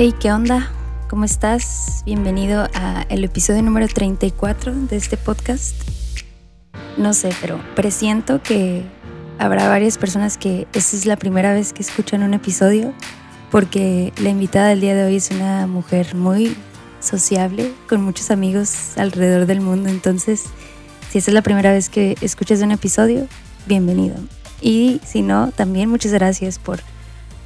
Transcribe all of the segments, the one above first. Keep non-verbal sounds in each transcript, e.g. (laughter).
Hey, ¿qué onda? ¿Cómo estás? Bienvenido a episodio número 34 de este podcast. No sé, pero presiento que habrá varias personas que esta es la primera vez que escuchan un episodio porque la invitada del día de hoy es una mujer muy sociable, con muchos amigos alrededor del mundo. Entonces, si esta es la primera vez que escuchas un episodio, bienvenido. Y si no, también muchas gracias por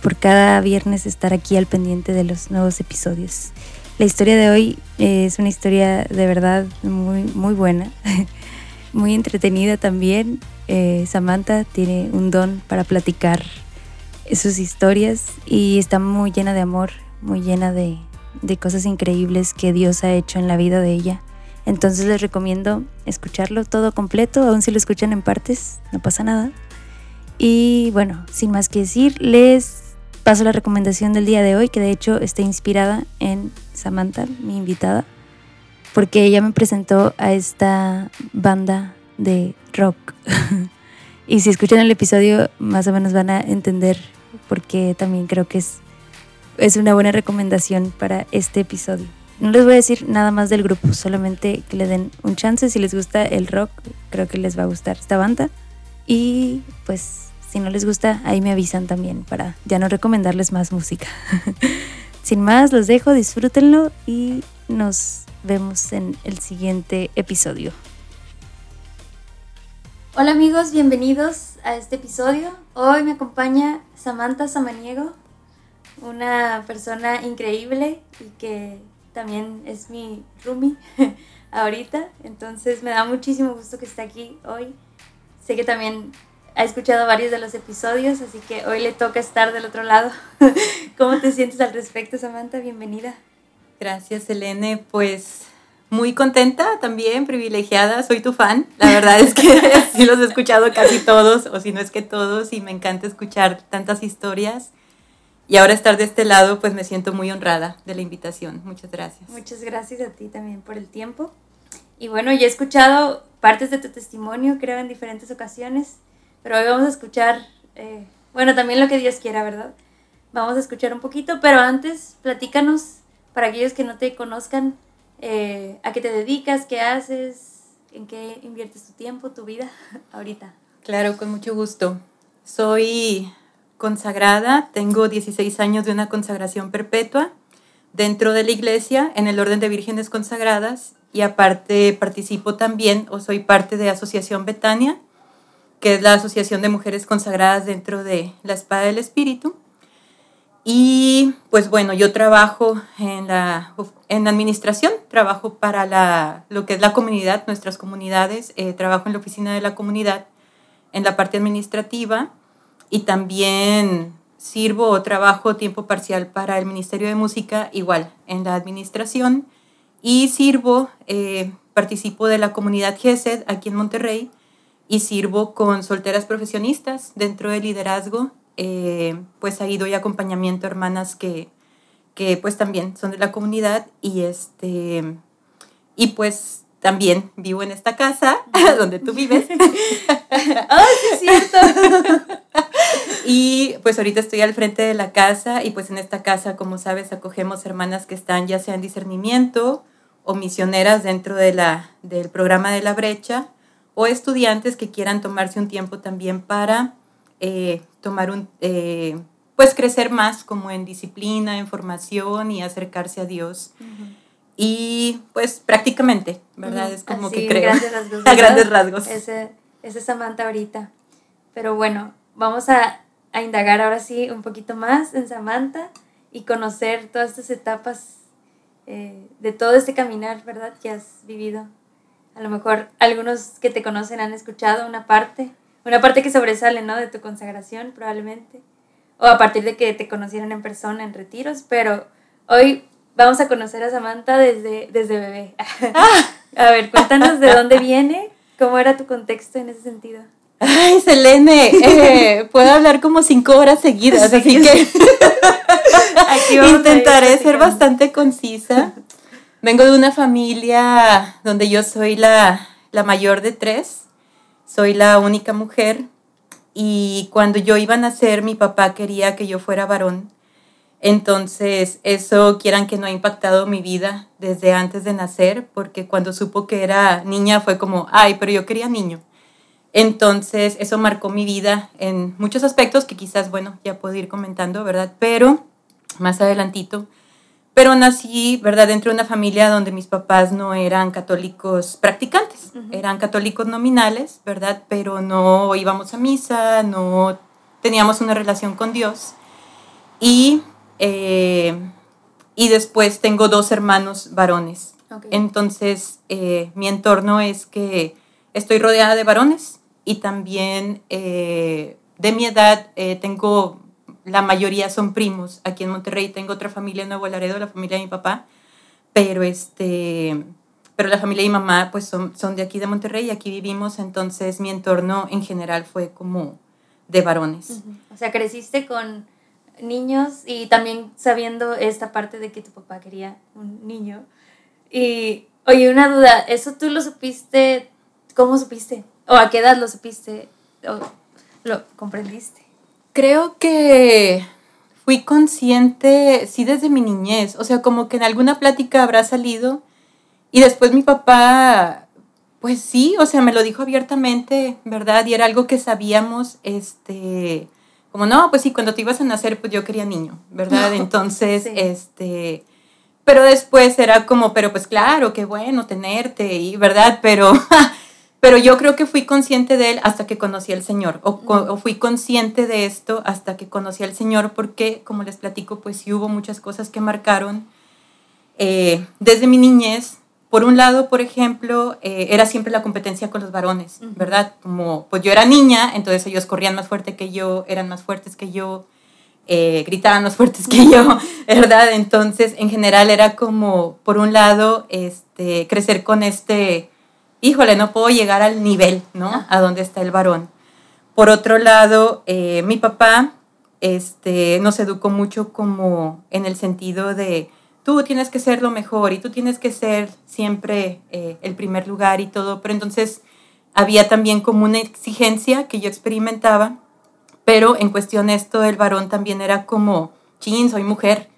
por cada viernes estar aquí al pendiente de los nuevos episodios. La historia de hoy es una historia de verdad muy, muy buena, (laughs) muy entretenida también. Eh, Samantha tiene un don para platicar sus historias y está muy llena de amor, muy llena de, de cosas increíbles que Dios ha hecho en la vida de ella. Entonces les recomiendo escucharlo todo completo, aun si lo escuchan en partes, no pasa nada. Y bueno, sin más que decir, les paso la recomendación del día de hoy, que de hecho está inspirada en Samantha, mi invitada, porque ella me presentó a esta banda de rock. (laughs) y si escuchan el episodio, más o menos van a entender por qué también creo que es, es una buena recomendación para este episodio. No les voy a decir nada más del grupo, solamente que le den un chance. Si les gusta el rock, creo que les va a gustar esta banda. Y pues si no les gusta, ahí me avisan también para ya no recomendarles más música. (laughs) Sin más, los dejo, disfrútenlo y nos vemos en el siguiente episodio. Hola amigos, bienvenidos a este episodio. Hoy me acompaña Samantha Samaniego, una persona increíble y que también es mi roomie (laughs) ahorita. Entonces me da muchísimo gusto que esté aquí hoy. Sé que también ha escuchado varios de los episodios, así que hoy le toca estar del otro lado. (laughs) ¿Cómo te sientes al respecto, Samantha? Bienvenida. Gracias, Elene. Pues muy contenta también, privilegiada. Soy tu fan. La verdad es que (laughs) sí los he escuchado casi todos, o si no es que todos, y me encanta escuchar tantas historias. Y ahora estar de este lado, pues me siento muy honrada de la invitación. Muchas gracias. Muchas gracias a ti también por el tiempo. Y bueno, ya he escuchado partes de tu testimonio, creo, en diferentes ocasiones. Pero hoy vamos a escuchar, eh, bueno, también lo que Dios quiera, ¿verdad? Vamos a escuchar un poquito, pero antes, platícanos, para aquellos que no te conozcan, eh, a qué te dedicas, qué haces, en qué inviertes tu tiempo, tu vida (laughs) ahorita. Claro, con mucho gusto. Soy consagrada, tengo 16 años de una consagración perpetua dentro de la iglesia en el orden de vírgenes consagradas y aparte participo también o soy parte de Asociación Betania que es la Asociación de Mujeres Consagradas dentro de la Espada del Espíritu. Y pues bueno, yo trabajo en la, en administración, trabajo para la, lo que es la comunidad, nuestras comunidades, eh, trabajo en la oficina de la comunidad, en la parte administrativa y también sirvo o trabajo tiempo parcial para el Ministerio de Música, igual en la administración y sirvo, eh, participo de la comunidad GESED aquí en Monterrey y sirvo con solteras profesionistas dentro del liderazgo. Eh, pues ahí doy acompañamiento a hermanas que, que pues también son de la comunidad y este y pues también vivo en esta casa (laughs) donde tú vives. (laughs) ¡Ay, sí es cierto! (laughs) y pues ahorita estoy al frente de la casa y pues en esta casa, como sabes, acogemos hermanas que están ya sea en discernimiento o misioneras dentro de la, del programa de la brecha o estudiantes que quieran tomarse un tiempo también para eh, tomar un, eh, pues crecer más como en disciplina, en formación y acercarse a Dios. Y pues prácticamente, ¿verdad? Es como que creo. (laughs) a grandes rasgos. Ese, ese es Samantha ahorita. Pero bueno, vamos a, a, indagar ahora sí un poquito más en Samantha y conocer todas estas etapas eh, de todo este caminar, ¿verdad? Que has vivido a lo mejor algunos que te conocen han escuchado una parte, una parte que sobresale, ¿no? De tu consagración, probablemente. O a partir de que te conocieron en persona, en retiros, pero hoy vamos a conocer a Samantha desde, desde bebé. (laughs) a ver, cuéntanos de dónde viene, cómo era tu contexto en ese sentido. Ay, Selene, eh, puedo hablar como cinco horas seguidas, así que (laughs) intentaré ser bastante concisa. Vengo de una familia donde yo soy la, mayor de tres, soy la única mujer y cuando yo iba a nacer mi papá quería que yo fuera varón. Entonces, eso quieran que no ha impactado mi vida desde antes de nacer, porque cuando supo que era niña fue como, ay, pero yo quería niño. Entonces, eso marcó mi vida en muchos aspectos que quizás, bueno, ya puedo ir comentando, ¿verdad? Pero más adelantito. Pero nací, ¿verdad?, dentro de una familia donde mis papás no eran católicos practicantes, eran católicos nominales, ¿verdad? Pero no íbamos a misa, no teníamos una relación con Dios. Y eh, y después tengo dos hermanos varones. Entonces, eh, mi entorno es que estoy rodeada de varones y también eh, de mi edad tengo, la mayoría son primos. Aquí en Monterrey tengo otra familia en Nuevo Laredo, la familia de mi papá, pero este... Pero la familia de mi mamá pues son, son de aquí de Monterrey y aquí vivimos, entonces mi entorno en general fue como de varones. O sea, creciste con niños y también sabiendo esta parte de que tu papá quería un niño. Y, oye, una duda, ¿eso tú lo supiste? ¿Cómo supiste? ¿O a qué edad lo supiste? ¿O lo comprendiste? Creo que fui consciente, sí, desde mi niñez. O sea, como que en alguna plática habrá salido. Y después mi papá, pues sí, o sea, me lo dijo abiertamente, ¿verdad? Y era algo que sabíamos, este como, no, pues sí, cuando te ibas a nacer, pues yo quería niño, ¿verdad? (laughs) Entonces, este, pero después era como, pero pues claro, qué bueno tenerte, y, ¿verdad? Pero, (laughs) pero yo creo que fui consciente de él hasta que conocí al Señor, o, o, fui consciente de esto hasta que conocí al Señor, porque, como les platico, pues sí hubo muchas cosas que marcaron eh, desde mi niñez, por un lado, por ejemplo, eh, era siempre la competencia con los varones, ¿verdad? Como, pues yo era niña, entonces ellos corrían más fuerte que yo, eran más fuertes que yo, eh, gritaban más fuertes que yo, (laughs) ¿verdad? Entonces, en general era como, por un lado, este, crecer con este, híjole, no puedo llegar al nivel, ¿no? A donde está el varón. Por otro lado, eh, mi papá este, nos educó mucho como en el sentido de tú tienes que ser lo mejor y tú tienes que ser siempre eh, el primer lugar y todo, pero entonces había también como una exigencia que yo experimentaba, pero en cuestión esto del varón también era como, chin, soy mujer.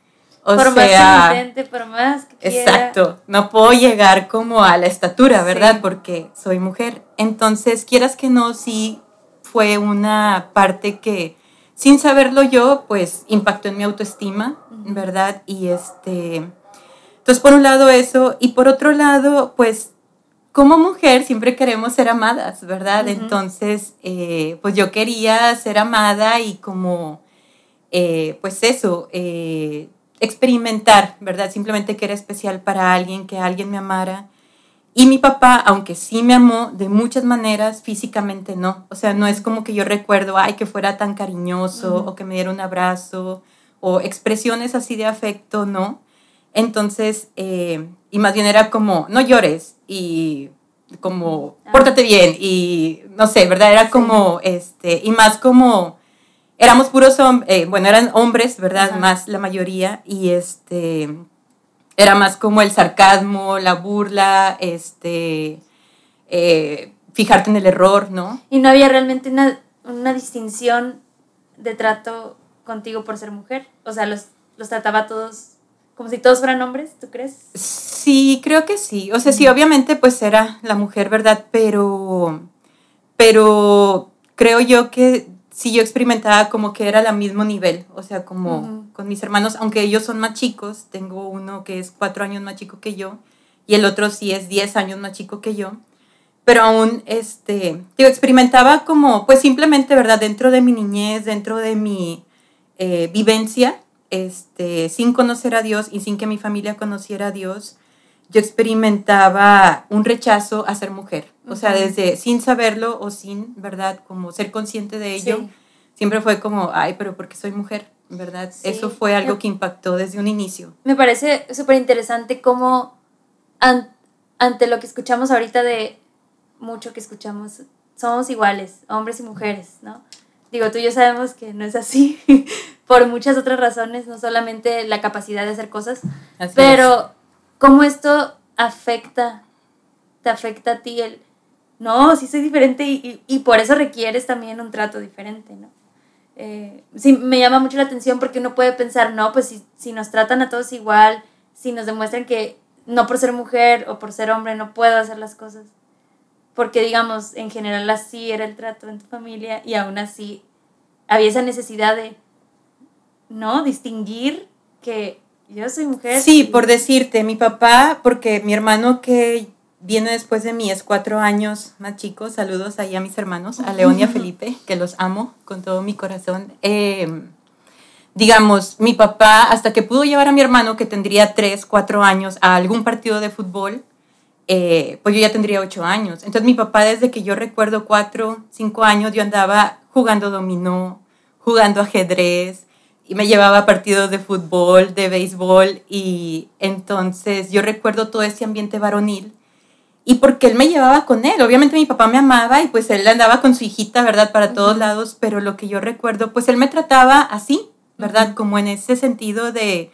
O por sea, más intente, por más que Exacto, no puedo llegar como a la estatura, ¿verdad? Porque soy mujer. Entonces, quieras que no, sí fue una parte que sin saberlo yo, pues impactó en mi autoestima, ¿verdad? Y este, entonces por un lado eso, y por otro lado, pues como mujer siempre queremos ser amadas, ¿verdad? Entonces, eh, pues yo quería ser amada y como, eh, pues eso, eh, experimentar, ¿verdad? Simplemente que era especial para alguien, que alguien me amara. Y mi papá, aunque sí me amó de muchas maneras, físicamente no. O sea, no es como que yo recuerdo, ay, que fuera tan cariñoso o que me diera un abrazo o expresiones así de afecto, no. Entonces, eh, y más bien era como, no llores y como, ah. pórtate bien y no sé, ¿verdad? Era como, este, y más como, éramos puros hombres, eh, bueno, eran hombres, ¿verdad? Más la mayoría y este era más como el sarcasmo, la burla, este, eh, fijarte en el error, ¿no? Y no había realmente una, distinción de trato contigo por ser mujer. O sea, los, los trataba todos como si todos fueran hombres, ¿tú crees? Sí, creo que sí. O sea, sí, obviamente pues era la mujer, ¿verdad? Pero, pero creo yo que sí yo experimentaba como que era al mismo nivel, o sea, como con mis hermanos, aunque ellos son más chicos, tengo uno que es cuatro años más chico que yo y el otro sí es diez años más chico que yo, pero aún, este, yo experimentaba como, pues simplemente, ¿verdad? Dentro de mi niñez, dentro de mi eh, vivencia, este, sin conocer a Dios y sin que mi familia conociera a Dios, yo experimentaba un rechazo a ser mujer. O sea, desde sin saberlo o sin, ¿verdad? Como ser consciente de ello, siempre fue como, ay, pero porque soy mujer, ¿verdad? Eso fue algo que impactó desde un inicio. Me parece súper interesante cómo ante lo que escuchamos ahorita de mucho que escuchamos, somos iguales, hombres y mujeres, ¿no? Digo, tú y yo sabemos que no es así, (laughs) por muchas otras razones, no solamente la capacidad de hacer cosas, pero cómo esto afecta, te afecta a ti el, no, sí soy diferente y, por eso requieres también un trato diferente, ¿no? Eh, sí, me llama mucho la atención porque uno puede pensar, no, pues si, si nos tratan a todos igual, si nos demuestran que no por ser mujer o por ser hombre no puedo hacer las cosas. Porque digamos, en general así era el trato en tu familia y aún así había esa necesidad de, ¿no? Distinguir que yo soy mujer. Sí, por decirte, mi papá, porque mi hermano que viene después de mí es cuatro años más chico, saludos ahí a mis hermanos, a León y a (laughs) Felipe, que los amo con todo mi corazón. Em, digamos, mi papá, hasta que pudo llevar a mi hermano, que tendría tres, cuatro años, a algún partido de fútbol, eh, pues yo ya tendría ocho años. Entonces mi papá, desde que yo recuerdo cuatro, cinco años, yo andaba jugando dominó, jugando ajedrez, y me llevaba a partidos de fútbol, de béisbol, y entonces yo recuerdo todo ese ambiente varonil. Y porque él me llevaba con él, obviamente mi papá me amaba y pues él andaba con su hijita, ¿verdad? Para todos lados, pero lo que yo recuerdo, pues él me trataba así, ¿verdad? Como en ese sentido de,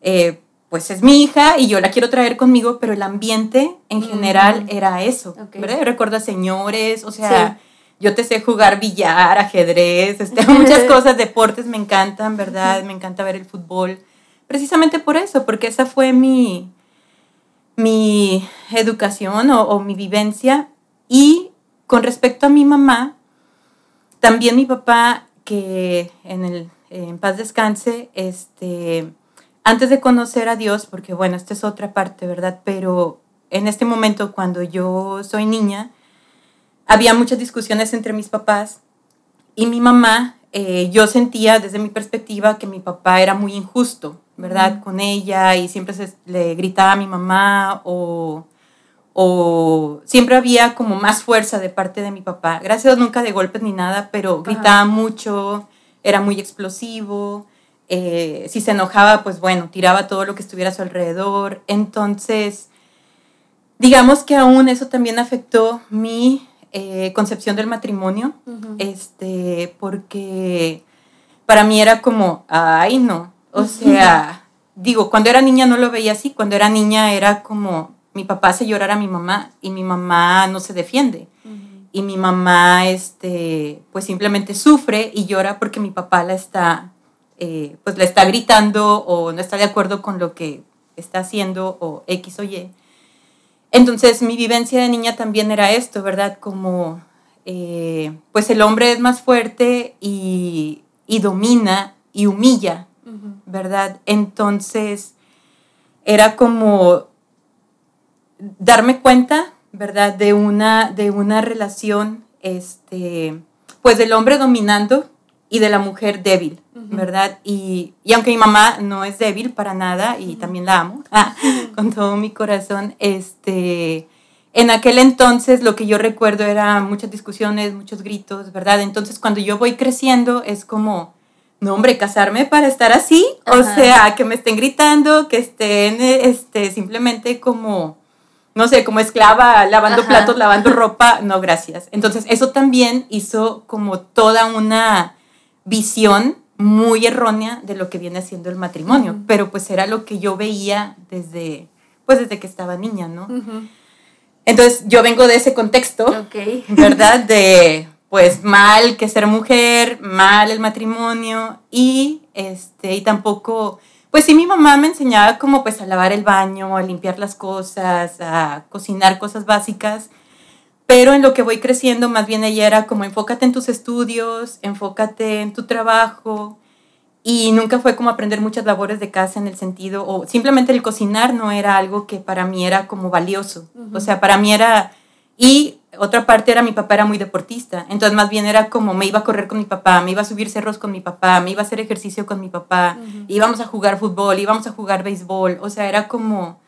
eh, pues es mi hija y yo la quiero traer conmigo, pero el ambiente en general era eso, ¿verdad? Yo recuerdo a señores, o sea, yo te sé jugar billar, ajedrez, este, (laughs) muchas (laughs) cosas, deportes me encantan, ¿verdad? Me encanta ver el fútbol. Precisamente por eso, porque esa fue mi, mi educación o, mi vivencia. Y con respecto a mi mamá, también mi papá, que en, el, en paz descanse, este, antes de conocer a Dios, porque bueno, esta es otra parte, ¿verdad? Pero en este momento, cuando yo soy niña, había muchas discusiones entre mis papás y mi mamá, eh, yo sentía desde mi perspectiva que mi papá era muy injusto, ¿verdad? Con ella y siempre se, le gritaba a mi mamá o, o siempre había como más fuerza de parte de mi papá. Gracias a Dios nunca de golpes ni nada, pero gritaba mucho, era muy explosivo. Eh, si se enojaba, pues bueno, tiraba todo lo que estuviera a su alrededor. Entonces, digamos que aún eso también afectó mi eh, concepción del matrimonio, este, porque para mí era como, ay, no, o sea, digo, cuando era niña no lo veía así, cuando era niña era como, mi papá hace llorar a mi mamá y mi mamá no se defiende. Y mi mamá, este, pues simplemente sufre y llora porque mi papá la está, eh, pues la está gritando o no está de acuerdo con lo que está haciendo o X o Y. Entonces mi vivencia de niña también era esto, ¿verdad? Como, eh, pues el hombre es más fuerte y, domina y humilla, ¿verdad? Entonces era como darme cuenta, ¿verdad? De una, de una relación, este, pues del hombre dominando y de la mujer débil, ¿verdad? Y, aunque mi mamá no es débil para nada y también la amo (laughs) ah, con todo mi corazón, este, en aquel entonces lo que yo recuerdo era muchas discusiones, muchos gritos, ¿verdad? Entonces cuando yo voy creciendo es como, no hombre, casarme para estar así, o sea, que me estén gritando, que estén este, simplemente como no sé, como esclava, lavando platos, lavando ropa, no, gracias. Entonces, eso también hizo como toda una visión muy errónea de lo que viene siendo el matrimonio, pero pues era lo que yo veía desde, pues desde que estaba niña, ¿no? Entonces yo vengo de ese contexto, (laughs) ¿verdad? De pues mal que ser mujer, mal el matrimonio y este y tampoco pues sí mi mamá me enseñaba como pues a lavar el baño, a limpiar las cosas, a cocinar cosas básicas, pero en lo que voy creciendo, más bien ella era como enfócate en tus estudios, enfócate en tu trabajo. Y nunca fue como aprender muchas labores de casa en el sentido, o simplemente el cocinar no era algo que para mí era como valioso. O sea, para mí era... Y otra parte era mi papá era muy deportista. Entonces más bien era como me iba a correr con mi papá, me iba a subir cerros con mi papá, me iba a hacer ejercicio con mi papá, íbamos a jugar fútbol, íbamos a jugar béisbol. O sea, era como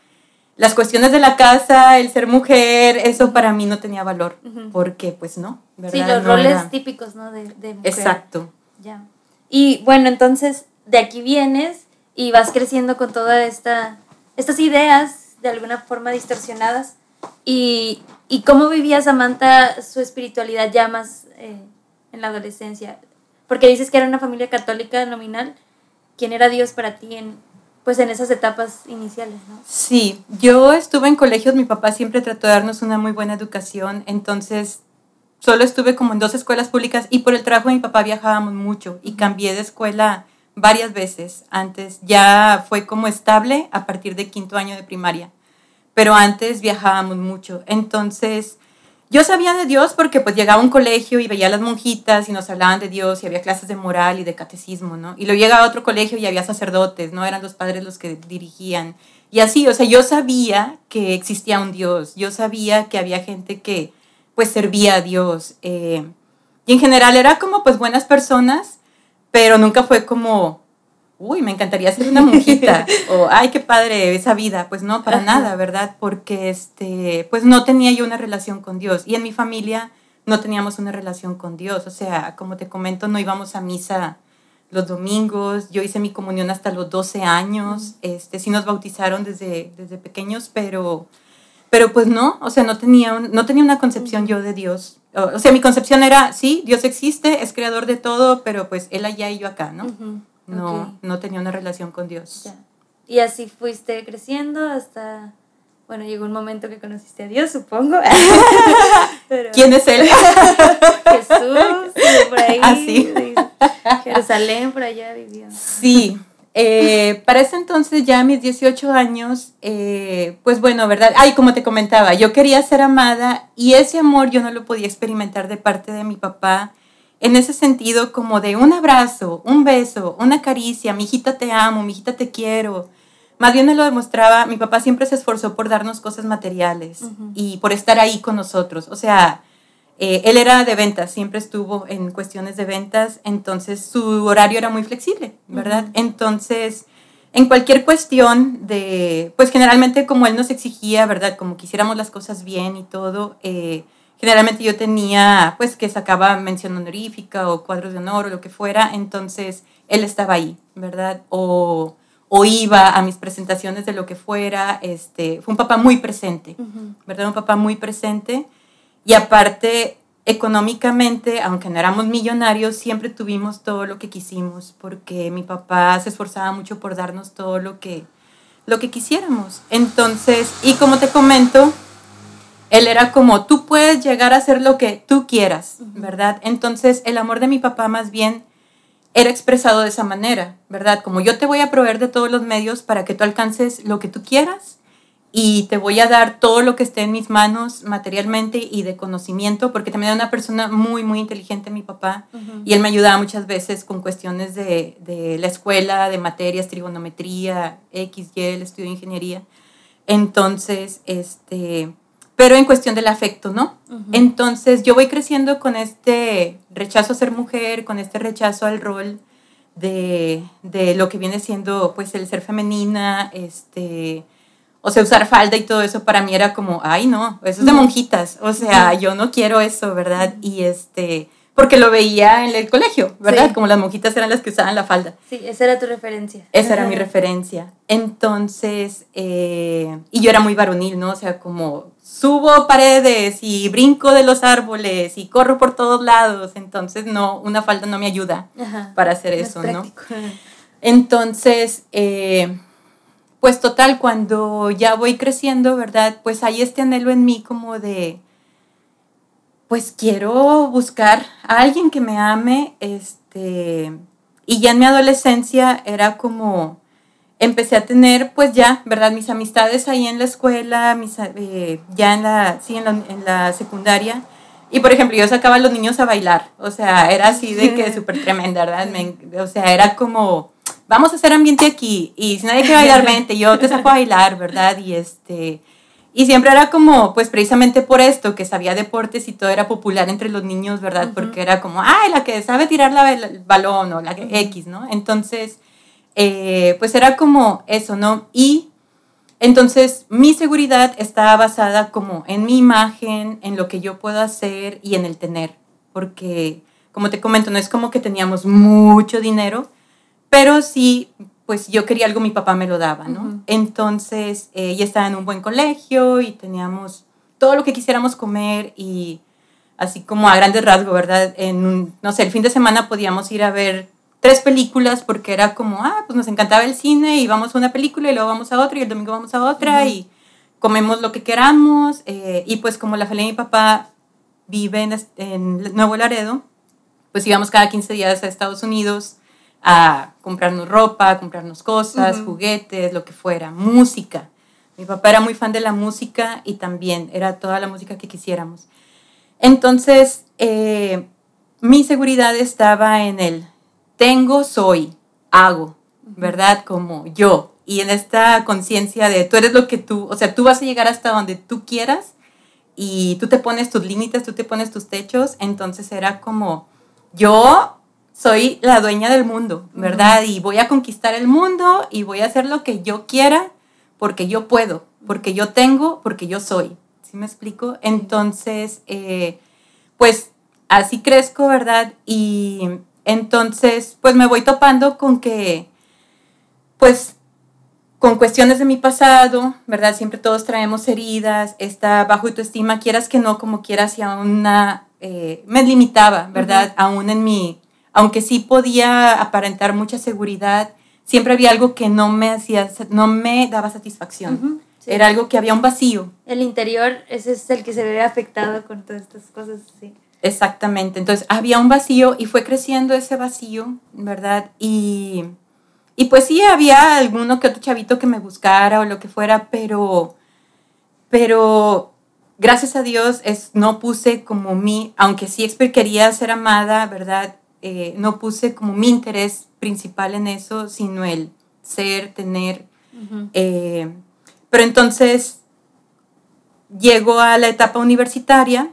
las cuestiones de la casa, el ser mujer, eso para mí no tenía valor, porque pues no, ¿verdad? Sí, los roles típicos, ¿no? De, mujer. Exacto. Ya. Y bueno, entonces de aquí vienes y vas creciendo con toda esta, estas ideas de alguna forma distorsionadas. ¿Y, y cómo vivía Samantha su espiritualidad ya más eh, en la adolescencia? Porque dices que era una familia católica nominal. ¿Quién era Dios para ti en, pues en esas etapas iniciales, ¿no? Sí, yo estuve en colegios, mi papá siempre trató de darnos una muy buena educación, entonces solo estuve como en dos escuelas públicas y por el trabajo de mi papá viajábamos mucho y cambié de escuela varias veces. Antes ya fue como estable a partir de quinto año de primaria, pero antes viajábamos mucho. Entonces, yo sabía de Dios porque pues llegaba a un colegio y veía a las monjitas y nos hablaban de Dios y había clases de moral y de catecismo, ¿no? Y luego llegaba a otro colegio y había sacerdotes, ¿no? Eran los padres los que dirigían. Y así, o sea, yo sabía que existía un Dios, yo sabía que había gente que pues servía a Dios. Eh, y en general era como pues buenas personas, pero nunca fue como, uy, me encantaría ser una monjita, (laughs) o ay, qué padre esa vida. Pues no, para nada, ¿verdad? Porque este, pues no tenía yo una relación con Dios. Y en mi familia no teníamos una relación con Dios. O sea, como te comento, no íbamos a misa los domingos. Yo hice mi comunión hasta los 12 años. Este, sí nos bautizaron desde, desde pequeños, pero, pero pues no, o sea, no tenía, no tenía una concepción yo de Dios. O, sea, mi concepción era, sí, Dios existe, es creador de todo, pero pues Él allá y yo acá, ¿no? No, no tenía una relación con Dios. Y así fuiste creciendo hasta, bueno, llegó un momento que conociste a Dios, supongo. (laughs) ¿Quién es Él? (laughs) Jesús, por ahí. Así. Ah, Jerusalén, por allá vivió. Sí. Eh, para ese entonces, ya a mis 18 años, eh, pues bueno, ¿verdad? Ay, como te comentaba, yo quería ser amada y ese amor yo no lo podía experimentar de parte de mi papá en ese sentido como de un abrazo, un beso, una caricia, mi hijita te amo, mi hijita te quiero. Más bien me lo demostraba, mi papá siempre se esforzó por darnos cosas materiales y por estar ahí con nosotros. O sea, eh, él era de ventas, siempre estuvo en cuestiones de ventas, entonces su horario era muy flexible, ¿verdad? Entonces, en cualquier cuestión de, pues generalmente como él nos exigía, ¿verdad? Como quisiéramos las cosas bien y todo, eh, generalmente yo tenía, pues, que sacaba mención honorífica o cuadros de honor o lo que fuera, entonces él estaba ahí, ¿verdad? O, o iba a mis presentaciones de lo que fuera, este, fue un papá muy presente, ¿verdad? Un papá muy presente. Y aparte, económicamente, aunque no éramos millonarios, siempre tuvimos todo lo que quisimos, porque mi papá se esforzaba mucho por darnos todo lo que, lo que quisiéramos. Entonces, y como te comento, él era como, tú puedes llegar a hacer lo que tú quieras, ¿verdad? Entonces, el amor de mi papá más bien era expresado de esa manera, ¿verdad? Como yo te voy a proveer de todos los medios para que tú alcances lo que tú quieras y te voy a dar todo lo que esté en mis manos materialmente y de conocimiento, porque también era una persona muy, muy inteligente, mi papá, y él me ayudaba muchas veces con cuestiones de, de, la escuela, de materias, trigonometría, X, Y, el estudio de ingeniería. Entonces, este, pero en cuestión del afecto, ¿no? Entonces yo voy creciendo con este rechazo a ser mujer, con este rechazo al rol de, de, lo que viene siendo pues el ser femenina, este, o sea, usar falda y todo eso para mí era como, ay no, eso es de monjitas, o sea, yo no quiero eso, ¿verdad? Y este, porque lo veía en el colegio, ¿verdad? Como las monjitas eran las que usaban la falda. Sí, esa era tu referencia. Esa era mi referencia. Entonces, eh, y yo era muy varonil, ¿no? O sea, como subo paredes y brinco de los árboles y corro por todos lados, entonces no, una falda no me ayuda para hacer eso, ¿no? Entonces, eh, pues total, cuando ya voy creciendo, ¿verdad? Pues hay este anhelo en mí como de, pues quiero buscar a alguien que me ame, este, y ya en mi adolescencia era como, empecé a tener, pues ya, ¿verdad? Mis amistades ahí en la escuela, mis, eh, ya en la, sí, en la, en la, secundaria. Y por ejemplo, yo sacaba a los niños a bailar, o sea, era así de que súper tremenda, ¿verdad? o sea, era como, vamos a hacer ambiente aquí, y si nadie quiere bailar, vente, yo te saco a bailar, ¿verdad? Y este, y siempre era como, pues precisamente por esto, que sabía deportes y todo era popular entre los niños, ¿verdad? Porque era como, ay, la que sabe tirar la, el balón o la que X, ¿no? Entonces, eh, pues era como eso, ¿no? Y entonces mi seguridad estaba basada como en mi imagen, en lo que yo puedo hacer y en el tener. Porque, como te comento, no es como que teníamos mucho dinero, pero sí pues yo quería algo, mi papá me lo daba, ¿no? Entonces, eh, ella estaba en un buen colegio y teníamos todo lo que quisiéramos comer y así como a grandes rasgos, ¿verdad? En, no sé, el fin de semana podíamos ir a ver tres películas porque era como, ah, pues nos encantaba el cine y vamos a una película y luego vamos a otra y el domingo vamos a otra y comemos lo que queramos eh, y pues como la familia de mi papá vive en, en Nuevo Laredo, pues íbamos cada 15 días a Estados Unidos a comprarnos ropa, a comprarnos cosas, juguetes, lo que fuera, música. Mi papá era muy fan de la música y también era toda la música que quisiéramos. Entonces, eh, mi seguridad estaba en el tengo, soy, hago, ¿verdad? Como yo. Y en esta conciencia de tú eres lo que tú, o sea, tú vas a llegar hasta donde tú quieras y tú te pones tus límites, tú te pones tus techos. Entonces era como, yo soy la dueña del mundo, ¿verdad? Y voy a conquistar el mundo y voy a hacer lo que yo quiera porque yo puedo, porque yo tengo, porque yo soy. ¿Sí me explico? Entonces, eh, pues así crezco, ¿verdad? Y entonces, pues me voy topando con que, pues, con cuestiones de mi pasado, ¿verdad? Siempre todos traemos heridas, esta bajo autoestima, quieras que no, como quieras, y una, eh, me limitaba, ¿verdad? Aún en mi aunque sí podía aparentar mucha seguridad, siempre había algo que no me hacía, no me daba satisfacción. Era algo que había un vacío. El interior, ese es el que se ve afectado con todas estas cosas, sí. Exactamente. Entonces había un vacío y fue creciendo ese vacío, ¿verdad? Y, y pues sí, había alguno que otro chavito que me buscara o lo que fuera, pero, pero gracias a Dios es, no puse como mí, aunque sí quería ser amada, ¿verdad? Eh, no puse como mi interés principal en eso, sino el ser, tener. Eh, pero entonces llego a la etapa universitaria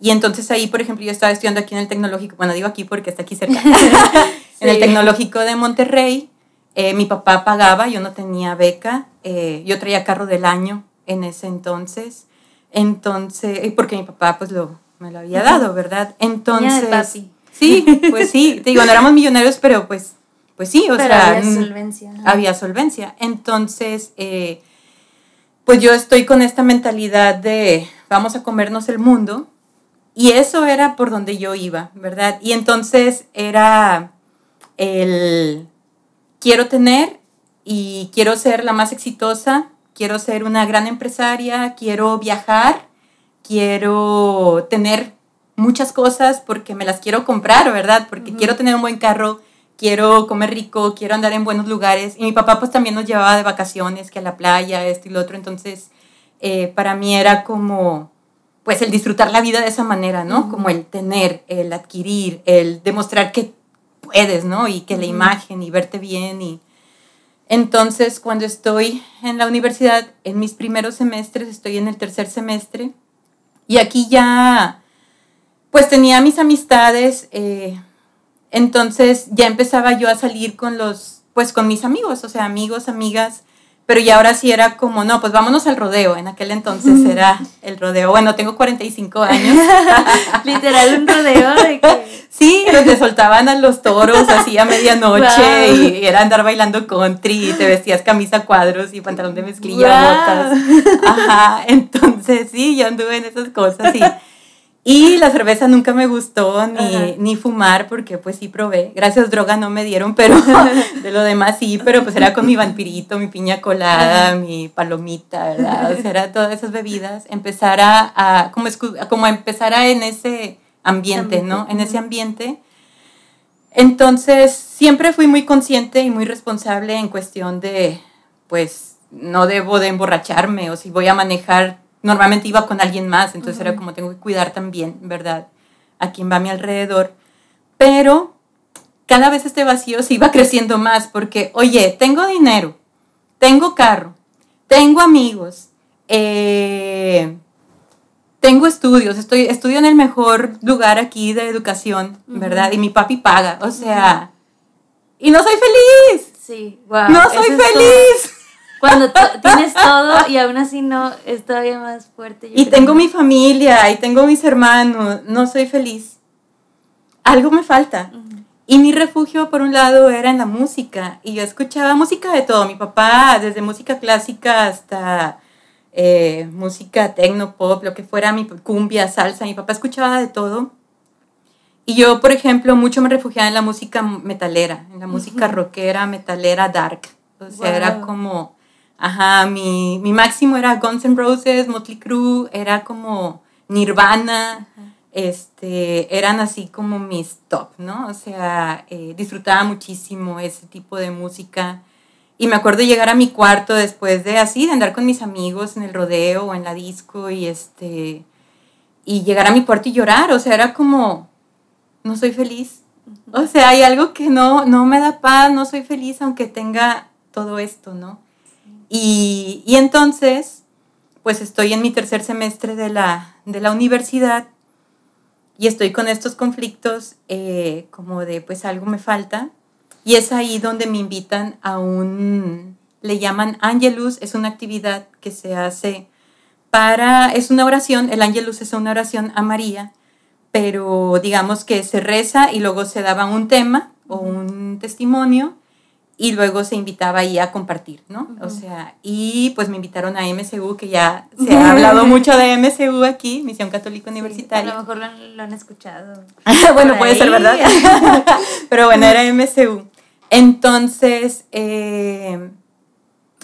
y entonces ahí, por ejemplo, yo estaba estudiando aquí en el tecnológico, bueno, digo aquí porque está aquí cerca, (laughs) en el tecnológico de Monterrey. Eh, mi papá pagaba, yo no tenía beca, yo traía carro del año en ese entonces. Entonces, porque mi papá pues lo, me lo había dado, ¿verdad? Entonces... Sí, pues sí, (laughs) te digo, no éramos millonarios, pero pues, pues sí, o sea, había solvencia. Había solvencia. Entonces, eh, pues yo estoy con esta mentalidad de vamos a comernos el mundo. Y eso era por donde yo iba, ¿verdad? Y entonces era el quiero tener y quiero ser la más exitosa, quiero ser una gran empresaria, quiero viajar, quiero tener muchas cosas porque me las quiero comprar, ¿verdad? Porque quiero tener un buen carro, quiero comer rico, quiero andar en buenos lugares. Y mi papá pues también nos llevaba de vacaciones, que a la playa, esto y lo otro. Entonces, eh, para mí era como, pues el disfrutar la vida de esa manera, ¿no? Como el tener, el adquirir, el demostrar que puedes, ¿no? Y que la imagen y verte bien y... Entonces, cuando estoy en la universidad, en mis primeros semestres, estoy en el tercer semestre, y aquí ya pues tenía mis amistades, eh, entonces ya empezaba yo a salir con los, pues con mis amigos, o sea, amigos, amigas, pero ya ahora sí era como, no, pues vámonos al rodeo, en aquel entonces era el rodeo, bueno, tengo 45 años. (laughs) Literal un rodeo de que... Sí, donde soltaban a los toros así a medianoche y era andar bailando country y te vestías camisa cuadros y pantalón de mezclilla, botas. Ajá, entonces sí, yo anduve en esas cosas y y la cerveza nunca me gustó, ni, ni, fumar, porque pues sí probé. Gracias, droga no me dieron, pero (laughs) de lo demás sí, pero pues era con mi vampirito, mi piña colada, mi palomita, ¿verdad? O sea, era todas esas bebidas. Empezar a, a como, como empezar a en ese ambiente, ¿no? En ese ambiente. Entonces, siempre fui muy consciente y muy responsable en cuestión de, pues, no debo de emborracharme o si voy a manejar normalmente iba con alguien más, entonces era como tengo que cuidar también, ¿verdad? A quien va a mi alrededor. Pero cada vez este vacío se iba (laughs) creciendo más porque, oye, tengo dinero, tengo carro, tengo amigos, eh, tengo estudios, estoy, estudio en el mejor lugar aquí de educación, ¿verdad? Y mi papi paga, o sea, y no soy feliz. Sí, wow. No soy feliz. Cuando tienes todo y aún así no es todavía más fuerte. y tengo mi familia y tengo mis hermanos, no soy feliz. Algo me falta. Y mi refugio, por un lado, era en la música. Y yo escuchaba música de todo. Mi papá, desde música clásica hasta eh, música tecno, pop, lo que fuera, mi cumbia, salsa. Mi papá escuchaba de todo. Y yo, por ejemplo, mucho me refugiaba en la música metalera, en la música rockera, metalera, dark. O sea, era como Ajá, mi, máximo era Guns N' Roses, Motley Crue, era como Nirvana, este, eran así como mis top, ¿no? O sea, eh, disfrutaba muchísimo ese tipo de música. Y me acuerdo llegar a mi cuarto después de así, de andar con mis amigos en el rodeo o en la disco y este, y llegar a mi cuarto y llorar, o sea, era como, no soy feliz. O sea, hay algo que no, no me da paz, no soy feliz aunque tenga todo esto, ¿no? Y, y entonces, pues estoy en mi tercer semestre de la, de la universidad y estoy con estos conflictos eh, como de, pues algo me falta. Y es ahí donde me invitan a un, le llaman Angelus, es una actividad que se hace para, es una oración, el Angelus es una oración a María, pero digamos que se reza y luego se daba un tema o un testimonio y luego se invitaba ahí a compartir, ¿no? O sea, y pues me invitaron a MCU, que ya (laughs) se ha hablado mucho de MCU aquí, Misión Católica Universitaria. a lo mejor lo han, escuchado. (laughs) bueno, puede ser verdad. (laughs) Pero bueno, era MCU. Entonces, eh,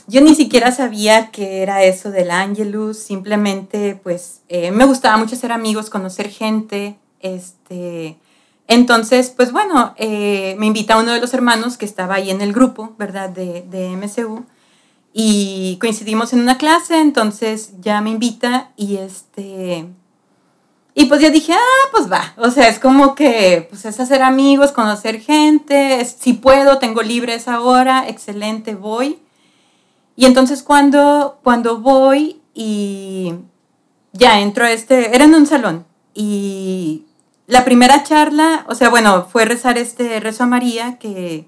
yo ni siquiera sabía qué era eso del Angelus, simplemente pues eh, me gustaba mucho ser amigos, conocer gente, este entonces, pues bueno, eh, me invita uno de los hermanos que estaba ahí en el grupo, ¿verdad? De, de MSU. Y coincidimos en una clase, entonces ya me invita y este... Y pues ya dije, ah, pues va. O sea, es como que, pues es hacer amigos, conocer gente. si puedo, tengo libre esa hora, excelente, voy. Y entonces cuando, cuando voy y ya entro a este, era en un salón. Y la primera charla, o sea, bueno, fue rezar este rezo a María, que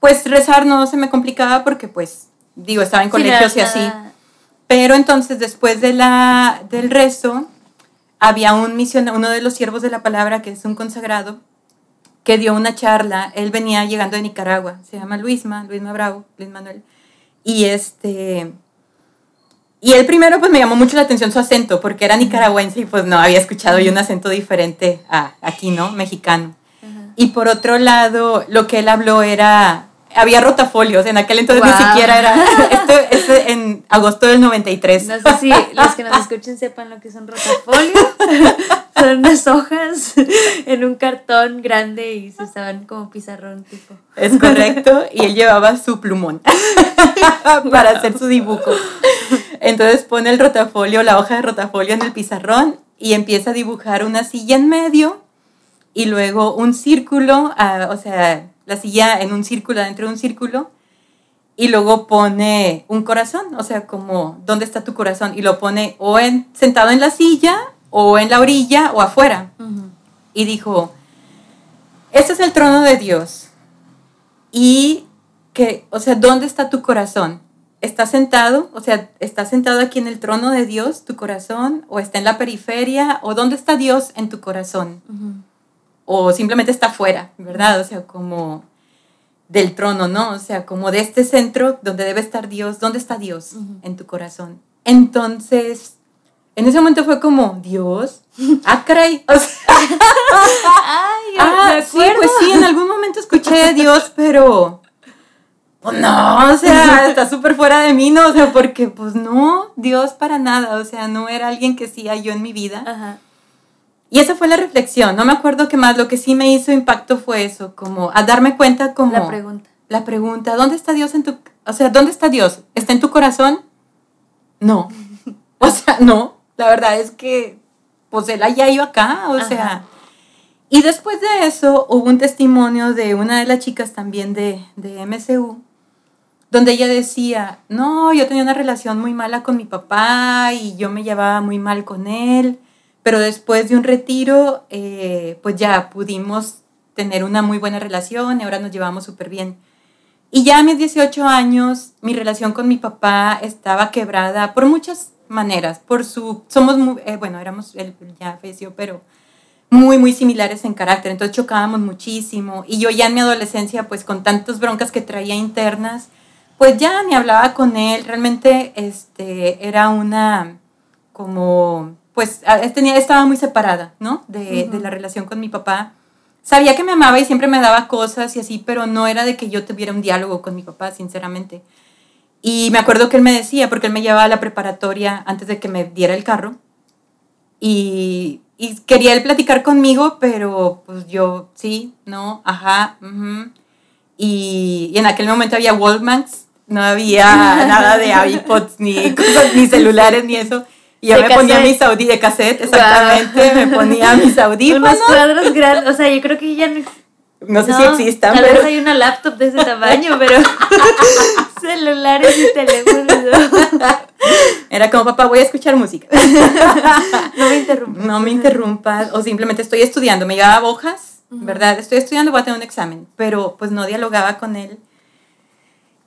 pues rezar no se me complicaba porque pues, digo, estaba en colegios y así. Pero entonces después de la, del rezo, había un misionero, uno de los siervos de la palabra, que es un consagrado, que dio una charla. Él venía llegando de Nicaragua, se llama Luisma, Luisma Bravo, Luis Manuel. Y este, y el primero pues me llamó mucho la atención su acento, porque era nicaragüense y pues no había escuchado yo un acento diferente a aquí, ¿no? Mexicano. Y por otro lado, lo que él habló era, había rotafolios, en aquel entonces ni siquiera era, esto es en agosto del 93. No sé si los que nos escuchen sepan lo que son rotafolios. (laughs) son unas hojas en un cartón grande y se usaban como pizarrón tipo. Es correcto, y él llevaba su plumón (laughs) para hacer su dibujo. (laughs) Entonces pone el rotafolio, la hoja de rotafolio en el pizarrón y empieza a dibujar una silla en medio y luego un círculo, o sea, la silla en un círculo, dentro de un círculo, y luego pone un corazón, o sea, como, ¿dónde está tu corazón? Y lo pone o en, sentado en la silla, o en la orilla, o afuera. Y dijo, este es el trono de Dios. Y que, o sea, ¿dónde está tu corazón? Está sentado, o sea, está sentado aquí en el trono de Dios, tu corazón, o está en la periferia, o dónde está Dios en tu corazón, o simplemente está fuera, ¿verdad? O sea, como del trono, ¿no? O sea, como de este centro donde debe estar Dios, ¿dónde está Dios en tu corazón? Entonces, en ese momento fue como, Dios, ah, caray, o sea, (laughs) Ay, ah, sí, pues sí, en algún momento escuché a Dios, pero pues no, o sea, (laughs) está súper fuera de mí, ¿no? O sea, porque pues no, Dios para nada, o sea, no era alguien que sí yo en mi vida. Ajá. Y esa fue la reflexión, no me acuerdo qué más, lo que sí me hizo impacto fue eso, como a darme cuenta como... La pregunta. La pregunta, ¿dónde está Dios en tu... O sea, ¿dónde está Dios? ¿Está en tu corazón? No. (laughs) O sea, no. La verdad es que, pues él haya ido acá, o sea... Y después de eso hubo un testimonio de una de las chicas también de, de MCU, donde ella decía, no, yo tenía una relación muy mala con mi papá y yo me llevaba muy mal con él, pero después de un retiro, eh, pues ya pudimos tener una muy buena relación y ahora nos llevamos súper bien. Y ya a mis 18 años, mi relación con mi papá estaba quebrada por muchas maneras, por su, somos, muy, eh, bueno, éramos, él ya falleció, pero muy, muy similares en carácter, entonces chocábamos muchísimo y yo ya en mi adolescencia, pues con tantas broncas que traía internas, pues ya ni hablaba con él, realmente este, era una como, pues tenía, estaba muy separada, ¿no? De, de, la relación con mi papá. Sabía que me amaba y siempre me daba cosas y así, pero no era de que yo tuviera un diálogo con mi papá, sinceramente. Y me acuerdo que él me decía, porque él me llevaba a la preparatoria antes de que me diera el carro, y, y quería él platicar conmigo, pero pues yo, sí, no, ajá, y, y en aquel momento había Walkmans, no había nada de iPods, ni, (laughs) cosas, ni celulares, ni eso. Y yo De me ponía mis audífonos de cassette, exactamente, me ponía mis (laughs) audífonos. Unos cuadros grandes, o sea, yo creo que ya no, No sé si existan, Tal pero vez hay una laptop de ese tamaño, pero (laughs) celulares y teléfonos. era como, papá, voy a escuchar música. No me interrumpas. no me interrumpas, o simplemente estoy estudiando, me llevaba hojas, ¿verdad? Estoy estudiando, voy a tener un examen, pero pues no dialogaba con él.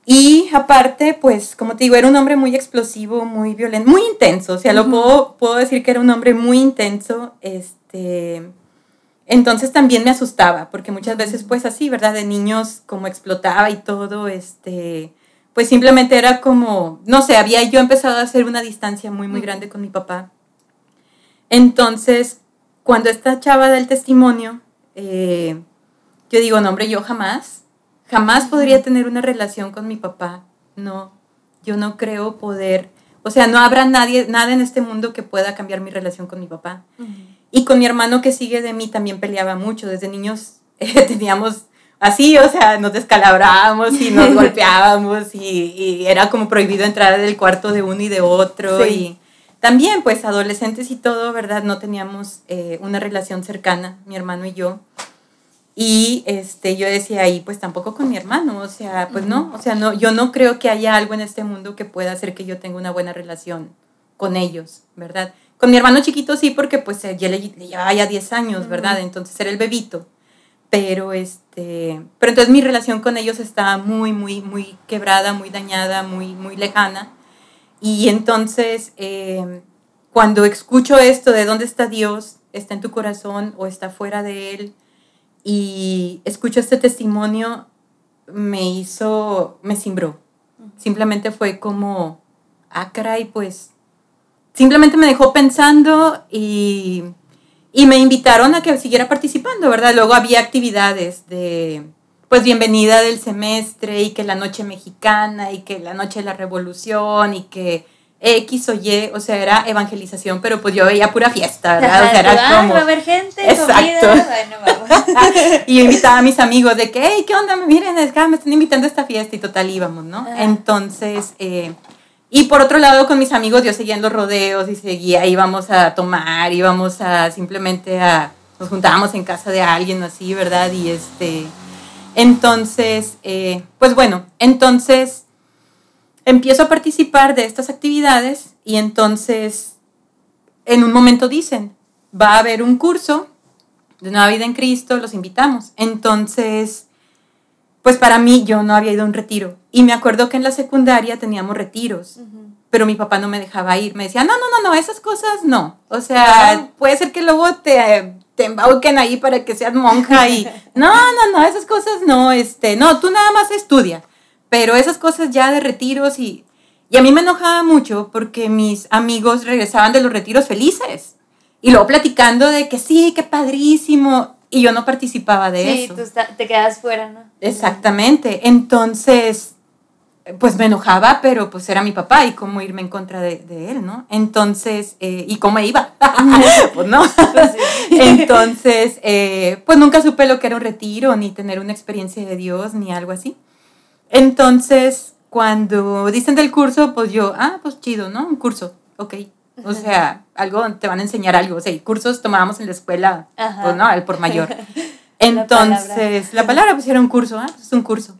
Y aparte, pues, como te digo, era un hombre muy explosivo, muy violento, muy intenso, o sea, lo puedo, puedo decir que era un hombre muy intenso, este... Entonces también me asustaba, porque muchas veces, pues así, ¿verdad? De niños, como explotaba y todo, este, pues simplemente era como, no sé, había yo empezado a hacer una distancia muy, muy grande con mi papá. Entonces, cuando esta chava da el testimonio, eh, yo digo, no, hombre, yo jamás, jamás podría tener una relación con mi papá. No, yo no creo poder, o sea, no habrá nadie, nada en este mundo que pueda cambiar mi relación con mi papá. Y con mi hermano que sigue de mí también peleaba mucho. Desde niños (laughs) eh, teníamos así, o sea, nos descalabrábamos y nos (laughs) golpeábamos y, y era como prohibido entrar del cuarto de uno y de otro. Sí. Y también, pues, adolescentes y todo, ¿verdad? No teníamos eh, una relación cercana, mi hermano y yo. Y este, yo decía ahí, pues tampoco con mi hermano, o sea, pues no, o sea, no, yo no creo que haya algo en este mundo que pueda hacer que yo tenga una buena relación con ellos, ¿verdad? Con mi hermano chiquito sí, porque pues eh, ya le, le llevaba ya 10 años, ¿verdad? Entonces era el bebito. Pero este, pero entonces mi relación con ellos estaba muy, muy, muy quebrada, muy dañada, muy, muy lejana. Y entonces, eh, cuando escucho esto de dónde está Dios, está en tu corazón o está fuera de él, y escucho este testimonio, me hizo, me cimbró. Simplemente fue como, ah, caray, pues, simplemente me dejó pensando y, y me invitaron a que siguiera participando, ¿verdad? Luego había actividades de, pues, bienvenida del semestre y que la noche mexicana y que la noche de la revolución y que X o Y, o sea, era evangelización, pero pues yo veía pura fiesta, ¿verdad? O sea, era como... va a haber gente, Exacto. comida, bueno, vamos. (laughs) y yo invitaba a mis amigos de que, hey, ¿qué onda? Miren, es que me están invitando a esta fiesta y total íbamos, ¿no? Ajá. Entonces, eh, y por otro lado, con mis amigos yo seguía en los rodeos y seguía, íbamos a tomar, íbamos a simplemente a, nos juntábamos en casa de alguien o así, ¿verdad? Y este, entonces, eh, pues bueno, entonces empiezo a participar de estas actividades y entonces en un momento dicen, va a haber un curso de Nueva Vida en Cristo, los invitamos. Entonces, pues para mí yo no había ido a un retiro. Y me acuerdo que en la secundaria teníamos retiros, pero mi papá no me dejaba ir. Me decía, no, no, no, no, esas cosas no. O sea, No. puede ser que luego te, te embauquen ahí para que seas monja y... (laughs) No, no, no, esas cosas no, este, no, tú nada más estudia. Pero esas cosas ya de retiros y... Y a mí me enojaba mucho porque mis amigos regresaban de los retiros felices. Y luego platicando de que sí, qué padrísimo. Y yo no participaba de Sí, eso. tú está- te quedas fuera, ¿no? Exactamente. Entonces, pues me enojaba, pero pues era mi papá y cómo irme en contra de, de él, ¿no? Entonces, eh, ¿y cómo iba? (laughs) pues no. (laughs) Pues sí. Entonces, eh, pues nunca supe lo que era un retiro, ni tener una experiencia de Dios, ni algo así. Entonces, cuando dicen del curso, pues yo, ah, pues chido, ¿no? Un curso, ok. O sea, algo, te van a enseñar algo. O sea, cursos tomábamos en la escuela, Ajá. pues no, el por mayor. (laughs) La Entonces, la palabra, pues era un curso, ah, pues es un curso.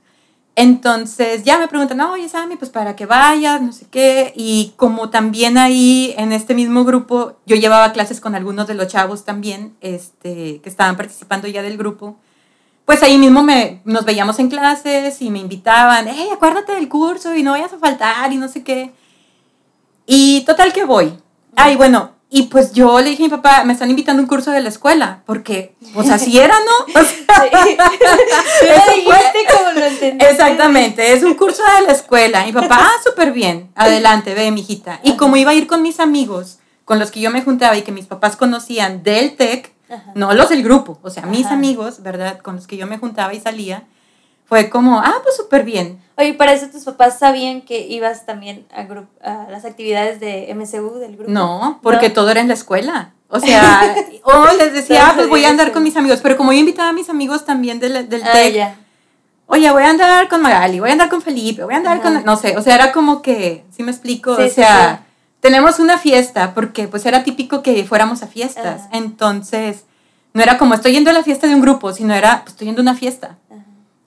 Entonces, ya me preguntan, no, oye, Sammy, pues para que vayas, no sé qué. Y como también ahí, en este mismo grupo, yo llevaba clases con algunos de los chavos también, este, que estaban participando ya del grupo. Pues ahí mismo me, nos veíamos en clases y me invitaban, hey, acuérdate del curso y no vayas a faltar y no sé qué. Y total que voy. Ay, bueno, y pues yo le dije a mi papá, me están invitando a un curso de la escuela, porque pues así era, ¿no? O sea, Sí. (laughs) (laughs) Eso fue- como lo entendí. Exactamente, es un curso de la escuela. Mi papá, ah, súper bien, adelante, ve, mijita. Y como iba a ir con mis amigos, con los que yo me juntaba y que mis papás conocían del TEC, Ajá. no los del grupo, o sea, mis Ajá. amigos, ¿verdad? Con los que yo me juntaba y salía, fue como, ah, pues súper bien. Oye, para eso tus papás sabían que ibas también a, a las actividades de MCU del grupo. No, porque No. todo era en la escuela. O sea, (laughs) o les decía, ah, pues voy a andar con mis amigos. Pero como yo invitaba a mis amigos también del, del Ah, TEC, ya. oye, voy a andar con Magali, voy a andar con Felipe, voy a andar con, no sé, o sea, era como que, ¿sí me explico? Sí, o sea, sí. Tenemos una fiesta, porque pues era típico que fuéramos a fiestas, entonces, no era como estoy yendo a la fiesta de un grupo, sino era, pues estoy yendo a una fiesta,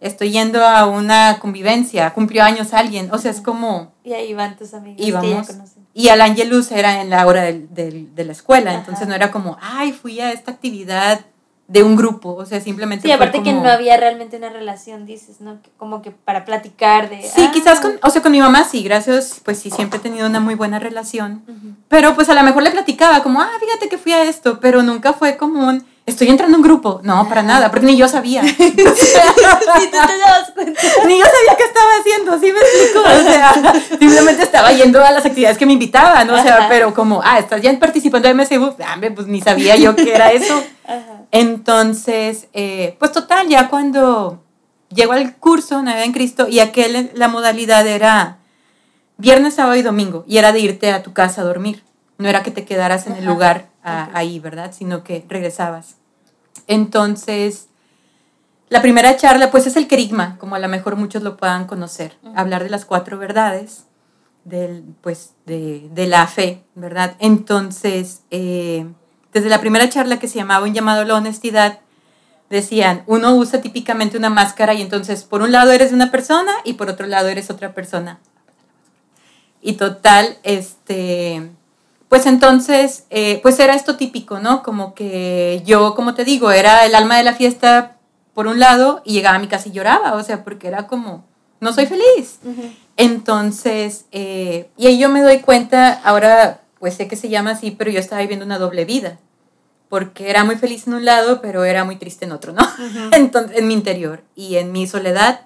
estoy yendo a una convivencia, cumplió años alguien, o sea, es como, Y ahí van tus amigos que íbamos, ya conocen. y al Angelus era en la hora del- del- de la escuela, entonces no era como, ay, fui a esta actividad de un grupo, o sea, simplemente Sí, aparte que no había realmente una relación, dices, ¿no? Como que para platicar de... Sí, ah, quizás con, o sea, con mi mamá sí, gracias, pues sí, siempre he tenido una muy buena relación. Pero pues a lo mejor le platicaba como, ah, fíjate que fui a esto, pero nunca fue como un, estoy entrando a un grupo. No, para nada, porque ni yo sabía. (laughs) (laughs) Y tú te cuenta. ni yo sabía qué estaba haciendo, ¿sí me explico? O sea, (laughs) simplemente estaba yendo a las actividades que me invitaban, o sea, Ajá. pero como, ah, estás ya participando de MSU, ah, pues ni sabía yo qué era eso. Ajá. Entonces, eh, pues total, ya cuando llego al curso Navidad en Cristo y aquel, la modalidad era viernes, sábado y domingo, y era de irte a tu casa a dormir. No era que te quedaras en el lugar a- ahí, ¿verdad? Sino que regresabas. Entonces, la primera charla, pues es el querigma, como a lo mejor muchos lo puedan conocer. Hablar de las cuatro verdades, del, pues, de, de la fe, ¿verdad? Entonces, eh, desde la primera charla que se llamaba Un llamado a la honestidad, decían, uno usa típicamente una máscara y entonces por un lado eres una persona y por otro lado eres otra persona. Y total, este, pues entonces, eh, pues era esto típico, ¿no? Como que yo, como te digo, era el alma de la fiesta por un lado y llegaba a mi casa y lloraba, o sea, porque era como, no soy feliz. Entonces, eh, y ahí yo me doy cuenta, ahora pues sé que se llama así, pero yo estaba viviendo una doble vida, porque era muy feliz en un lado, pero era muy triste en otro, ¿no? Ujú. (laughs) Entonces, en mi interior y en mi soledad.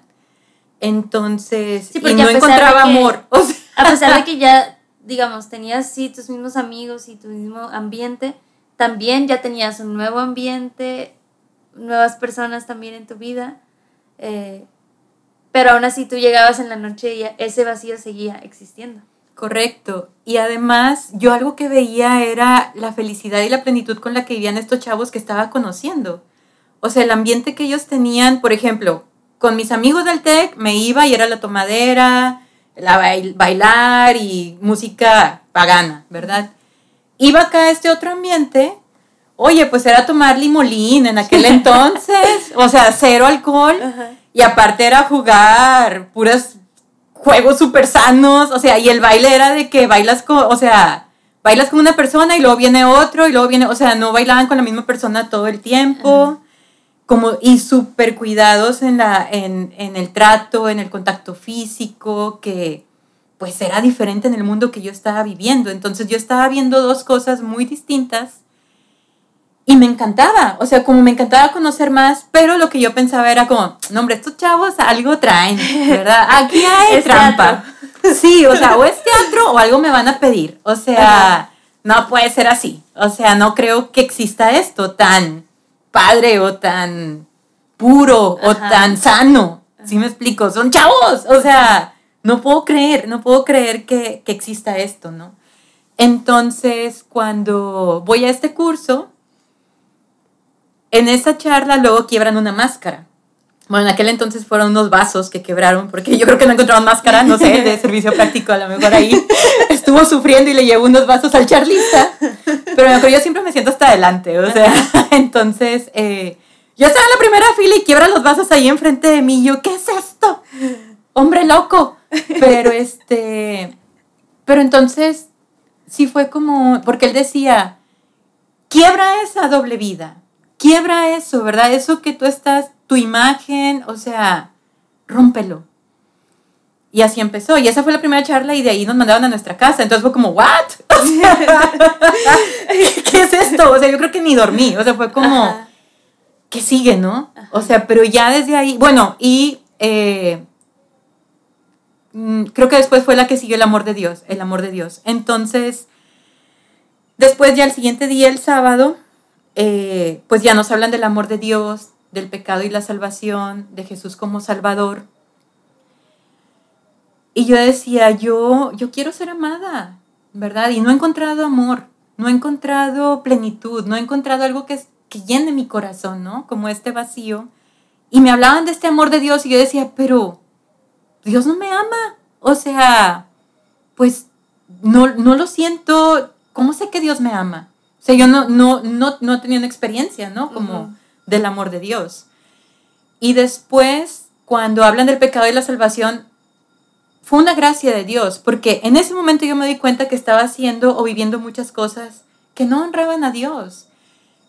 Entonces, Sí, y no encontraba que- amor. (laughs) O sea, A pesar de que ya, digamos, tenías sí tus mismos amigos y tu mismo ambiente, también ya tenías un nuevo ambiente, nuevas personas también en tu vida, eh, pero aún así tú llegabas en la noche y ese vacío seguía existiendo. Correcto. Y además, yo algo que veía era la felicidad y la plenitud con la que vivían estos chavos que estaba conociendo. O sea, el ambiente que ellos tenían, por ejemplo, con mis amigos del TEC me iba y era la tomadera, la bail- bailar y música pagana, ¿verdad? Iba acá a este otro ambiente, oye, pues era tomar limolín en aquel entonces, o sea, cero alcohol. Y aparte era jugar puras juegos súper sanos, o sea, y el baile era de que bailas con, o sea, bailas con una persona y luego viene otro y luego viene, o sea, no bailaban con la misma persona todo el tiempo, como, y súper cuidados en, la, en, en el trato, en el contacto físico, que pues era diferente en el mundo que yo estaba viviendo. Entonces yo estaba viendo dos cosas muy distintas y me encantaba, o sea, como me encantaba conocer más, pero lo que yo pensaba era como, no hombre, estos chavos algo traen, ¿verdad? Aquí hay Es trampa. Sí, o sea, o es teatro o algo me van a pedir. O sea, Ajá. no puede ser así. O sea, no creo que exista esto tan padre o tan puro o tan sano. ¿Sí me explico? Son chavos. O sea, no puedo creer, no puedo creer que, que exista esto, ¿no? Entonces, cuando voy a este curso, en esa charla luego quiebran una máscara. Bueno, en aquel entonces fueron unos vasos que quebraron, porque yo creo que no encontraban máscara, no sé, de servicio práctico, a lo mejor ahí (laughs) estuvo sufriendo y le llevó unos vasos al charlista. Pero mejor yo siempre me siento hasta adelante, o sea, (laughs) entonces eh, yo estaba en la primera fila y quiebra los vasos ahí enfrente de mí. y Yo, ¿qué es esto? Hombre loco. Pero este, pero entonces sí fue como, porque él decía, quiebra esa doble vida, quiebra eso, ¿verdad? Eso que tú estás, tu imagen, o sea, rómpelo. Y así empezó. Y esa fue la primera charla y de ahí nos mandaron a nuestra casa. Entonces fue como, ¿what? (laughs) O sea, (laughs) ¿qué es esto? O sea, yo creo que ni dormí. O sea, fue como, Ajá. ¿qué sigue, no? O sea, pero ya desde ahí, bueno, y eh, mm, creo que después fue la que siguió el amor de Dios, el amor de Dios. Entonces, después ya el siguiente día, el sábado, eh, pues ya nos hablan del amor de Dios, del pecado y la salvación, de Jesús como Salvador. Y yo decía, yo, yo quiero ser amada, ¿verdad? Y no he encontrado amor, no he encontrado plenitud, no he encontrado algo que, que llene mi corazón, ¿no? Como este vacío. Y me hablaban de este amor de Dios y yo decía, pero Dios no me ama. O sea, pues no, no lo siento. ¿Cómo sé que Dios me ama? O sea, yo no, no, no, no tenido una experiencia, ¿no? Como del amor de Dios. Y después, cuando hablan del pecado y la salvación, fue una gracia de Dios, porque en ese momento yo me di cuenta que estaba haciendo o viviendo muchas cosas que no honraban a Dios.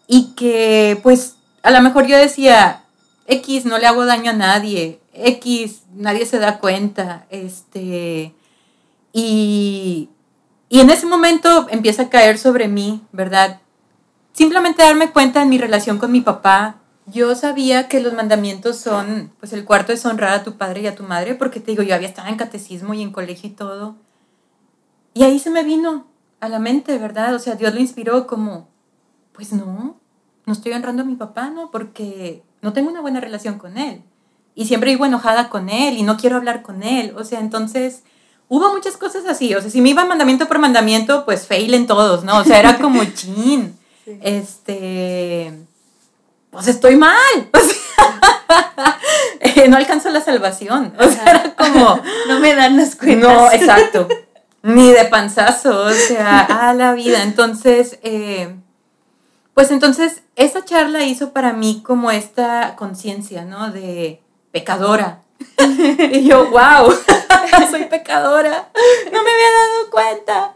Y que pues a lo mejor yo decía, X, no le hago daño a nadie, X, nadie se da cuenta, este, y, y en ese momento empieza a caer sobre mí, ¿verdad? Simplemente darme cuenta en mi relación con mi papá, yo sabía que los mandamientos son, pues el cuarto es honrar a tu padre y a tu madre, porque te digo, yo había estado en catecismo y en colegio y todo. Y ahí se me vino a la mente, ¿verdad? O sea, Dios lo inspiró como, pues no, no estoy honrando a mi papá, ¿no? Porque no tengo una buena relación con él. Y siempre vivo enojada con él y no quiero hablar con él. O sea, entonces hubo muchas cosas así. O sea, si me iba mandamiento por mandamiento, pues fail en todos, ¿no? O sea, era como (laughs) chin. Este pues estoy mal. (laughs) Eh, no alcanzo la salvación. O sea, era como... (laughs) No me dan las cuentas. No, exacto. Ni de panzazo, o sea, a la vida. Entonces, eh, pues entonces esa charla hizo para mí como esta conciencia, ¿no? De pecadora. (laughs) y yo, wow, (laughs) soy pecadora. No me había dado cuenta.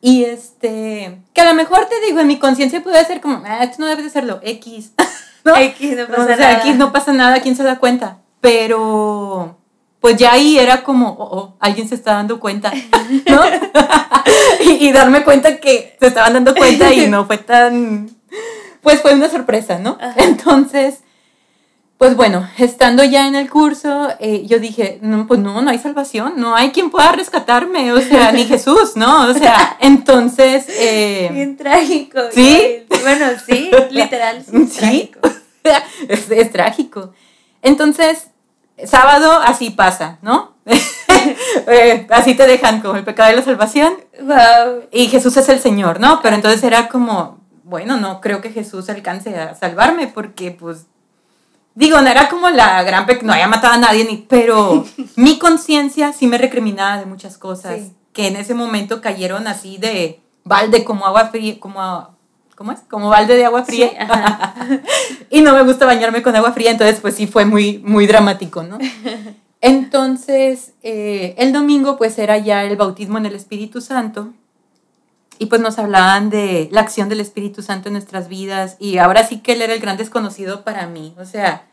Y este, que a lo mejor te digo, en mi conciencia puede ser como, ah, esto no debe de serlo, X. (laughs) ¿no? X no pasa o sea, nada. X no pasa nada, ¿quién se da cuenta? Pero, pues ya ahí era como, oh, oh, alguien se está dando cuenta, ¿no? y, y, darme cuenta que se estaban dando cuenta y no fue tan, pues fue una sorpresa, ¿no? Ajá. Entonces, pues bueno, estando ya en el curso, eh, yo dije, no, pues no, no hay salvación, no hay quien pueda rescatarme, o sea, ni (laughs) Jesús, ¿no? O sea, entonces... Eh, Bien trágico. Sí. Bueno, sí, literal. Sí. ¿Sí? Trágico. (laughs) es, es, trágico. Entonces, sábado así pasa, ¿no? (laughs) eh, así te dejan como el pecado de la salvación. Wow. Y Jesús es el Señor, ¿no? Pero entonces era como, bueno, no creo que Jesús alcance a salvarme porque pues Digo, no era como la gran... no había matado a nadie, ni, pero (laughs) mi conciencia sí me recriminaba de muchas cosas sí. que en ese momento cayeron así de balde como agua fría, como... ¿Cómo es? Como balde de agua fría. Sí, (laughs) y no me gusta bañarme con agua fría, entonces pues sí fue muy, muy dramático, ¿no? (laughs) Entonces, eh, el domingo pues era ya el bautismo en el Espíritu Santo y pues nos hablaban de la acción del Espíritu Santo en nuestras vidas y ahora sí que él era el gran desconocido para mí. O sea,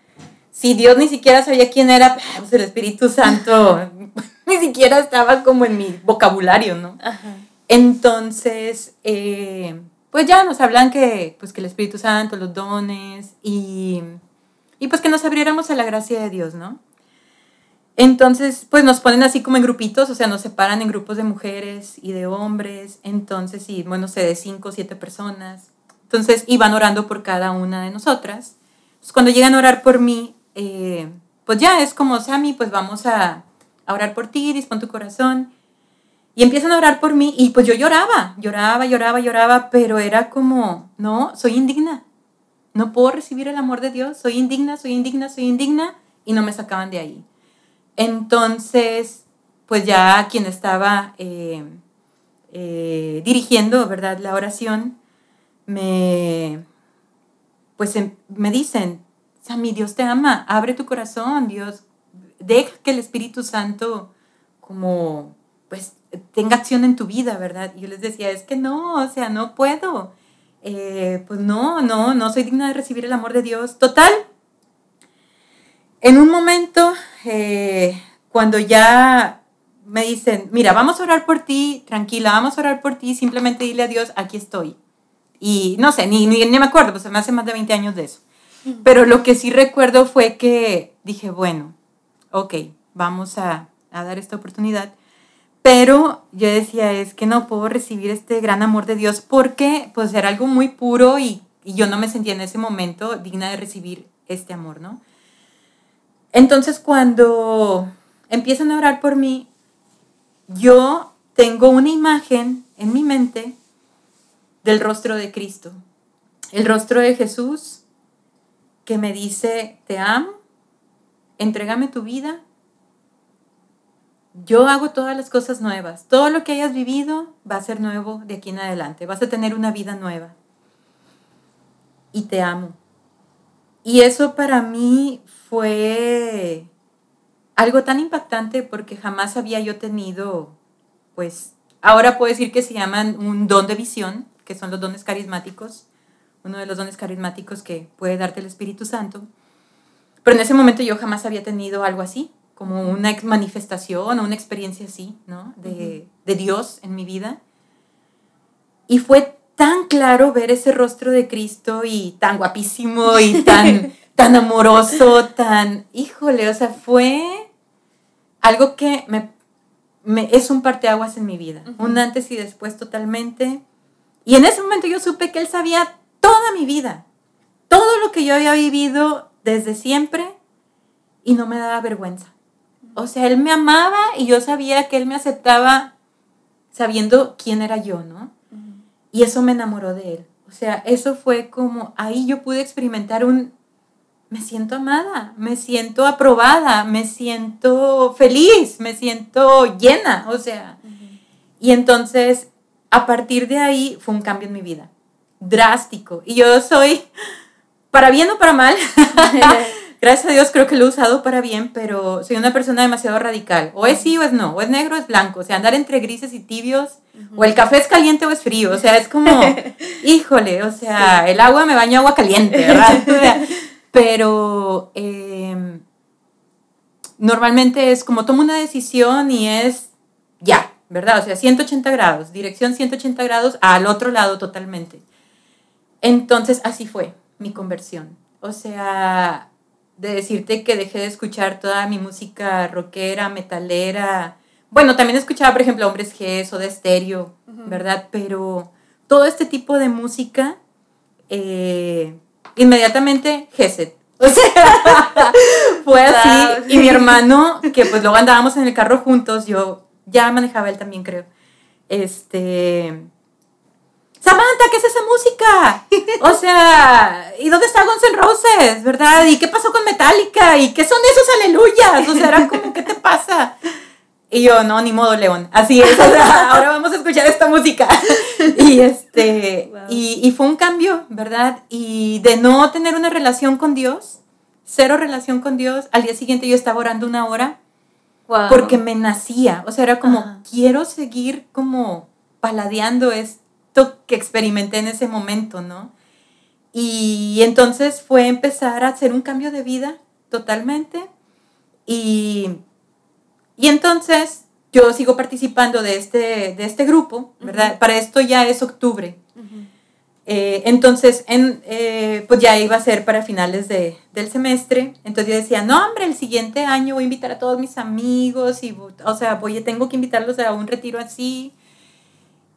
si Dios ni siquiera sabía quién era, pues el Espíritu Santo (laughs) ni siquiera estaba como en mi vocabulario, ¿no? Ajá. Entonces, eh, pues ya nos hablan que, pues que el Espíritu Santo, los dones y, y pues que nos abriéramos a la gracia de Dios, ¿no? Entonces, pues nos ponen así como en grupitos, o sea, nos separan en grupos de mujeres y de hombres, entonces, y bueno, sé, de cinco o siete personas. Entonces, iban orando por cada una de nosotras. Entonces, cuando llegan a orar por mí, eh, pues ya es como, Sammy, pues vamos a, a orar por ti, dispón tu corazón. Y empiezan a orar por mí y pues yo lloraba, lloraba, lloraba, lloraba, pero era como, no, soy indigna. No puedo recibir el amor de Dios, soy indigna, soy indigna, soy indigna, y no me sacaban de ahí. Entonces, pues ya quien estaba eh, eh, dirigiendo, ¿verdad? La oración, me, pues me dicen, Sammy, Dios te ama, abre tu corazón, Dios, deja que el Espíritu Santo como, pues, tenga acción en tu vida, ¿verdad? Y yo les decía, es que no, o sea, no puedo. Eh, pues no, no, no soy digna de recibir el amor de Dios. Total, en un momento, eh, cuando ya me dicen, mira, vamos a orar por ti, tranquila, vamos a orar por ti, simplemente dile a Dios, aquí estoy. Y no sé, ni, ni, ni me acuerdo, pues me hace más de 20 años de eso. Pero lo que sí recuerdo fue que dije, bueno, ok, vamos a, a dar esta oportunidad. Pero yo decía, es que no puedo recibir este gran amor de Dios porque pues era algo muy puro y, y yo no me sentía en ese momento digna de recibir este amor, ¿no? Entonces cuando empiezan a orar por mí, yo tengo una imagen en mi mente del rostro de Cristo. El rostro de Jesús que me dice, te amo, entrégame tu vida, yo hago todas las cosas nuevas, todo lo que hayas vivido va a ser nuevo de aquí en adelante, vas a tener una vida nueva. Y te amo. Y eso para mí fue algo tan impactante porque jamás había yo tenido, pues, ahora puedo decir que se llaman un don de visión, que son los dones carismáticos, uno de los dones carismáticos que puede darte el Espíritu Santo. Pero en ese momento yo jamás había tenido algo así, como una manifestación o una experiencia así, ¿no? De, de Dios en mi vida. Y fue tan claro ver ese rostro de Cristo y tan guapísimo y tan, (laughs) tan amoroso, tan, híjole, o sea, fue algo que me, me es un parteaguas en mi vida, un antes y después totalmente. Y en ese momento yo supe que Él sabía toda mi vida, todo lo que yo había vivido desde siempre y no me daba vergüenza. O sea, Él me amaba y yo sabía que Él me aceptaba sabiendo quién era yo, ¿no? Y eso me enamoró de Él. O sea, eso fue como, ahí yo pude experimentar un, me siento amada, me siento aprobada, me siento feliz, me siento llena, o sea. Y entonces, a partir de ahí, fue un cambio en mi vida, drástico. Y yo soy, para bien o para mal, (laughs) gracias a Dios creo que lo he usado para bien, pero soy una persona demasiado radical. O es sí o es no, o es negro o es blanco. O sea, andar entre grises y tibios, o el café es caliente o es frío. O sea, es como, (laughs) híjole, o sea, el agua me baña agua caliente, ¿verdad? (laughs) pero em, normalmente es como tomo una decisión y es ya, ¿verdad? O sea, 180 grados, dirección 180 grados al otro lado totalmente. Entonces, así fue mi conversión. O sea, de decirte que dejé de escuchar toda mi música rockera, metalera. Bueno, también escuchaba, por ejemplo, Hombres G o de estéreo, ¿verdad? Pero todo este tipo de música, eh, inmediatamente Geset. O sea, (laughs) fue así. Y mi hermano, que pues luego andábamos en el carro juntos, yo ya manejaba él también, creo. Este Samantha, ¿qué es esa música? O sea, ¿y dónde está Guns N' Roses? ¿Verdad? ¿Y qué pasó con Metallica? ¿Y qué son esos aleluyas? O sea, era como, ¿qué te pasa? Y yo, no, ni modo, León. Así es, (laughs) ahora vamos a escuchar esta música. Y este, y, y, fue un cambio, ¿verdad? Y de no tener una relación con Dios, cero relación con Dios, al día siguiente yo estaba orando una hora porque me nacía. O sea, era como, quiero seguir como paladeando esto que experimenté en ese momento, ¿no? Y entonces fue empezar a hacer un cambio de vida totalmente. Y, y entonces yo sigo participando de este, de este grupo, ¿verdad? Para esto ya es octubre. Eh, entonces, en, eh, pues ya iba a ser para finales de, del semestre. Entonces yo decía, no, hombre, el siguiente año voy a invitar a todos mis amigos y, o sea, voy, tengo que invitarlos a un retiro así.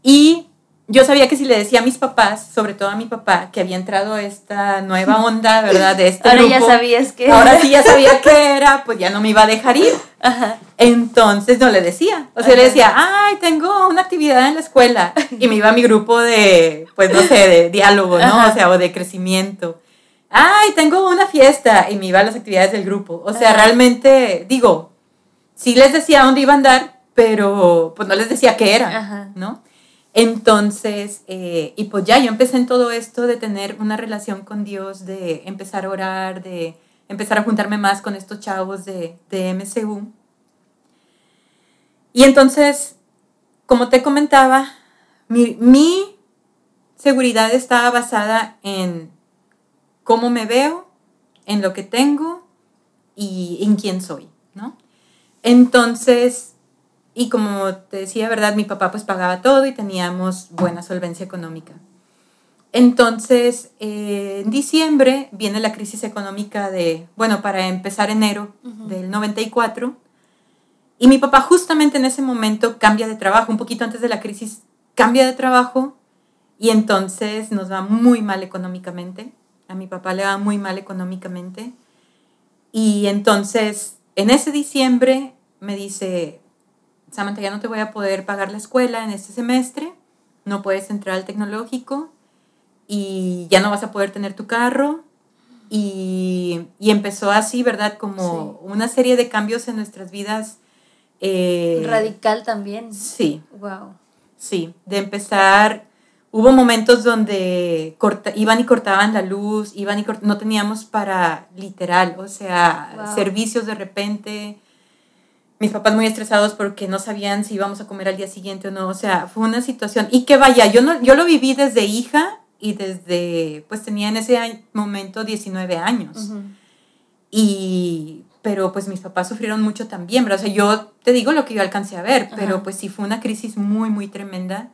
Y yo sabía que si le decía a mis papás, sobre todo a mi papá, que había entrado esta nueva onda, ¿verdad? De este (laughs) ahora ya sabías que Ahora sí ya sabía qué era, pues ya no me iba a dejar ir. Entonces no le decía. O sea, le decía, ay, tengo una actividad en la escuela. Y me iba a mi grupo de, pues no sé, de diálogo, ¿no? O sea, o de crecimiento. Ay, tengo una fiesta. Y me iba a las actividades del grupo. O sea, realmente, digo, sí les decía dónde iba a andar, pero pues no les decía qué era, ¿no? Entonces, eh, y pues ya yo empecé en todo esto de tener una relación con Dios, de empezar a orar, de empezar a juntarme más con estos chavos de, de MCU. Y entonces, como te comentaba, mi, mi seguridad estaba basada en cómo me veo, en lo que tengo y en quién soy, ¿no? Entonces, y como te decía, ¿verdad? Mi papá pues pagaba todo y teníamos buena solvencia económica. Entonces, eh, en diciembre viene la crisis económica de, bueno, para empezar enero del 94. Y mi papá justamente en ese momento cambia de trabajo, un poquito antes de la crisis, cambia de trabajo y entonces nos va muy mal económicamente. A mi papá le va muy mal económicamente. Y entonces, en ese diciembre me dice, Samantha, ya no te voy a poder pagar la escuela en este semestre, no puedes entrar al tecnológico y ya no vas a poder tener tu carro. Y, y empezó así, ¿verdad? Como una serie de cambios en nuestras vidas. eh, Radical también. Sí. Wow. Sí, de empezar, hubo momentos donde corta, iban y cortaban la luz, iban y no teníamos para literal, o sea, servicios de repente. Mis papás muy estresados porque no sabían si íbamos a comer al día siguiente o no, o sea, fue una situación. Y que vaya, yo, no, yo lo viví desde hija y desde, pues tenía en ese momento 19 años. Y pero pues mis papás sufrieron mucho también, O sea, yo te digo lo que yo alcancé a ver, pero pues sí fue una crisis muy, muy tremenda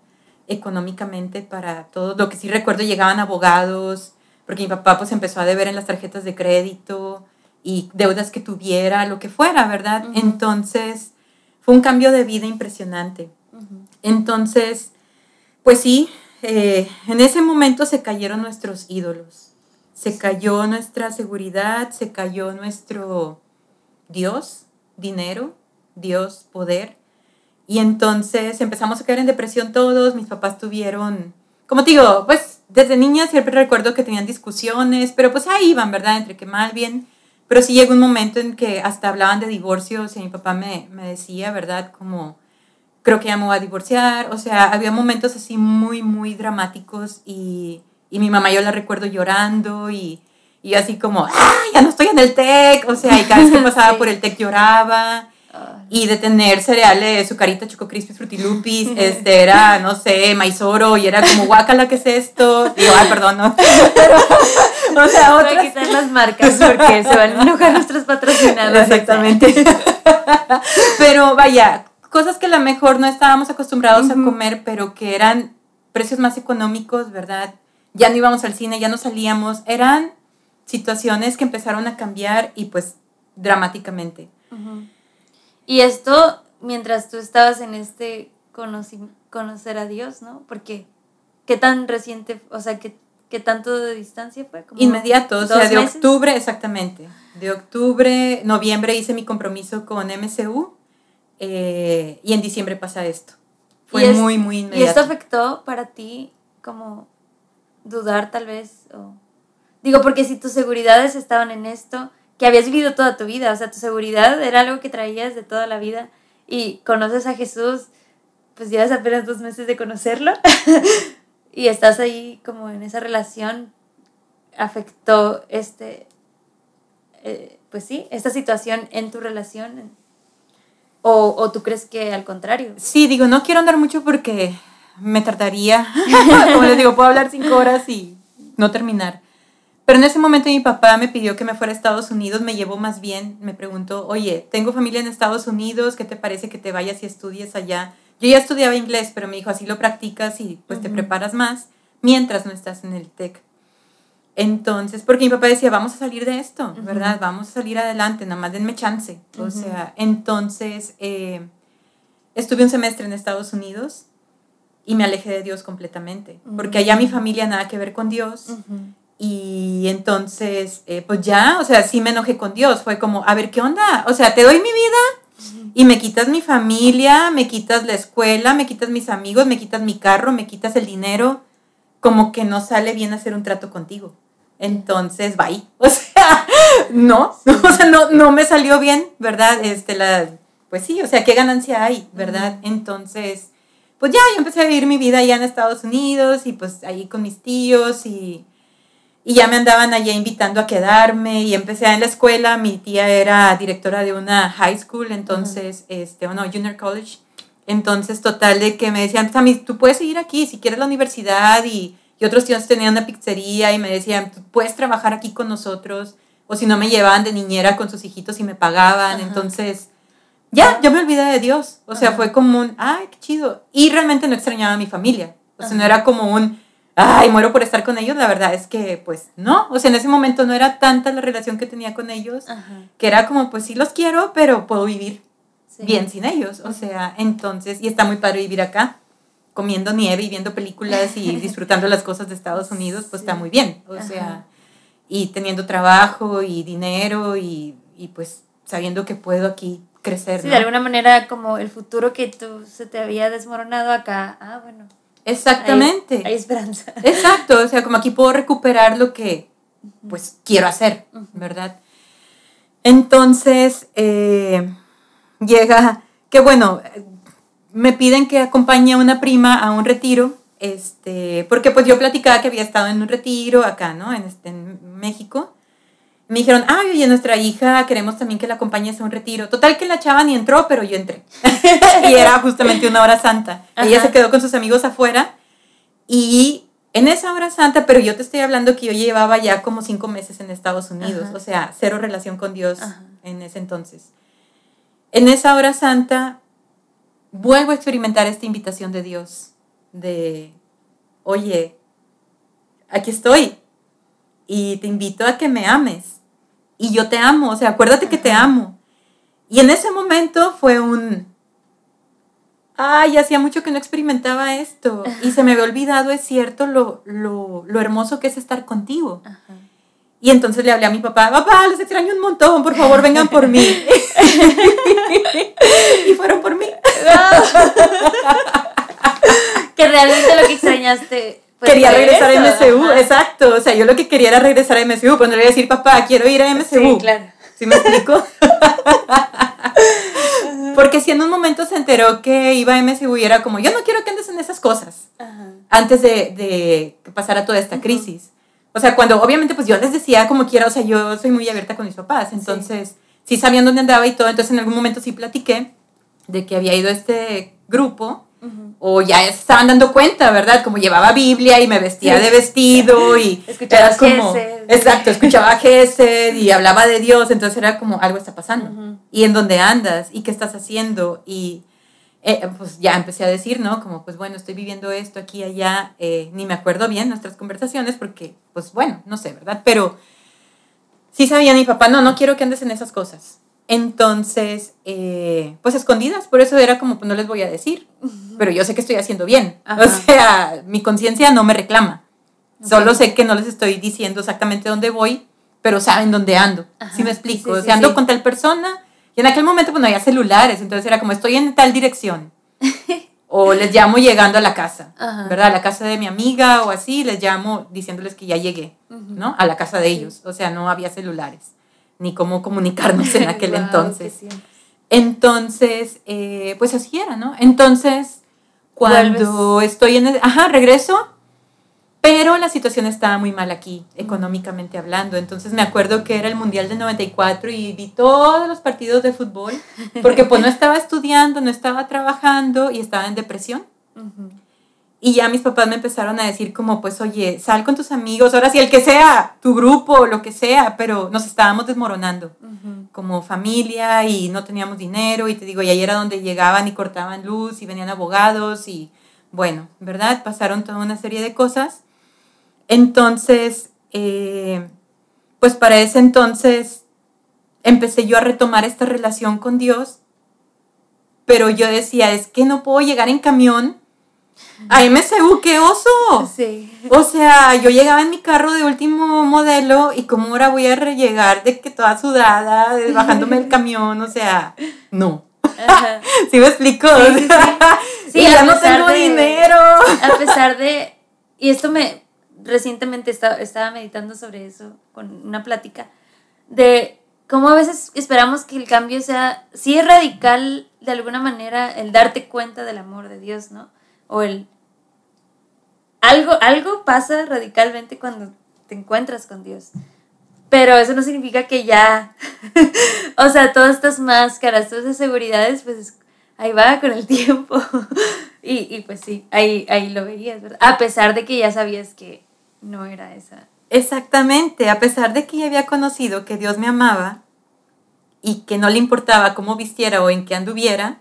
económicamente para todos. Lo que sí recuerdo, llegaban abogados, porque mi papá pues empezó a deber en las tarjetas de crédito y deudas que tuviera, lo que fuera, ¿verdad? Entonces, fue un cambio de vida impresionante. Entonces, pues sí, eh, en ese momento se cayeron nuestros ídolos, se cayó nuestra seguridad, se cayó nuestro Dios, dinero, Dios, poder. Y entonces empezamos a caer en depresión todos, mis papás tuvieron, como te digo, pues desde niña siempre recuerdo que tenían discusiones, pero pues ahí iban, ¿verdad? Entre que mal, bien. Pero sí llegó un momento en que hasta hablaban de divorcios y mi papá me, me decía, ¿verdad? Como, creo que ya me voy a divorciar. O sea, había momentos así muy, muy dramáticos y, y mi mamá yo la recuerdo llorando y y así como, ¡ah! Ya no estoy en el TEC. O sea, y cada vez que (laughs) pasaba por el TEC lloraba. Y de tener cereales, sucarita, choco crispy, frutilupis, (laughs) este era, no sé, maizoro, y era como, guacala, ¿qué es esto? Y yo, ay, perdón, no. (laughs) (laughs) o sea, otras... Voy a quitar las (laughs) marcas porque se van a enojar nuestros patrocinadores. Exactamente. (laughs) pero vaya, cosas que a lo mejor no estábamos acostumbrados a comer, pero que eran precios más económicos, ¿verdad? Ya no íbamos al cine, ya no salíamos, eran situaciones que empezaron a cambiar y pues dramáticamente. Y esto mientras tú estabas en este conocer a Dios, ¿no? Porque qué tan reciente, o sea, qué, qué tanto de distancia fue? Inmediato, o sea, de octubre, exactamente. De octubre, noviembre hice mi compromiso con MCU eh, y en diciembre pasa esto. Fue muy, muy inmediato. ¿Y esto afectó para ti como dudar tal vez? O Digo, porque si tus seguridades estaban en esto, que habías vivido toda tu vida, o sea, tu seguridad era algo que traías de toda la vida y conoces a Jesús, pues llevas apenas dos meses de conocerlo (laughs) y estás ahí como en esa relación, afectó este, eh, pues sí, esta situación en tu relación. O, ¿O tú crees que al contrario? Sí, digo, no quiero andar mucho porque me tardaría. (laughs) Como les digo, puedo hablar cinco horas y no terminar. Pero en ese momento mi papá me pidió que me fuera a Estados Unidos, me llevó más bien, me preguntó, oye, tengo familia en Estados Unidos, ¿qué te parece que te vayas y estudies allá? Yo ya estudiaba inglés, pero me dijo, así lo practicas y pues te preparas más mientras no estás en el TEC. Entonces, porque mi papá decía, vamos a salir de esto, ¿verdad? Vamos a salir adelante, nada más denme chance. O sea, entonces eh, estuve un semestre en Estados Unidos y me alejé de Dios completamente, porque allá mi familia nada que ver con Dios. Y entonces, eh, pues ya, o sea, sí me enojé con Dios. Fue como, a ver, ¿qué onda? O sea, te doy mi vida y me quitas mi familia, me quitas la escuela, me quitas mis amigos, me quitas mi carro, me quitas el dinero. Como que no sale bien hacer un trato contigo. Entonces, bye. (laughs) O sea, no, o sea, no, no me salió bien, ¿verdad? Este, la, pues sí, o sea, ¿qué ganancia hay, verdad? Entonces, pues ya, yo empecé a vivir mi vida allá en Estados Unidos y pues ahí con mis tíos y y ya me andaban allá invitando a quedarme y empecé en la escuela, mi tía era directora de una high school, entonces, este, o no, junior college, entonces total de que me decían, Sammy, tú puedes seguir aquí si quieres la universidad y, y otros tíos tenían una pizzería y me decían, tú puedes trabajar aquí con nosotros, o si no me llevaban de niñera con sus hijitos y me pagaban, entonces, ya, yo me olvidé de Dios, o sea, fue como un, ay, qué chido, y realmente no extrañaba a mi familia, o sea, no era como un ay, muero por estar con ellos, la verdad es que, pues, no, o sea, en ese momento no era tanta la relación que tenía con ellos, que era como, pues sí los quiero, pero puedo vivir bien sin ellos, o sea, entonces, y está muy padre vivir acá, comiendo nieve y viendo películas y (laughs) disfrutando las cosas de Estados Unidos, pues está muy bien, o sea, y teniendo trabajo y dinero y, y, pues sabiendo que puedo aquí crecer. Sí, de alguna manera como el futuro que tú se te había desmoronado acá, ah, bueno Exactamente. Hay, esperanza. (laughs) Exacto, o sea, como aquí puedo recuperar lo que pues quiero hacer, ¿verdad? Entonces, eh, llega, que bueno, me piden que acompañe a una prima a un retiro, este, porque pues yo platicaba que había estado en un retiro acá, ¿no? En, este, en México. Me dijeron, ay, oye, nuestra hija queremos también que la acompañes a un retiro. Total que la chava ni entró, pero yo entré. (laughs) y era justamente una hora santa. Ella se quedó con sus amigos afuera y en esa hora santa, pero yo te estoy hablando que yo llevaba ya como cinco meses en Estados Unidos, o sea, cero relación con Dios en ese entonces. En esa hora santa vuelvo a experimentar esta invitación de Dios, de, oye, aquí estoy y te invito a que me ames y yo te amo, o sea, acuérdate que te amo. Y en ese momento fue un, ay, hacía mucho que no experimentaba esto y se me había olvidado, es cierto, lo, lo, lo hermoso que es estar contigo. Y entonces le hablé a mi papá, papá, les extraño un montón, por favor, vengan por mí. (laughs) y fueron por mí. (laughs) que realmente lo que extrañaste pues quería regresar a MSU, exacto. O sea, yo lo que quería era regresar a MSU, pero no le iba a decir, papá, quiero ir a MSU. Sí, claro. ¿Sí me explico? (laughs) (laughs) Porque si en un momento se enteró que iba a MSU y era como, yo no quiero que andes en esas cosas. Antes de, de, que pasara toda esta crisis. O sea, cuando obviamente pues yo les decía como quiera, o sea, yo soy muy abierta con mis papás. Entonces, sí, sí sabían dónde andaba y todo. Entonces, en algún momento sí platiqué de que había ido a este grupo o ya estaban dando cuenta, ¿verdad? Como llevaba Biblia y me vestía de vestido y escuchaba como exacto, escuchaba Gesed y hablaba de Dios, entonces era como algo está pasando. Y en dónde andas y qué estás haciendo y eh, pues ya empecé a decir, ¿no? Como pues bueno, estoy viviendo esto aquí allá, eh, ni me acuerdo bien nuestras conversaciones porque pues bueno, no sé, ¿verdad? Pero sí sabía mi papá, no, no quiero que andes en esas cosas. Entonces, eh, pues escondidas, por eso era como, pues no les voy a decir, pero yo sé que estoy haciendo bien. O sea, mi conciencia no me reclama. Solo sé que no les estoy diciendo exactamente dónde voy, pero saben dónde ando. ¿Sí me explico? o sea, ando con tal persona y en aquel momento pues no había celulares, entonces era como estoy en tal dirección. (laughs) o les llamo llegando a la casa, ¿verdad? A la casa de mi amiga o así, les llamo diciéndoles que ya llegué, ¿no? A la casa de ellos. O sea, no había celulares ni cómo comunicarnos en (laughs) aquel entonces. Entonces, eh, pues así era, ¿no? Entonces, cuando estoy en... El, ajá, regreso, pero la situación estaba muy mal aquí, económicamente hablando. Entonces me acuerdo que era el Mundial del 94 y vi todos los partidos de fútbol, porque pues no (laughs) estaba estudiando, no estaba trabajando y estaba en depresión. Y ya mis papás me empezaron a decir como, pues, oye, sal con tus amigos, ahora sí, el que sea, tu grupo, lo que sea, pero nos estábamos desmoronando como familia y no teníamos dinero y te digo, y ahí era donde llegaban y cortaban luz y venían abogados y bueno, ¿verdad? Pasaron toda una serie de cosas. Entonces, eh, pues para ese entonces empecé yo a retomar esta relación con Dios, pero yo decía, es que no puedo llegar en camión a MSU, qué oso. Sí. O sea, yo llegaba en mi carro de último modelo y cómo ahora voy a llegar de que toda sudada, (laughs) bajándome el camión, o sea, no. (laughs) ¿Sí me explico? Sí, (laughs) ya no tengo dinero. A pesar de, y esto me, recientemente estaba, estaba meditando sobre eso con una plática, de cómo a veces esperamos que el cambio sea, sí es radical de alguna manera el darte cuenta del amor de Dios, ¿no? O el... Algo, algo pasa radicalmente cuando te encuentras con Dios. Pero eso no significa que ya, (laughs) o sea, todas estas máscaras, todas esas seguridades, pues ahí va con el (laughs) tiempo. y, y, pues sí, ahí, ahí lo veías, ¿verdad? A pesar de que ya sabías que no era esa. Exactamente, a pesar de que ya había conocido que Dios me amaba y que no le importaba cómo vistiera o en qué anduviera,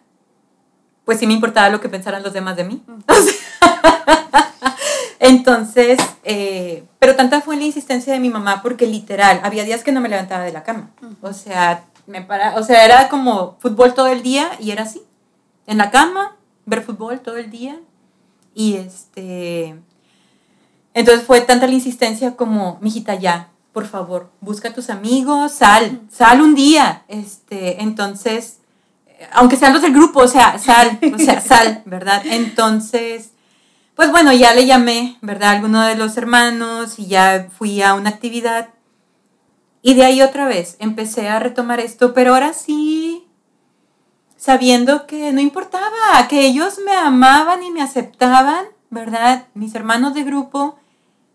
pues sí me importaba lo que pensaran los demás de mí. (laughs) Entonces, eh, pero tanta fue la insistencia de mi mamá porque literal, había días que no me levantaba de la cama. O sea, me para, o sea, era como fútbol todo el día y era así. En la cama, ver fútbol todo el día. Y este, entonces fue tanta la insistencia como, mijita, ya, por favor, busca a tus amigos, sal, sal un día. Este, entonces, aunque sean los del grupo, o sea, sal, o sea, (laughs) sal, ¿verdad? Entonces, pues bueno, ya le llamé, ¿verdad? A alguno de los hermanos y ya fui a una actividad. Y de ahí otra vez empecé a retomar esto, pero ahora sí, sabiendo que no importaba, que ellos me amaban y me aceptaban, ¿verdad? Mis hermanos de grupo,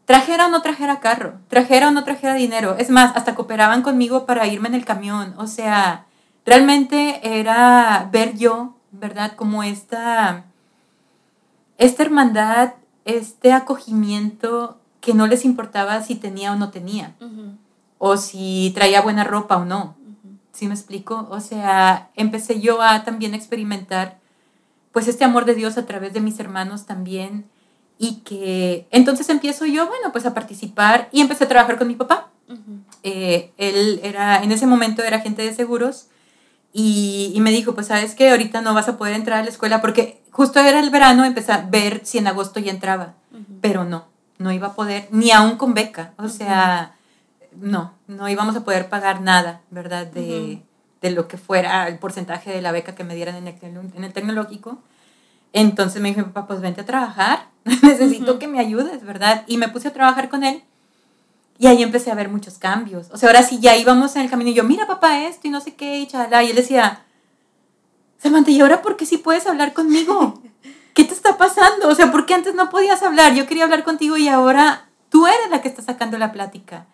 trajera o no trajera carro, trajera o no trajera dinero. Es más, hasta cooperaban conmigo para irme en el camión. O sea, realmente era ver yo, ¿verdad? Como esta esta hermandad, este acogimiento que no les importaba si tenía o no tenía, o si traía buena ropa o no. ¿Sí me explico? O sea, empecé yo a también experimentar pues este amor de Dios a través de mis hermanos también y que entonces empiezo yo, bueno, pues a participar y empecé a trabajar con mi papá. Eh, él era, en ese momento era agente de seguros y, me dijo, pues sabes que ahorita no vas a poder entrar a la escuela porque justo era el verano, empecé a ver si en agosto ya entraba, pero no, no iba a poder, ni aún con beca, o sea, no, no íbamos a poder pagar nada, ¿verdad? De, de, lo que fuera el porcentaje de la beca que me dieran en el, en el tecnológico. Entonces me dijo, papá, pues vente a trabajar, (laughs) necesito que me ayudes, ¿verdad? Y me puse a trabajar con él y ahí empecé a ver muchos cambios. O sea, ahora sí ya íbamos en el camino y yo, mira papá esto y no sé qué, y chala. Y él decía, Samantha, ¿y ahora por qué sí puedes hablar conmigo? ¿Qué te está pasando? O sea, ¿por qué antes no podías hablar? Yo quería hablar contigo y ahora tú eres la que está sacando la plática.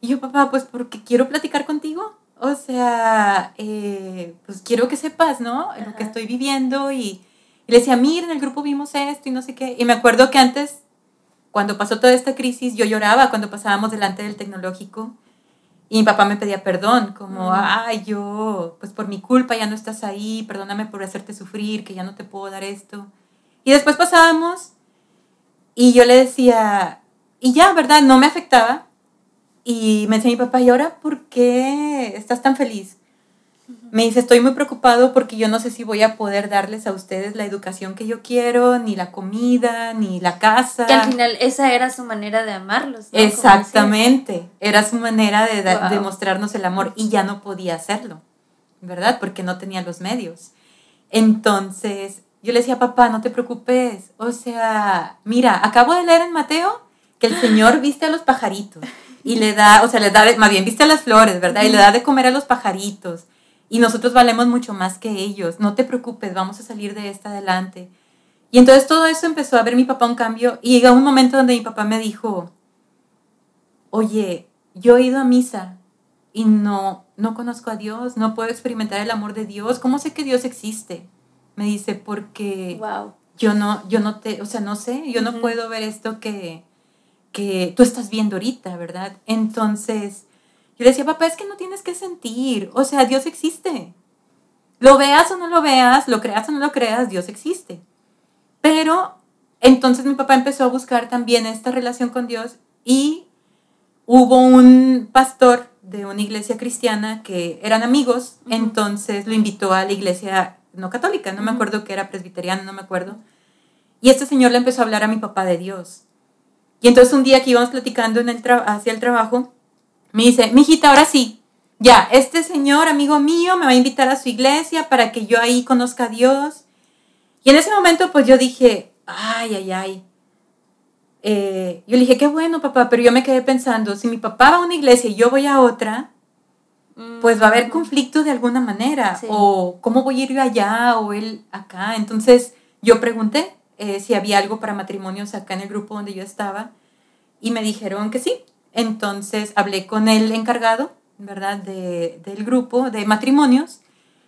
Y yo, papá, pues porque quiero platicar contigo. O sea, eh, pues quiero que sepas, ¿no? Lo que estoy viviendo. Y, y le decía, mira, en el grupo vimos esto y no sé qué. Y me acuerdo que antes cuando pasó toda esta crisis, yo lloraba cuando pasábamos delante del tecnológico y mi papá me pedía perdón, como, ay, yo, pues por mi culpa ya no estás ahí, perdóname por hacerte sufrir, que ya no te puedo dar esto. Y después pasábamos y yo le decía, y ya, ¿verdad? No me afectaba. Y me decía mi papá, ¿y ahora por qué estás tan feliz? Me dice, estoy muy preocupado porque yo no sé si voy a poder darles a ustedes la educación que yo quiero, ni la comida, ni la casa. Que al final esa era su manera de amarlos. Exactamente, era su manera de, de mostrarnos el amor y ya no podía hacerlo, ¿verdad? Porque no tenía los medios. Entonces, yo le decía, papá, no te preocupes. O sea, mira, acabo de leer en Mateo que el Señor viste a los pajaritos y le da, o sea, le da, más bien viste a las flores, ¿verdad? Y le da de comer a los pajaritos y nosotros valemos mucho más que ellos. No te preocupes, vamos a salir de esta adelante. Y entonces todo eso empezó a ver mi papá un cambio y llegó un momento donde mi papá me dijo, oye, yo he ido a misa y no, no conozco a Dios, no puedo experimentar el amor de Dios. ¿Cómo sé que Dios existe? Me dice, porque yo no, yo no te, o sea, no sé, yo no puedo ver esto que, que tú estás viendo ahorita, ¿verdad? Entonces, le decía, papá, es que no tienes que sentir, o sea, Dios existe. Lo veas o no lo veas, lo creas o no lo creas, Dios existe. Pero entonces mi papá empezó a buscar también esta relación con Dios y hubo un pastor de una iglesia cristiana que eran amigos, entonces lo invitó a la iglesia no católica, no me acuerdo que era presbiteriana, no me acuerdo. Y este señor le empezó a hablar a mi papá de Dios. Y entonces un día que íbamos platicando en el hacia el trabajo, me dice, mijita, ahora sí, ya, este señor, amigo mío, me va a invitar a su iglesia para que yo ahí conozca a Dios. Y en ese momento, pues yo dije, ay, ay, ay. Eh, yo le dije, qué bueno, papá, pero yo me quedé pensando, si mi papá va a una iglesia y yo voy a otra, pues va a haber mm. conflicto de alguna manera. O cómo voy a ir yo allá o él acá. Entonces yo pregunté eh, si había algo para matrimonios acá en el grupo donde yo estaba y me dijeron que sí, entonces hablé con el encargado, ¿verdad? De, del grupo de matrimonios.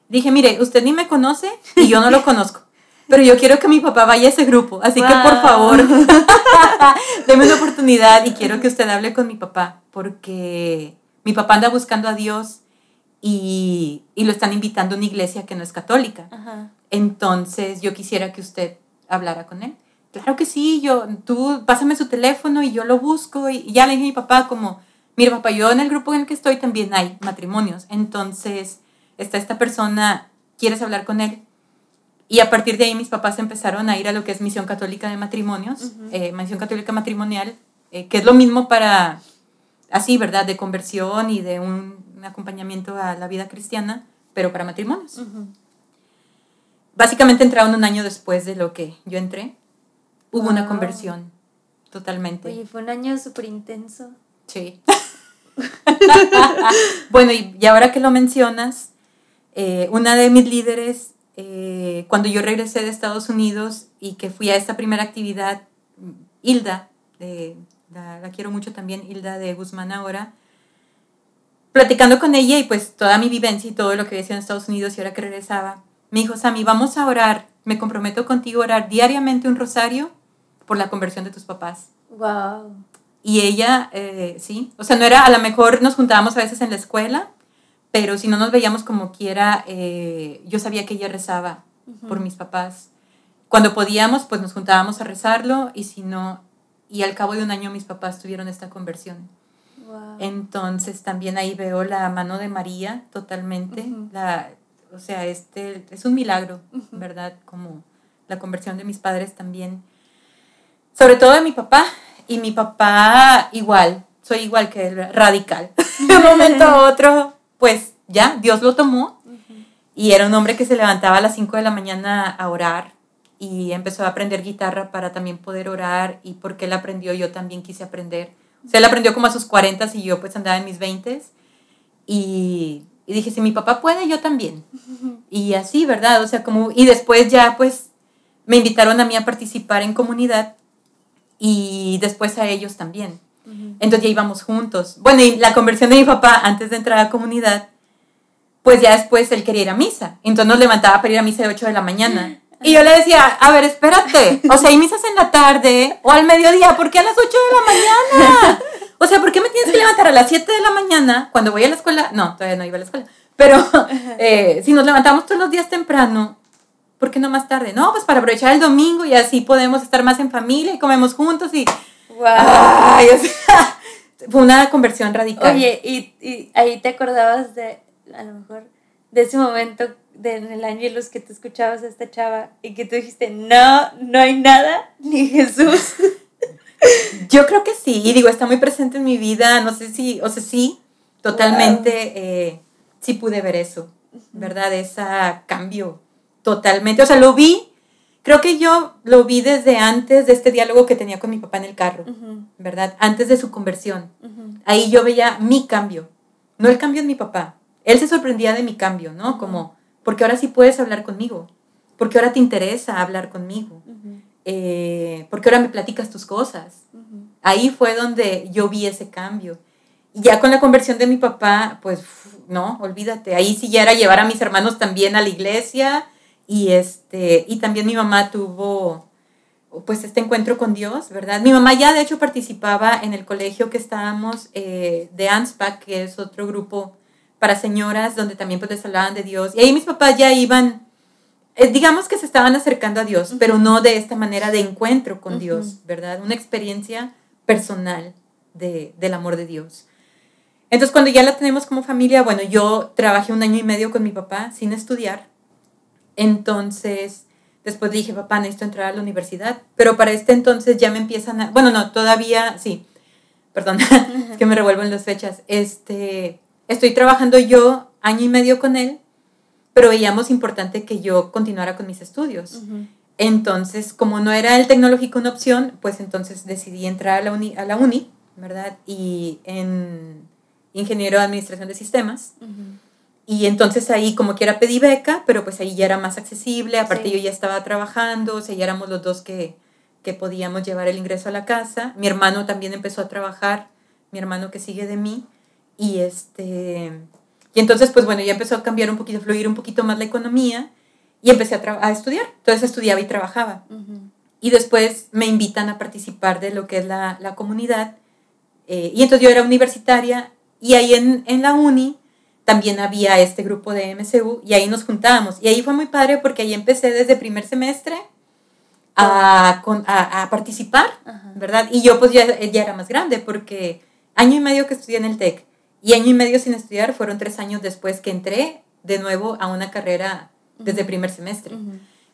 Dije, mire, usted ni me conoce y yo no lo conozco. Pero yo quiero que mi papá vaya a ese grupo. Así que por favor, (laughs) déme una oportunidad y quiero que usted hable con mi papá. Porque mi papá anda buscando a Dios y, y lo están invitando a una iglesia que no es católica. Entonces yo quisiera que usted hablara con él claro que sí, yo, tú pásame su teléfono y yo lo busco. Y, ya le dije a mi papá como, mira papá, yo en el grupo en el que estoy también hay matrimonios. Entonces, está esta persona, ¿quieres hablar con él? Y a partir de ahí mis papás empezaron a ir a lo que es Misión Católica de Matrimonios, eh, Misión Católica Matrimonial, eh, que es lo mismo para, así, ¿verdad? De conversión y de un, acompañamiento a la vida cristiana, pero para matrimonios. Básicamente entraron un año después de lo que yo entré hubo una Wow. conversión, totalmente. Oye, fue un año súper intenso. Sí. (laughs) bueno, y, y ahora que lo mencionas, eh, una de mis líderes, eh, cuando yo regresé de Estados Unidos y que fui a esta primera actividad, Hilda, de- la, la quiero mucho también, Hilda de Guzmán ahora, platicando con ella y pues toda mi vivencia y todo lo que decía en Estados Unidos y ahora que regresaba, me dijo, Sammy, vamos a orar, me comprometo contigo a orar diariamente un rosario por la conversión de tus papás. Wow. Y ella, eh, sí, o sea, no era, a lo mejor nos juntábamos a veces en la escuela, pero si no nos veíamos como quiera, eh, yo sabía que ella rezaba por mis papás. Cuando podíamos, pues nos juntábamos a rezarlo y si no, y al cabo de un año mis papás tuvieron esta conversión. Wow. Entonces también ahí veo la mano de María totalmente. La, o sea, este es un milagro. ¿verdad? Como la conversión de mis padres también. Sobre todo de mi papá. Y mi papá igual, soy igual que él, radical. (laughs) De un momento a otro, pues ya, Dios lo tomó. Y era un hombre que se levantaba a las 5 de la mañana a orar y empezó a aprender guitarra para también poder orar y porque él aprendió yo también quise aprender. O sea, él aprendió como a sus 40 y yo pues andaba en mis 20 y, y dije, si mi papá puede, yo también. Y así, ¿verdad? O sea, como, y después ya pues me invitaron a mí a participar en comunidad y después a ellos también. Entonces ya íbamos juntos. Bueno, y la conversión de mi papá antes de entrar a comunidad, pues ya después él quería ir a misa. Entonces nos levantaba para ir a misa de 8 de la mañana. Y yo le decía, a ver, espérate. O sea, hay misas en la tarde o al mediodía. ¿Por qué a las 8 de la mañana? O sea, ¿por qué me tienes que levantar a las 7 de la mañana cuando voy a la escuela? No, todavía no iba a la escuela. Pero eh, si nos levantamos todos los días temprano, ¿por qué no más tarde? No, pues para aprovechar el domingo y así podemos estar más en familia y comemos juntos y... Wow. Ay, o sea, (laughs) fue una conversión radical. Oye, y, y ahí te acordabas de, a lo mejor, de ese momento de, en el Ángelus que tú escuchabas a esta chava y que tú dijiste, no, no hay nada, ni Jesús. (laughs) Yo creo que sí, y digo, está muy presente en mi vida, no sé si, o sea, sí, totalmente, eh, sí pude ver eso, ¿verdad? Ese cambio, totalmente, o sea, lo vi, creo que yo lo vi desde antes de este diálogo que tenía con mi papá en el carro, ¿verdad? Antes de su conversión. Ahí yo veía mi cambio, no el cambio en mi papá. Él se sorprendía de mi cambio, ¿no? Como, porque ahora sí puedes hablar conmigo, porque ahora te interesa hablar conmigo, eh, porque ahora me platicas tus cosas. Ahí fue donde yo vi ese cambio. Y ya con la conversión de mi papá, pues no, olvídate. Ahí sí ya era llevar a mis hermanos también a la iglesia y este y también mi mamá tuvo pues este encuentro con Dios, ¿verdad? Mi mamá ya de hecho participaba en el colegio que estábamos eh, de ANSPAC, que es otro grupo para señoras donde también pues les hablaban de Dios. Y ahí mis papás ya iban, eh, digamos que se estaban acercando a Dios, pero no de esta manera de encuentro con. Dios, ¿verdad? Una experiencia personal de, del amor de Dios. Entonces, cuando ya la tenemos como familia, bueno, yo trabajé un año y medio con mi papá sin estudiar. Entonces, después dije, papá, necesito entrar a la universidad. Pero para este entonces ya me empiezan a... Bueno, no, todavía, sí. Perdón, (laughs) es que me revuelvo en las fechas. Este, estoy trabajando yo año y medio con él, pero veíamos importante que yo continuara con mis estudios. Ujú. Entonces, como no era el tecnológico una opción, pues entonces decidí entrar a la uni, a la uni ¿verdad? Y en ingeniero de administración de sistemas. Ujú. Y entonces ahí como quiera pedí beca, pero pues ahí ya era más accesible, aparte Sí. yo ya estaba trabajando, o sea, ya éramos los dos que, que podíamos llevar el ingreso a la casa. Mi hermano también empezó a trabajar, mi hermano que sigue de mí, y este... Y entonces, pues bueno, ya empezó a cambiar un poquito, a fluir un poquito más la economía, y empecé a, a estudiar. Entonces estudiaba y trabajaba. Y después me invitan a participar de lo que es la, la comunidad. eh, y entonces yo era universitaria y ahí en, en la uni también había este grupo de MCU y ahí nos juntábamos. Y ahí fue muy padre porque ahí empecé desde primer semestre a, con- a, a participar, Ajá. ¿verdad? Y yo pues ya, ya era más grande porque año y medio que estudié en el TEC y año y medio sin estudiar fueron tres años después que entré de nuevo a una carrera desde primer semestre.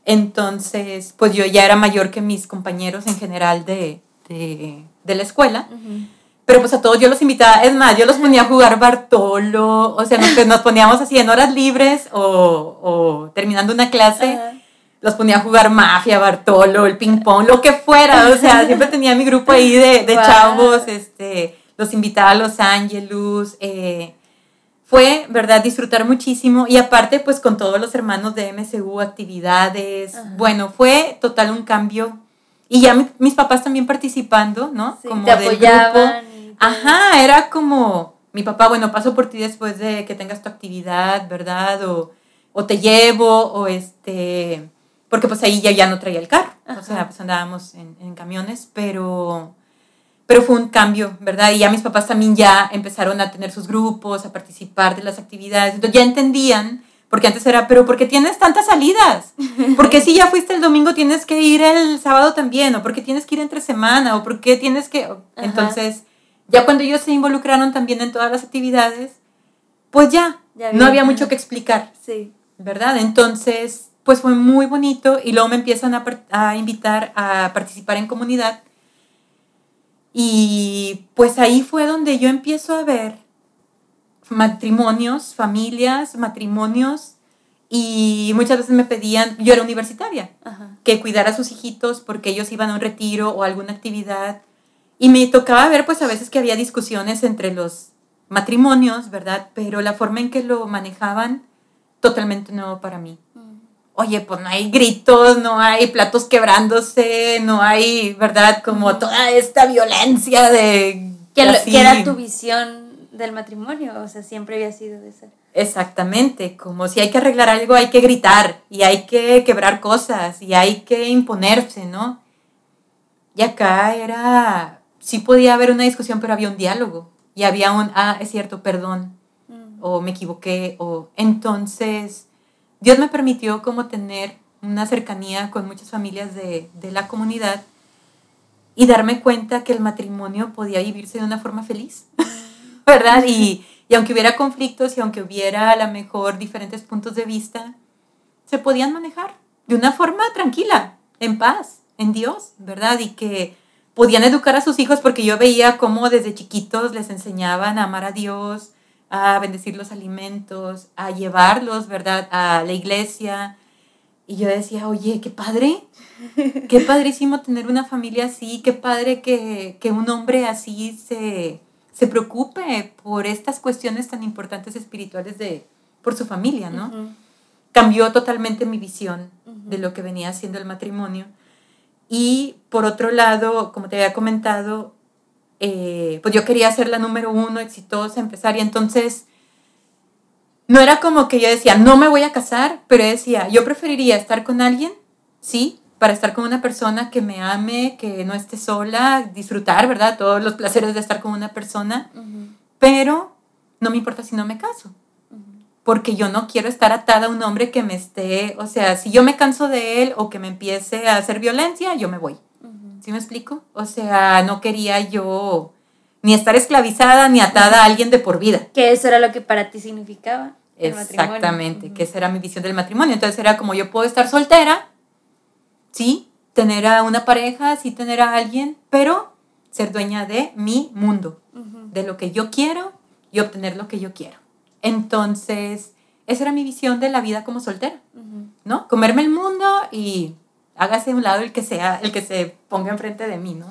Entonces, pues yo ya era mayor que mis compañeros en general de, de, de la escuela, Ujú. Pero pues a todos yo los invitaba, es más, yo los ponía a jugar Bartolo, o sea, nos, nos poníamos así en horas libres o, o terminando una clase, los ponía a jugar mafia, Bartolo, el ping pong, lo que fuera, o sea, siempre tenía mi grupo ahí de, de chavos, este, los invitaba a Los Ángeles, eh, fue, ¿verdad? Disfrutar muchísimo. Y aparte pues con todos los hermanos de MSU, actividades, bueno, fue total un cambio. Y ya mis papás también participando, ¿no? como te apoyaban. Ajá, era como, mi papá, bueno, paso por ti después de que tengas tu actividad, ¿verdad? O, o te llevo, o este, porque pues ahí ya, ya no traía el carro, o sea, pues andábamos en, en camiones, pero pero fue un cambio, ¿verdad? Y ya mis papás también ya empezaron a tener sus grupos, a participar de las actividades, entonces ya entendían, porque antes era, pero ¿por qué tienes tantas salidas? Porque si ya fuiste el domingo tienes que ir el sábado también, o porque tienes que ir entre semana, o porque tienes que... Entonces, ya cuando ellos se involucraron también en todas las actividades, pues ya, no había mucho que explicar, sí. ¿verdad? Entonces, pues fue muy bonito y luego me empiezan a, a invitar a participar en comunidad y pues ahí fue donde yo empiezo a ver matrimonios, familias, matrimonios, y muchas veces me pedían, yo era universitaria, que cuidara a sus hijitos porque ellos iban a un retiro o alguna actividad. Y me tocaba ver pues a veces que había discusiones entre los matrimonios, ¿verdad? Pero la forma en que lo manejaban, totalmente nuevo para mí oye, pues no hay gritos, no hay platos quebrándose, no hay, ¿verdad? Como toda esta violencia de... Que, era tu visión del matrimonio, o sea, siempre había sido de ser. Exactamente, como si hay que arreglar algo hay que gritar y hay que quebrar cosas y hay que imponerse, ¿no? Y acá era, sí podía haber una discusión, pero había un diálogo y había un, ah, es cierto, perdón, mm. o me equivoqué, o entonces Dios me permitió como tener una cercanía con muchas familias de, la comunidad y darme cuenta que el matrimonio podía vivirse de una forma feliz, (laughs) ¿verdad? Y, y aunque hubiera conflictos y aunque hubiera a lo mejor diferentes puntos de vista, se podían manejar de una forma tranquila, en paz, en Dios, ¿verdad? Y que podían educar a sus hijos porque yo veía cómo desde chiquitos les enseñaban a amar a Dios, a bendecir los alimentos, a llevarlos, ¿verdad?, a la iglesia. Y yo decía, oye, qué padre, qué padrísimo tener una familia así, qué padre que, un hombre así se, se, preocupe por estas cuestiones tan importantes espirituales de, por su familia, ¿no? Cambió totalmente mi visión de lo que venía siendo el matrimonio. Y por otro lado, como te había comentado, eh, pues yo quería ser la número uno, exitosa, empresaria, entonces no era como que yo decía, no me voy a casar, pero decía, yo preferiría estar con alguien, sí, para estar con una persona que me ame, que no esté sola, disfrutar, ¿verdad? Todos los placeres de estar con una persona, pero no me importa si no me caso, porque yo no quiero estar atada a un hombre que me esté, o sea, si yo me canso de él o que me empiece a hacer violencia, yo me voy. ¿Sí me explico? O sea, no quería yo ni estar esclavizada ni atada a alguien de por vida. Que eso era lo que para ti significaba. El Exactamente, que esa era mi visión del matrimonio. Entonces era como yo puedo estar soltera, sí, tener a una pareja, sí tener a alguien, pero ser dueña de mi mundo, de lo que yo quiero y obtener lo que yo quiero. Entonces, esa era mi visión de la vida como soltera, ¿no? Comerme el mundo y hágase un lado el que sea, el que se ponga enfrente de mí, ¿no?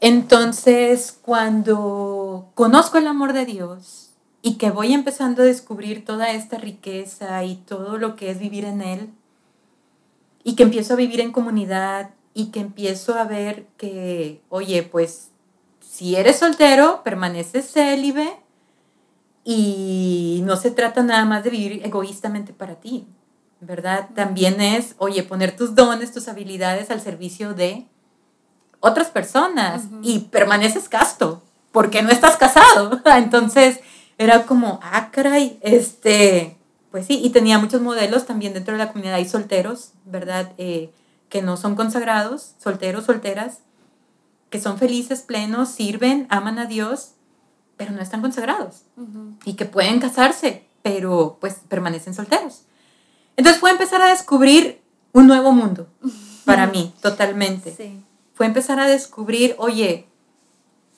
Entonces, cuando conozco el amor de Dios y que voy empezando a descubrir toda esta riqueza y todo lo que es vivir en Él, y que empiezo a vivir en comunidad y que empiezo a ver que, oye, pues si eres soltero, permaneces célibe y no se trata nada más de vivir egoístamente para ti, ¿verdad? También es, oye, poner tus dones, tus habilidades al servicio de otras personas y permaneces casto, porque no estás casado. (laughs) Entonces era como, ah, caray, este, pues sí, y tenía muchos modelos también dentro de la comunidad, hay solteros, ¿verdad? Eh, que no son consagrados, solteros, solteras, que son felices, plenos, sirven, aman a Dios, pero no están consagrados y que pueden casarse, pero pues permanecen solteros. Entonces fue empezar a descubrir un nuevo mundo para mí, (laughs) totalmente. Fue empezar a descubrir, oye,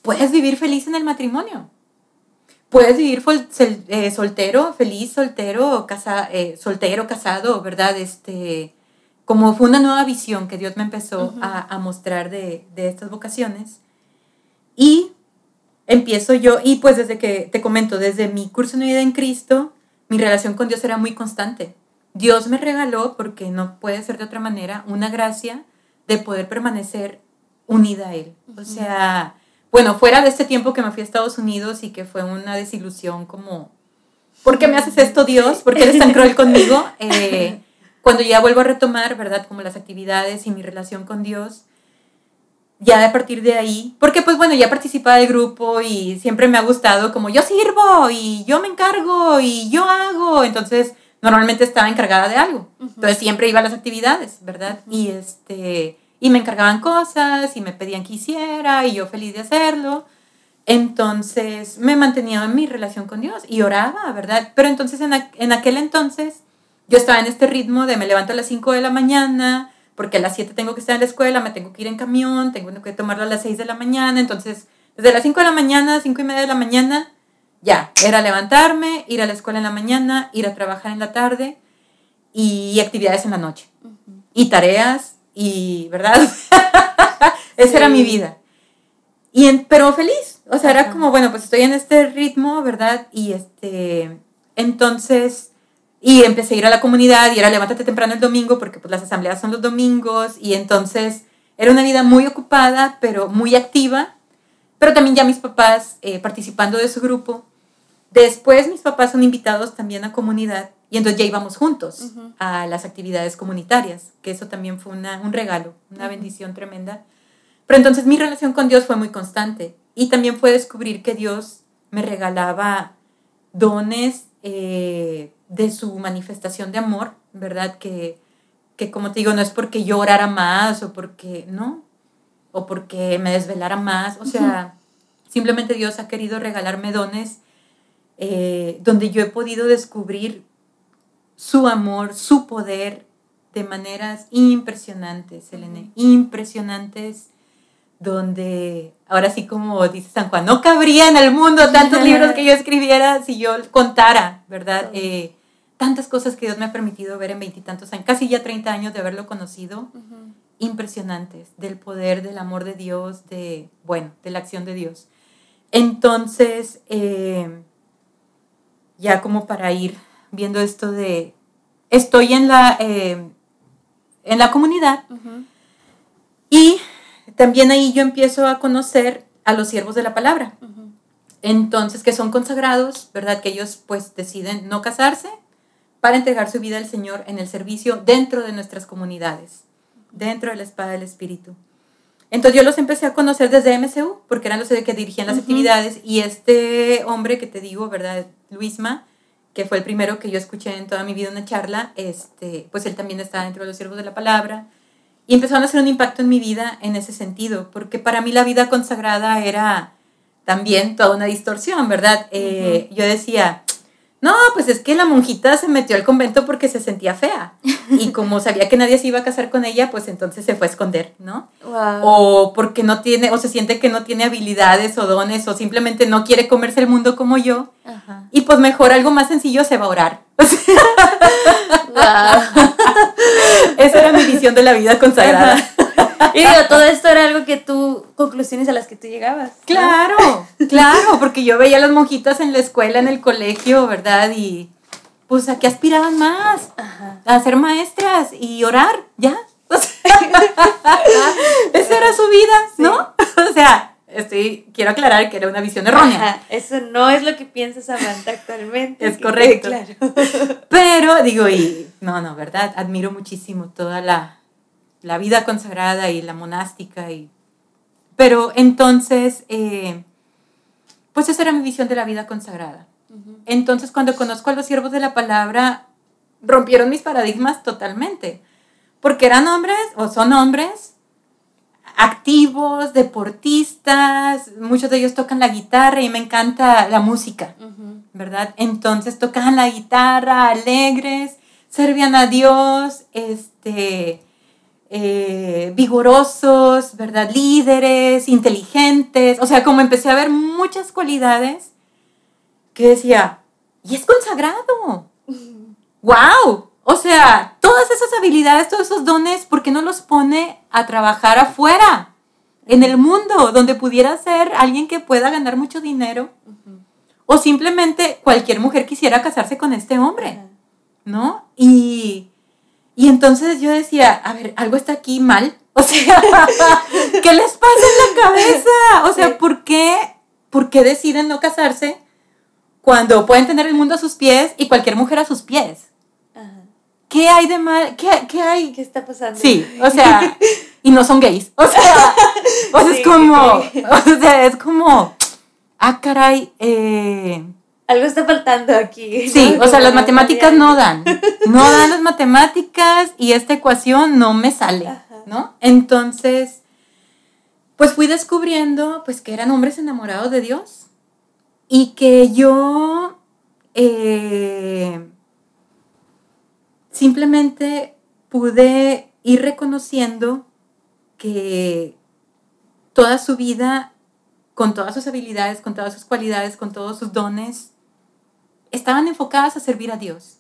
puedes vivir feliz en el matrimonio. Puedes vivir eh, soltero, feliz, soltero, casa, eh, soltero, casado, ¿verdad? Este, como fue una nueva visión que Dios me empezó a, mostrar de, de, estas vocaciones. Y empiezo yo, y pues desde que te comento, desde mi curso de vida en Cristo, mi relación con Dios era muy constante. Dios me regaló, porque no puede ser de otra manera, una gracia de poder permanecer unida a Él. O sea, bueno, fuera de este tiempo que me fui a Estados Unidos y que fue una desilusión como, ¿por qué me haces esto Dios? ¿Por qué eres tan cruel conmigo? (laughs) Eh, cuando ya vuelvo a retomar, ¿verdad? Como las actividades y mi relación con Dios, ya a partir de ahí, porque pues bueno, ya participaba del grupo y siempre me ha gustado como yo sirvo y yo me encargo y yo hago, entonces normalmente estaba encargada de algo, entonces siempre iba a las actividades, ¿verdad? Y este, y me encargaban cosas y me pedían que hiciera y yo feliz de hacerlo. Entonces me mantenía en mi relación con Dios y oraba, ¿verdad? Pero entonces en, en aquel entonces yo estaba en este ritmo de me levanto a las 5 de la mañana, porque a las 7 tengo que estar en la escuela, me tengo que ir en camión, tengo que tomarlo a las 6 de la mañana, entonces desde las 5 de la mañana, 5 y media de la mañana, ya, era levantarme, ir a la escuela en la mañana, ir a trabajar en la tarde y actividades en la noche. Y tareas, y, ¿verdad? (laughs) Esa era mi vida. Y en, pero feliz, o sea, era como, bueno, pues estoy en este ritmo, ¿verdad? Y este, entonces y empecé a ir a la comunidad y era levántate temprano el domingo porque pues las asambleas son los domingos y entonces era una vida muy ocupada pero muy activa. Pero también ya mis papás eh, participando de su grupo. Después mis papás son invitados también a comunidad y entonces ya íbamos juntos a las actividades comunitarias, que eso también fue una, un regalo, una bendición tremenda. Pero entonces mi relación con Dios fue muy constante y también fue descubrir que Dios me regalaba dones eh, de su manifestación de amor, ¿verdad? Que, que como te digo, no es porque yo orara más o porque, ¿no? O porque me desvelara más, o sea, simplemente Dios ha querido regalarme dones eh, donde yo he podido descubrir su amor, su poder de maneras impresionantes, Selene, impresionantes, donde ahora sí como dice San Juan, no cabría en el mundo tantos libros que yo escribiera si yo contara, ¿verdad? Eh, tantas cosas que Dios me ha permitido ver en veintitantos años, casi ya 30 años de haberlo conocido, impresionantes, del poder, del amor de Dios, de, bueno, de la acción de Dios. Entonces, eh, ya como para ir viendo esto de, estoy en la, eh, en la comunidad y también ahí yo empiezo a conocer a los siervos de la palabra. Entonces, que son consagrados, ¿verdad? Que ellos pues deciden no casarse, para entregar su vida al Señor en el servicio dentro de nuestras comunidades, dentro de la espada del Espíritu. Entonces yo los empecé a conocer desde MCU, porque eran los que dirigían las actividades, y este hombre que te digo, ¿verdad? Luisma, que fue el primero que yo escuché en toda mi vida una charla, este, pues él también está dentro de los siervos de la palabra, y empezaron a hacer un impacto en mi vida en ese sentido, porque para mí la vida consagrada era también toda una distorsión, ¿verdad? Eh, yo decía, no, pues es que la monjita se metió al convento porque se sentía fea. Y (laughs) como sabía que nadie se iba a casar con ella, pues entonces se fue a esconder, ¿no? O porque no tiene, o se siente que no tiene habilidades o dones, o simplemente no quiere comerse el mundo como yo. Y pues mejor algo más sencillo se va a orar. (laughs) (laughs) (laughs) Esa era mi visión de la vida consagrada. y digo, todo esto era algo que tú, conclusiones a las que tú llegabas. Claro, claro, porque yo veía a las monjitas en la escuela, en el colegio, ¿verdad? Y pues a qué aspiraban más, a ser maestras y orar, ya. (laughs) esa era su vida, ¿no? o sea, estoy, quiero aclarar que era una visión errónea. eso no es lo que piensas Samantha actualmente. Es correcto. Claro. (laughs) Pero digo, y no, no, ¿verdad? Admiro muchísimo toda la, la vida consagrada y la monástica. Y... Pero entonces, eh, pues esa era mi visión de la vida consagrada. Entonces, cuando conozco a los siervos de la palabra, rompieron mis paradigmas totalmente, porque eran hombres o son hombres activos, deportistas, muchos de ellos tocan la guitarra y me encanta la música, ¿verdad? Entonces tocaban la guitarra, alegres, servían a Dios, este, eh, vigorosos, ¿verdad? Líderes, inteligentes. O sea, como empecé a ver muchas cualidades que decía, y es consagrado. ¡Wow! O sea, todas esas habilidades, todos esos dones, ¿por qué no los pone a trabajar afuera? En el mundo, donde pudiera ser alguien que pueda ganar mucho dinero. O simplemente cualquier mujer quisiera casarse con este hombre, ¿no? Y, y entonces yo decía, a ver, algo está aquí mal. O sea, (laughs) ¿qué les pasa en la cabeza? O sea, ¿por qué, ¿por qué deciden no casarse cuando pueden tener el mundo a sus pies y cualquier mujer a sus pies? ¿Qué hay de mal? ¿Qué, ¿Qué, hay? ¿Qué está pasando? Sí, o sea, (laughs) y no son gays. O sea, (laughs) o sea es como, (laughs) o sea, es como, ah, caray, eh, algo está faltando aquí. Sí, o sea, las matemáticas no dan. No dan las matemáticas y esta ecuación no me sale, ¿no? Entonces, pues fui descubriendo pues que eran hombres enamorados de Dios y que yo eh, simplemente pude ir reconociendo que toda su vida, con todas sus habilidades, con todas sus cualidades, con todos sus dones, estaban enfocadas a servir a Dios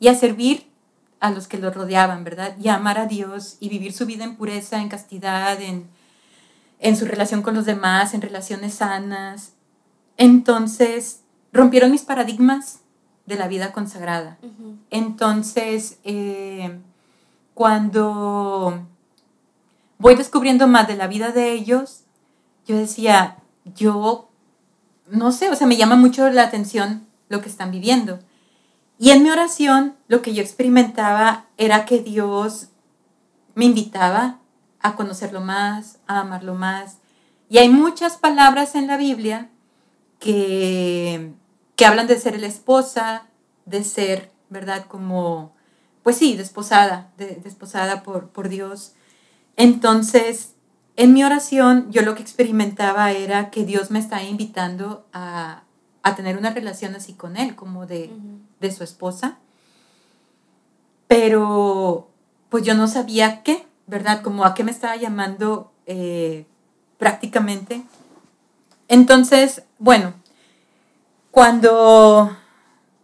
y a servir a los que los rodeaban, ¿verdad? Y a amar a Dios y vivir su vida en pureza, en castidad, en, en su relación con los demás, en relaciones sanas. Entonces, rompieron mis paradigmas de la vida consagrada. Entonces, eh, cuando voy descubriendo más de la vida de ellos, yo decía, yo no sé, o sea, me llama mucho la atención lo que están viviendo. Y en mi oración lo que yo experimentaba era que Dios me invitaba a conocerlo más, a amarlo más. Y hay muchas palabras en la Biblia que, que hablan de ser la esposa, de ser, ¿verdad? Como, pues sí, desposada, desposada por, por Dios. Entonces, en mi oración yo lo que experimentaba era que Dios me estaba invitando a, a tener una relación así con él, como de, de su esposa. Pero pues yo no sabía qué, ¿verdad? Como a qué me estaba llamando eh, prácticamente. Entonces, bueno, cuando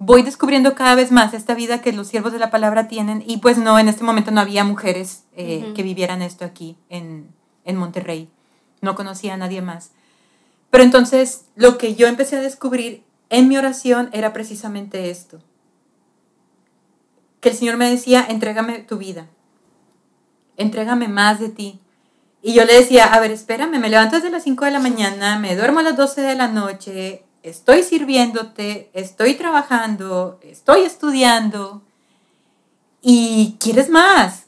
voy descubriendo cada vez más esta vida que los siervos de la palabra tienen, y pues no, en este momento no había mujeres eh, que vivieran esto aquí en, en Monterrey, no conocía a nadie más. Pero entonces lo que yo empecé a descubrir en mi oración era precisamente esto. Que el Señor me decía, entrégame tu vida, entrégame más de ti. Y yo le decía, a ver, espérame, me levanto desde las 5 de la mañana, me duermo a las 12 de la noche, estoy sirviéndote, estoy trabajando, estoy estudiando y quieres más.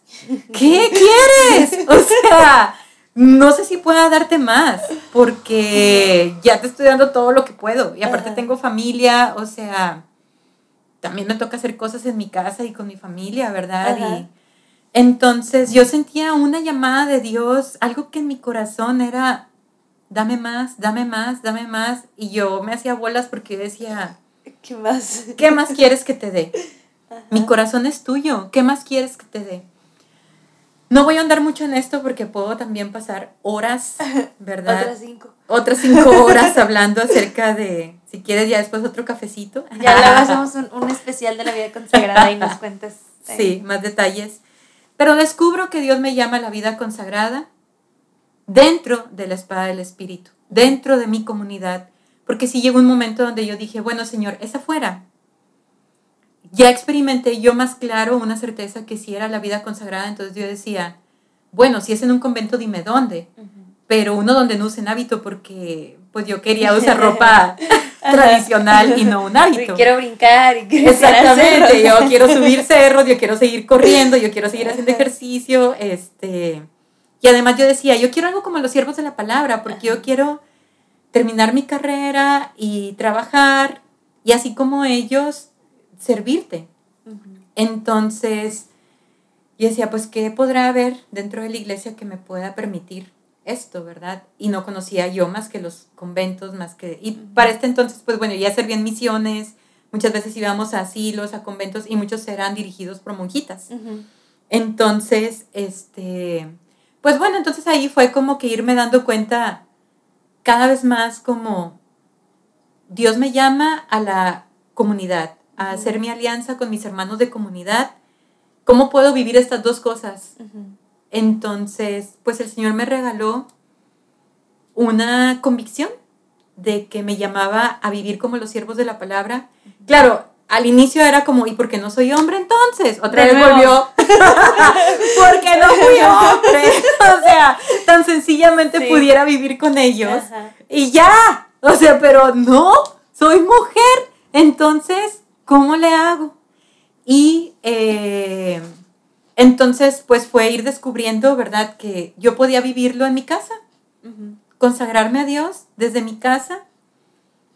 ¿Qué (laughs) quieres? O sea, no sé si pueda darte más, porque ya te estoy dando todo lo que puedo. Y aparte tengo familia, o sea, también me toca hacer cosas en mi casa y con mi familia, ¿verdad? Y entonces yo sentía una llamada de Dios, algo que en mi corazón era, dame más, dame más, dame más. Y yo me hacía bolas porque decía, ¿qué más? ¿Qué más quieres que te dé? Mi corazón es tuyo, ¿qué más quieres que te dé? No voy a andar mucho en esto porque puedo también pasar horas, (laughs) ¿verdad? Otras cinco. Otras cinco horas (laughs) hablando acerca de, si quieres ya después otro cafecito. Ya luego (laughs) hacemos un, especial de la vida consagrada y nos cuentas. Sí, más detalles. Pero descubro que Dios me llama a la vida consagrada dentro de la espada del Espíritu, dentro de mi comunidad. Porque si llegó un momento donde yo dije, bueno, Señor, es afuera, ya experimenté yo más claro una certeza que si era la vida consagrada, entonces yo decía, bueno, si es en un convento, dime dónde, pero uno donde no usen hábito porque pues yo quería usar (laughs) ropa tradicional y no un (laughs) hábito. Y quiero brincar y quiero Exactamente, yo (laughs) quiero subir cerros, yo quiero seguir corriendo, yo quiero seguir haciendo ejercicio, este... Y además yo decía, yo quiero algo como los siervos de la palabra, porque yo quiero terminar mi carrera y trabajar, y así como ellos, servirte. Entonces, yo decía, pues, ¿qué podrá haber dentro de la iglesia que me pueda permitir esto, verdad? Y no conocía yo más que los conventos, más que... Y para este entonces, pues bueno, ya servían misiones, muchas veces íbamos a asilos, a conventos, y muchos eran dirigidos por monjitas. Entonces, este... Pues bueno, entonces ahí fue como que irme dando cuenta cada vez más como Dios me llama a la comunidad, a hacer mi alianza con mis hermanos de comunidad ¿cómo puedo vivir estas dos cosas? Entonces, pues el Señor me regaló una convicción de que me llamaba a vivir como los siervos de la palabra. Claro, al inicio era como, ¿y por qué no soy hombre entonces? Otra vez volvió, (laughs) porque no fui hombre. (laughs) o sea, tan sencillamente pudiera vivir con ellos. Y ya, o sea, pero no, soy mujer. Entonces, ¿cómo le hago? Y eh, entonces, pues fue ir descubriendo, ¿verdad? Que yo podía vivirlo en mi casa, consagrarme a Dios desde mi casa.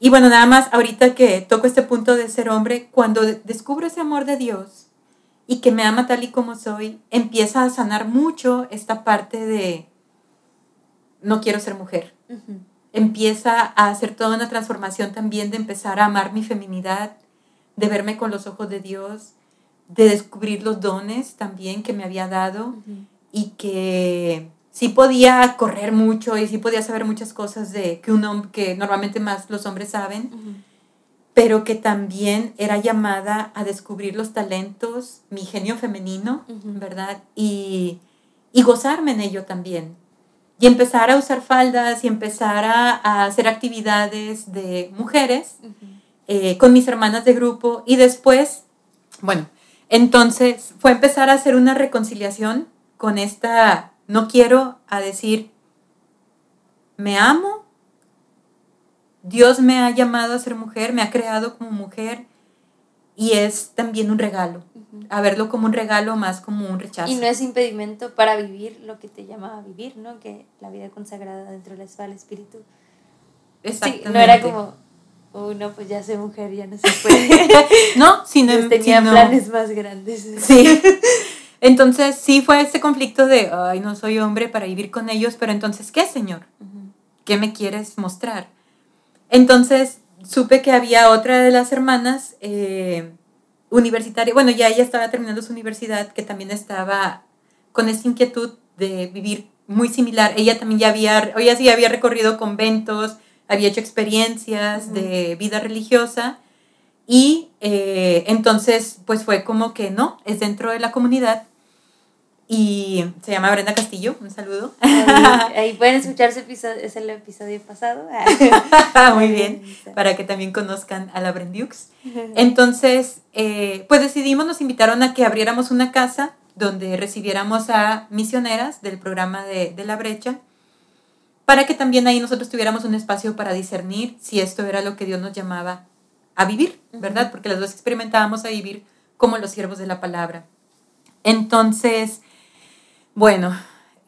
Y bueno, nada más ahorita que toco este punto de ser hombre, cuando descubro ese amor de Dios y que me ama tal y como soy, empieza a sanar mucho esta parte de no quiero ser mujer. Empieza a hacer toda una transformación también de empezar a amar mi feminidad, de verme con los ojos de Dios, de descubrir los dones también que me había dado y que sí podía correr mucho y sí podía saber muchas cosas de que un que normalmente más los hombres saben, pero que también era llamada a descubrir los talentos, mi genio femenino, ¿verdad? Y, y, gozarme en ello también. Y empezar a usar faldas y empezar a, hacer actividades de mujeres eh, con mis hermanas de grupo y después, bueno, entonces fue empezar a hacer una reconciliación con esta, no quiero a decir, me amo, Dios me ha llamado a ser mujer, me ha creado como mujer y es también un regalo, a verlo como un regalo más como un rechazo. Y no es impedimento para vivir lo que te llama a vivir, ¿no? Que la vida consagrada dentro de la espada del espíritu. Exactamente. Sí, no era como oh no, pues ya soy mujer, ya no se (laughs) puede. no, sino pues tenía planes más grandes. Sí. (laughs) Entonces sí fue ese conflicto de, ay, no soy hombre para vivir con ellos, pero entonces, ¿qué, Señor? ¿Qué me quieres mostrar? Entonces supe que había otra de las hermanas eh, universitaria, bueno, ya ella estaba terminando su universidad, que también estaba con esa inquietud de vivir muy similar. Ella también ya había, ella sí había recorrido conventos, había hecho experiencias de vida religiosa y eh, entonces pues fue como que no, es dentro de la comunidad y se llama Brenda Castillo, un saludo. Ahí, pueden (laughs) escuchar ese episodio, es el episodio pasado. (laughs) Muy bien, para que también conozcan a la Brendiux. Entonces, eh, pues decidimos, nos invitaron a que abriéramos una casa donde recibiéramos a misioneras del programa de, de la brecha para que también ahí nosotros tuviéramos un espacio para discernir si esto era lo que Dios nos llamaba a vivir, ¿verdad? Porque las dos experimentábamos a vivir como los siervos de la palabra. Entonces, bueno,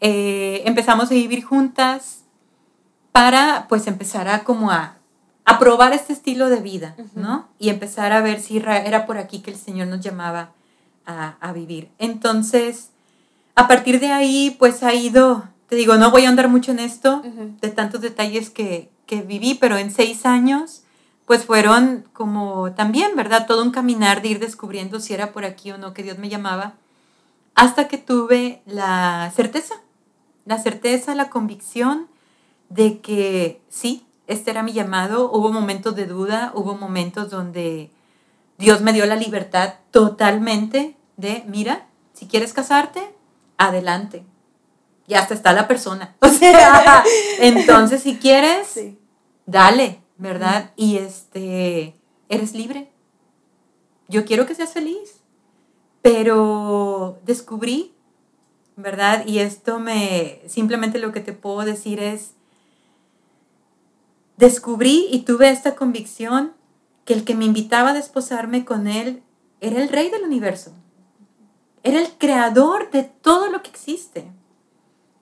eh, empezamos a vivir juntas para pues empezar a como a, a probar este estilo de vida, ¿no? Y empezar a ver si era por aquí que el Señor nos llamaba a, a vivir. Entonces, a partir de ahí, pues ha ido te digo, no voy a andar mucho en esto, de tantos detalles que, que, viví, pero en seis años, pues fueron como también, ¿verdad? Todo un caminar de ir descubriendo si era por aquí o no que Dios me llamaba, hasta que tuve la certeza, la certeza, la convicción de que sí, este era mi llamado. Hubo momentos de duda, hubo momentos donde Dios me dio la libertad totalmente de, mira, si quieres casarte, adelante y hasta está la persona. (laughs) O sea, entonces si quieres, dale, ¿verdad? Y este, eres libre. Yo quiero que seas feliz. Pero descubrí, ¿verdad? Y esto me, simplemente lo que te puedo decir es, descubrí y tuve esta convicción que el que me invitaba a desposarme con él era el rey del universo. Era el creador de todo lo que existe.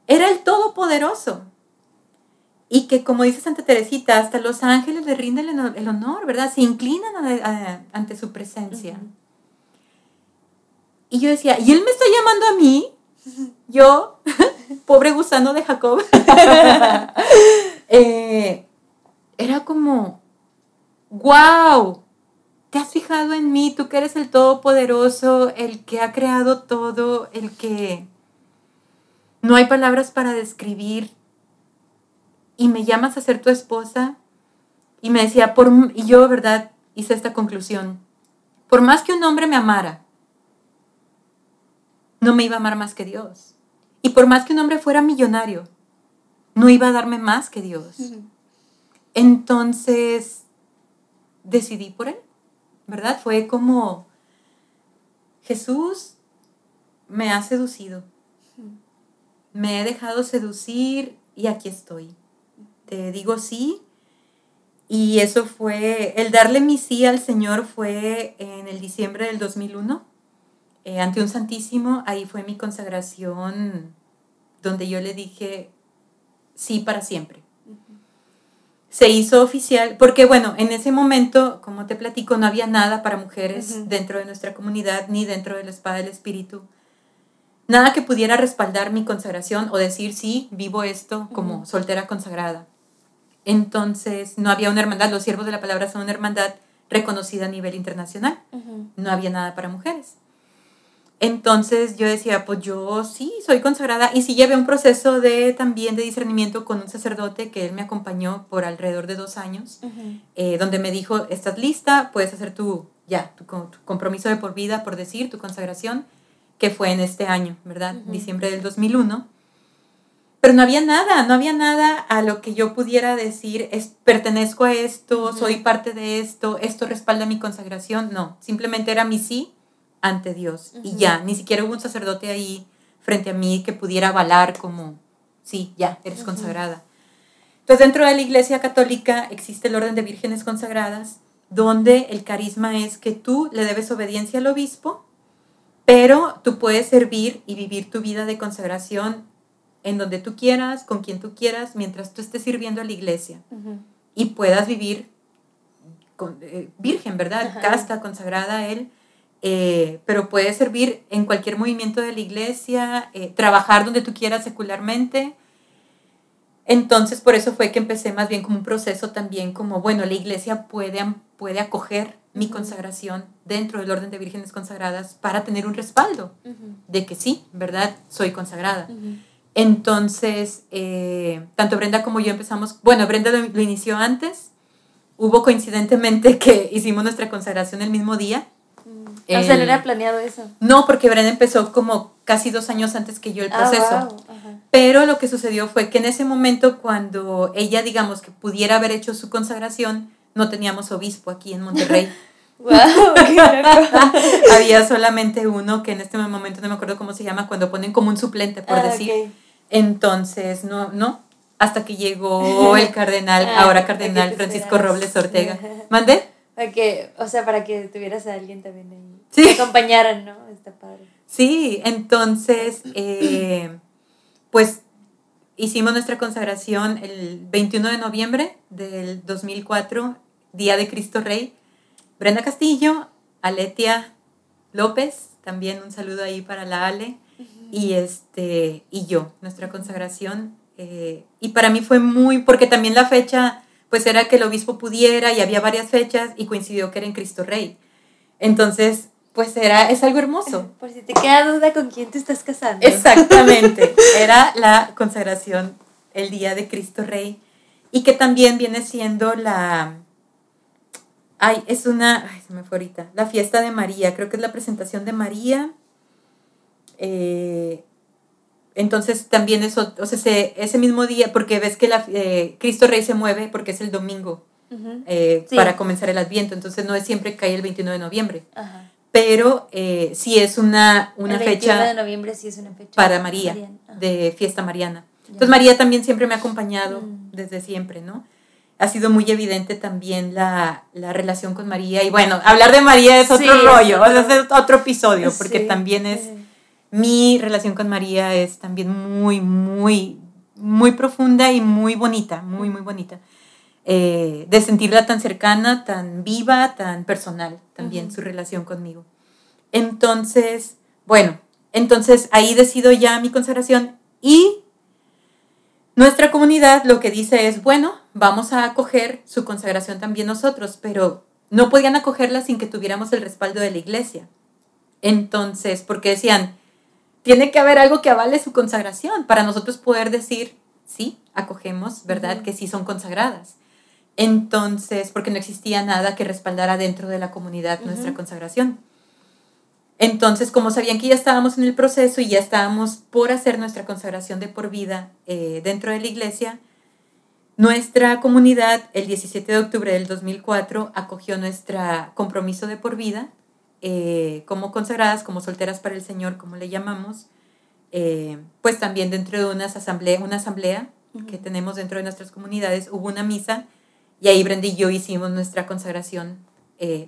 Era el Todopoderoso. Y que, como dice Santa Teresita, hasta los ángeles le rinden el honor, ¿verdad? Se inclinan ante su presencia. Y yo decía, ¿y él me está llamando a mí? Yo, (laughs) pobre gusano de Jacob. (laughs) Eh, era como, wow, ¿te has fijado en mí? Tú que eres el Todopoderoso, el que ha creado todo, el que no hay palabras para describir. Y me llamas a ser tu esposa. Y me decía, por, y yo, ¿verdad? Hice esta conclusión. Por más que un hombre me amara, no me iba a amar más que Dios. Y por más que un hombre fuera millonario, no iba a darme más que Dios. Entonces, decidí por él, ¿verdad? Fue como, Jesús me ha seducido, me he dejado seducir y aquí estoy. Te digo sí. Y eso fue, el darle mi sí al Señor fue en el diciembre del 2001, eh, ante un santísimo, ahí fue mi consagración donde yo le dije sí para siempre. Se hizo oficial, porque bueno, en ese momento, como te platico, no había nada para mujeres dentro de nuestra comunidad ni dentro de la espada del espíritu nada que pudiera respaldar mi consagración o decir, sí, vivo esto como soltera consagrada. Entonces, no había una hermandad, los siervos de la palabra son una hermandad reconocida a nivel internacional. No había nada para mujeres. Entonces yo decía, pues yo sí, soy consagrada y sí llevé un proceso de también de discernimiento con un sacerdote que él me acompañó por alrededor de dos años, eh, donde me dijo, estás lista, puedes hacer tu, ya, tu, tu compromiso de por vida, por decir, tu consagración que fue en este año, ¿verdad? Diciembre del 2001. Pero no había nada, no había nada a lo que yo pudiera decir, es, pertenezco a esto, soy parte de esto, esto respalda mi consagración. No, simplemente era mi sí ante Dios. Y ya, ni siquiera hubo un sacerdote ahí frente a mí que pudiera avalar como, sí, ya, eres consagrada. Entonces, dentro de la Iglesia Católica existe el orden de vírgenes consagradas, donde el carisma es que tú le debes obediencia al obispo pero tú puedes servir y vivir tu vida de consagración en donde tú quieras, con quien tú quieras, mientras tú estés sirviendo a la iglesia y puedas vivir con, eh, virgen, ¿verdad? Casta, consagrada a Él. Eh, pero puedes servir en cualquier movimiento de la iglesia, eh, trabajar donde tú quieras secularmente. Entonces, por eso fue que empecé más bien como un proceso también como, bueno, la iglesia puede, puede acoger mi consagración dentro del orden de vírgenes consagradas para tener un respaldo de que sí, ¿verdad? Soy consagrada. Entonces, eh, tanto Brenda como yo empezamos, bueno, Brenda lo, inició antes, hubo coincidentemente (laughs) que hicimos nuestra consagración el mismo día. O sea, no era planeado eso. No, porque Brenda empezó como casi dos años antes que yo el ah, proceso. Pero lo que sucedió fue que en ese momento, cuando ella, digamos, que pudiera haber hecho su consagración, no teníamos obispo aquí en Monterrey. (laughs) wow, (laughs) Había solamente uno que en este momento no me acuerdo cómo se llama, cuando ponen como un suplente, por ah, decir. Entonces, no, no, hasta que llegó (laughs) el cardenal, ah, ahora cardenal Francisco Robles Ortega. ¿Mandé? que, o sea, para que tuvieras a alguien también ahí. Sí. Que acompañaran, ¿no? Está padre. Sí, entonces, eh, pues hicimos nuestra consagración el 21 de noviembre del 2004, Día de Cristo Rey. Brenda Castillo, Aletia López, también un saludo ahí para la Ale, y, este, y yo, nuestra consagración. Eh, y para mí fue muy, porque también la fecha, pues era que el obispo pudiera y había varias fechas y coincidió que era en Cristo Rey. Entonces, pues era, es algo hermoso. (laughs) Por si te queda duda con quién te estás casando. Exactamente, (laughs) era la consagración el día de Cristo Rey y que también viene siendo la, ay, es una, ay, se me fue ahorita, la fiesta de María, creo que es la presentación de María. Eh, entonces también eso, o sea, ese, mismo día, porque ves que la, eh, Cristo Rey se mueve porque es el domingo eh, para comenzar el Adviento, entonces no es siempre que cae el 21 de noviembre. Ajá pero eh, sí es una, una el fecha... de noviembre sí es una fecha. Para María, de fiesta mariana. Entonces María también siempre me ha acompañado mm. desde siempre, ¿no? Ha sido muy evidente también la, la, relación con María. Y bueno, hablar de María es otro rollo, es otro, es otro episodio, porque también es... Mi relación con María es también muy, muy, muy profunda y muy bonita, muy, muy bonita. Eh, de sentirla tan cercana, tan viva, tan personal también su relación conmigo. Entonces, bueno, entonces ahí decido ya mi consagración y nuestra comunidad lo que dice es, bueno, vamos a acoger su consagración también nosotros, pero no podían acogerla sin que tuviéramos el respaldo de la iglesia. Entonces, porque decían, tiene que haber algo que avale su consagración para nosotros poder decir, sí, acogemos, ¿verdad? Que sí son consagradas. Entonces, porque no existía nada que respaldara dentro de la comunidad nuestra consagración. Entonces, como sabían que ya estábamos en el proceso y ya estábamos por hacer nuestra consagración de por vida eh, dentro de la iglesia, nuestra comunidad el 17 de octubre del 2004 acogió nuestro compromiso de por vida eh, como consagradas, como solteras para el Señor, como le llamamos, eh, pues también dentro de una asamblea, una asamblea que tenemos dentro de nuestras comunidades, hubo una misa y ahí Brenda y yo hicimos nuestra consagración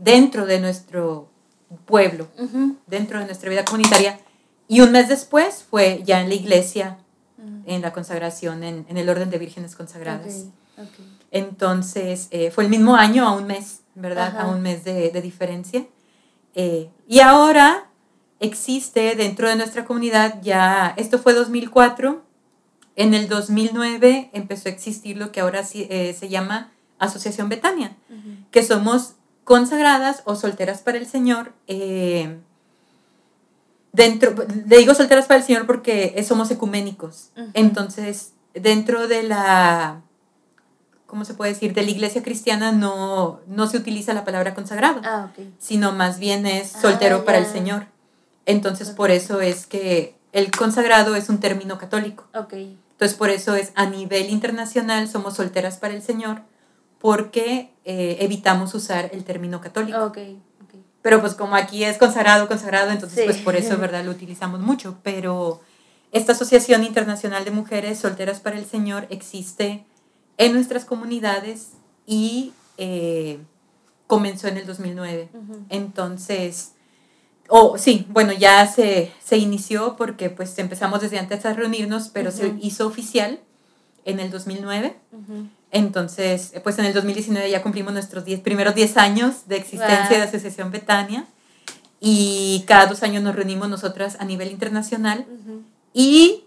dentro de nuestro pueblo, dentro de nuestra vida comunitaria. Y un mes después fue ya en la iglesia, en la consagración, en, el orden de vírgenes consagradas. Entonces, eh, fue el mismo año a un mes, ¿verdad? A un mes de, diferencia. Eh, y ahora existe dentro de nuestra comunidad ya, esto fue 2004, en el 2009 empezó a existir lo que ahora eh, se llama Asociación Betania, que somos consagradas o solteras para el Señor. Eh, dentro, le digo solteras para el Señor porque somos ecuménicos. Entonces, dentro de la, ¿cómo se puede decir? De la iglesia cristiana no, no se utiliza la palabra consagrado, ah, sino más bien es soltero ah, para el Señor. Entonces, por eso es que el consagrado es un término católico. Entonces, por eso es a nivel internacional somos solteras para el Señor porque eh, evitamos usar el término católico. Pero pues como aquí es consagrado, consagrado, entonces pues por eso, (laughs) ¿verdad? Lo utilizamos mucho. Pero esta Asociación Internacional de Mujeres Solteras para el Señor existe en nuestras comunidades y eh, comenzó en el 2009. Entonces, oh, sí, bueno, ya se, se, inició porque pues empezamos desde antes a reunirnos, pero se hizo oficial en el 2009. Entonces, pues en el 2019 ya cumplimos nuestros diez, primeros 10 años de existencia de Asociación Betania. Y cada dos años nos reunimos nosotras a nivel internacional. Y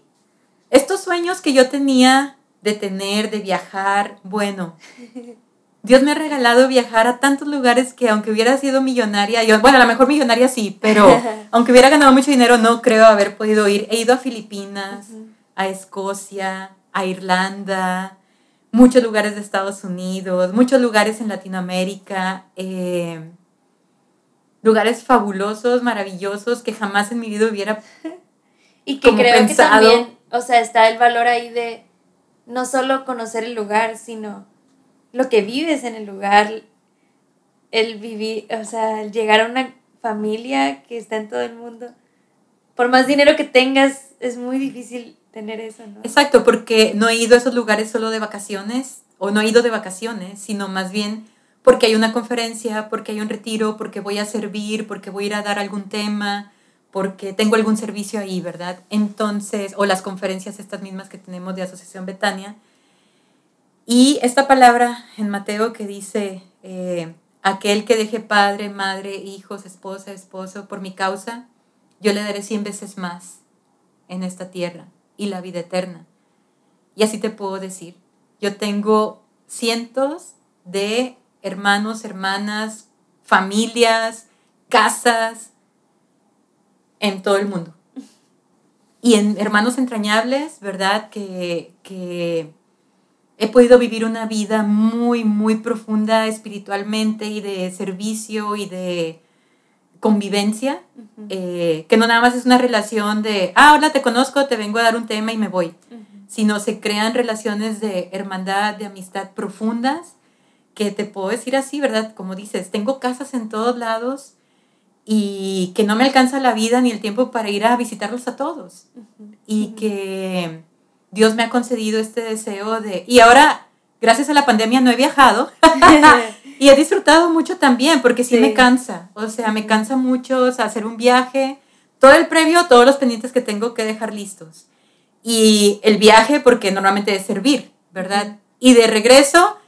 estos sueños que yo tenía de tener, de viajar, bueno, (laughs) Dios me ha regalado viajar a tantos lugares que aunque hubiera sido millonaria, yo, bueno, a lo mejor millonaria sí, pero (laughs) aunque hubiera ganado mucho dinero, no creo haber podido ir. He ido a Filipinas, a Escocia, a Irlanda, muchos lugares de Estados Unidos, muchos lugares en Latinoamérica, eh, lugares fabulosos, maravillosos que jamás en mi vida hubiera y que creo que también, o sea, está el valor ahí de no solo conocer el lugar, sino lo que vives en el lugar, el vivir, o sea, el llegar a una familia que está en todo el mundo. Por más dinero que tengas, es muy difícil Exacto, porque no he ido a esos lugares solo de vacaciones, o no he ido de vacaciones, sino más bien porque hay una conferencia, porque hay un retiro, porque voy a servir, porque voy a ir a dar algún tema, porque tengo algún servicio ahí, ¿verdad? Entonces, o las conferencias estas mismas que tenemos de Asociación Betania. Y esta palabra en Mateo que dice, eh, aquel que deje padre, madre, hijos, esposa, esposo, por mi causa, yo le daré cien veces más en esta tierra y la vida eterna. Y así te puedo decir, yo tengo cientos de hermanos, hermanas, familias, casas en todo el mundo. Y en hermanos entrañables, ¿verdad? Que, que he podido vivir una vida muy, muy profunda espiritualmente y de servicio y de convivencia, eh, que no nada más es una relación de, ah, hola, te conozco, te vengo a dar un tema y me voy, sino se crean relaciones de hermandad, de amistad profundas, que te puedo decir así, ¿verdad? Como dices, tengo casas en todos lados y que no me alcanza la vida ni el tiempo para ir a visitarlos a todos. Y que Dios me ha concedido este deseo de... Y ahora, gracias a la pandemia, no he viajado. (laughs) Y he disfrutado mucho también, porque sí, me cansa. O sea, me cansa mucho hacer un viaje, todo el previo, todos los pendientes que tengo que dejar listos. Y el viaje, porque normalmente es servir, ¿verdad? Y de regreso,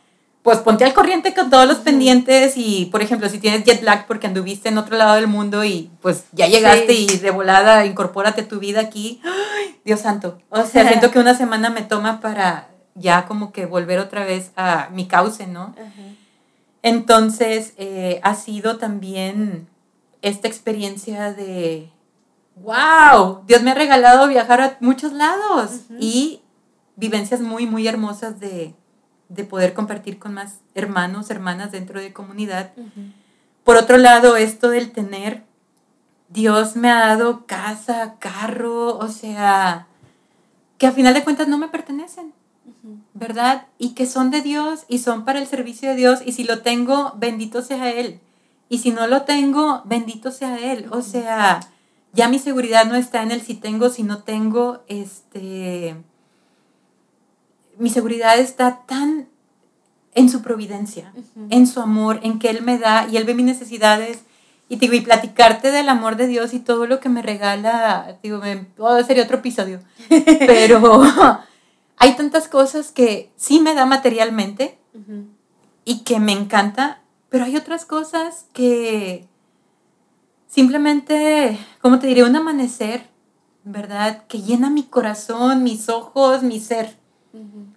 pues ponte al corriente con todos los pendientes y, por ejemplo, si tienes jet lag porque anduviste en otro lado del mundo y pues ya llegaste y de volada incorpórate tu vida aquí. ¡Ay, Dios santo. O sea, siento que una semana me toma para ya como que volver otra vez a mi cauce, ¿no? Entonces, eh, ha sido también esta experiencia de, wow, Dios me ha regalado viajar a muchos lados y vivencias muy, muy hermosas de, poder compartir con más hermanos, hermanas dentro de comunidad. Por otro lado, esto del tener Dios me ha dado casa, carro, o sea, que a final de cuentas no me pertenecen, ¿verdad? Y que son de Dios y son para el servicio de Dios y si lo tengo, bendito sea Él. Y si no lo tengo, bendito sea Él. O sea, ya mi seguridad no está en el si tengo, si no tengo, este, mi seguridad está tan en su providencia, en su amor, en que Él me da y Él ve mis necesidades. Y, digo, y platicarte del amor de Dios y todo lo que me regala, digo, me, oh, sería otro episodio. (laughs) Pero hay tantas cosas que sí me da materialmente y que me encanta, pero hay otras cosas que simplemente, ¿cómo te diré? Un amanecer, ¿verdad? Que llena mi corazón, mis ojos, mi ser.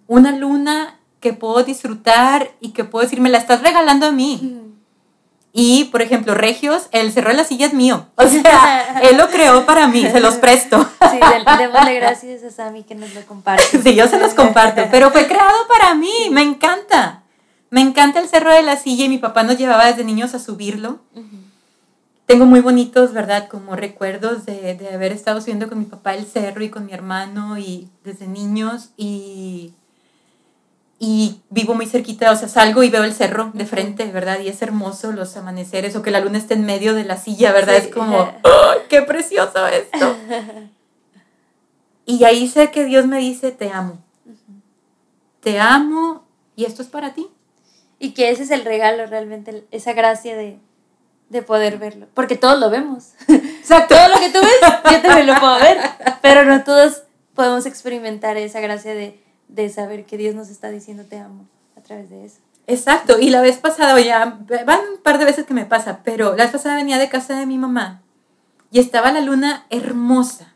Una luna que puedo disfrutar y que puedo decir, me la estás regalando a mí. Y, por ejemplo, Regios, el cerro de la silla es mío. O (laughs) sea, él lo creó para mí, se los presto. Sí, démosle gracias a Sammy que nos lo comparte. (laughs) Sí, yo se los comparto, pero fue creado para mí, me encanta. Me encanta el cerro de la silla y mi papá nos llevaba desde niños a subirlo. Tengo muy bonitos, ¿verdad? Como recuerdos de, de haber estado subiendo con mi papá el cerro y con mi hermano y desde niños y y vivo muy cerquita, o sea, salgo y veo el cerro de frente, ¿verdad? Y es hermoso los amaneceres o que la luna esté en medio de la silla, ¿verdad? Es como, ¡qué precioso esto! y ahí sé que Dios me dice, te amo. Te amo y esto es para ti. Y que ese es el regalo realmente, esa gracia de, de poder verlo. Porque todos lo vemos. Exacto. Todo lo que tú ves, yo también lo puedo ver. Pero no todos podemos experimentar esa gracia de de saber que Dios nos está diciendo te amo a través de eso. Exacto, y la vez pasada, ya van un par de veces que me pasa, pero la vez pasada venía de casa de mi mamá y estaba la luna hermosa,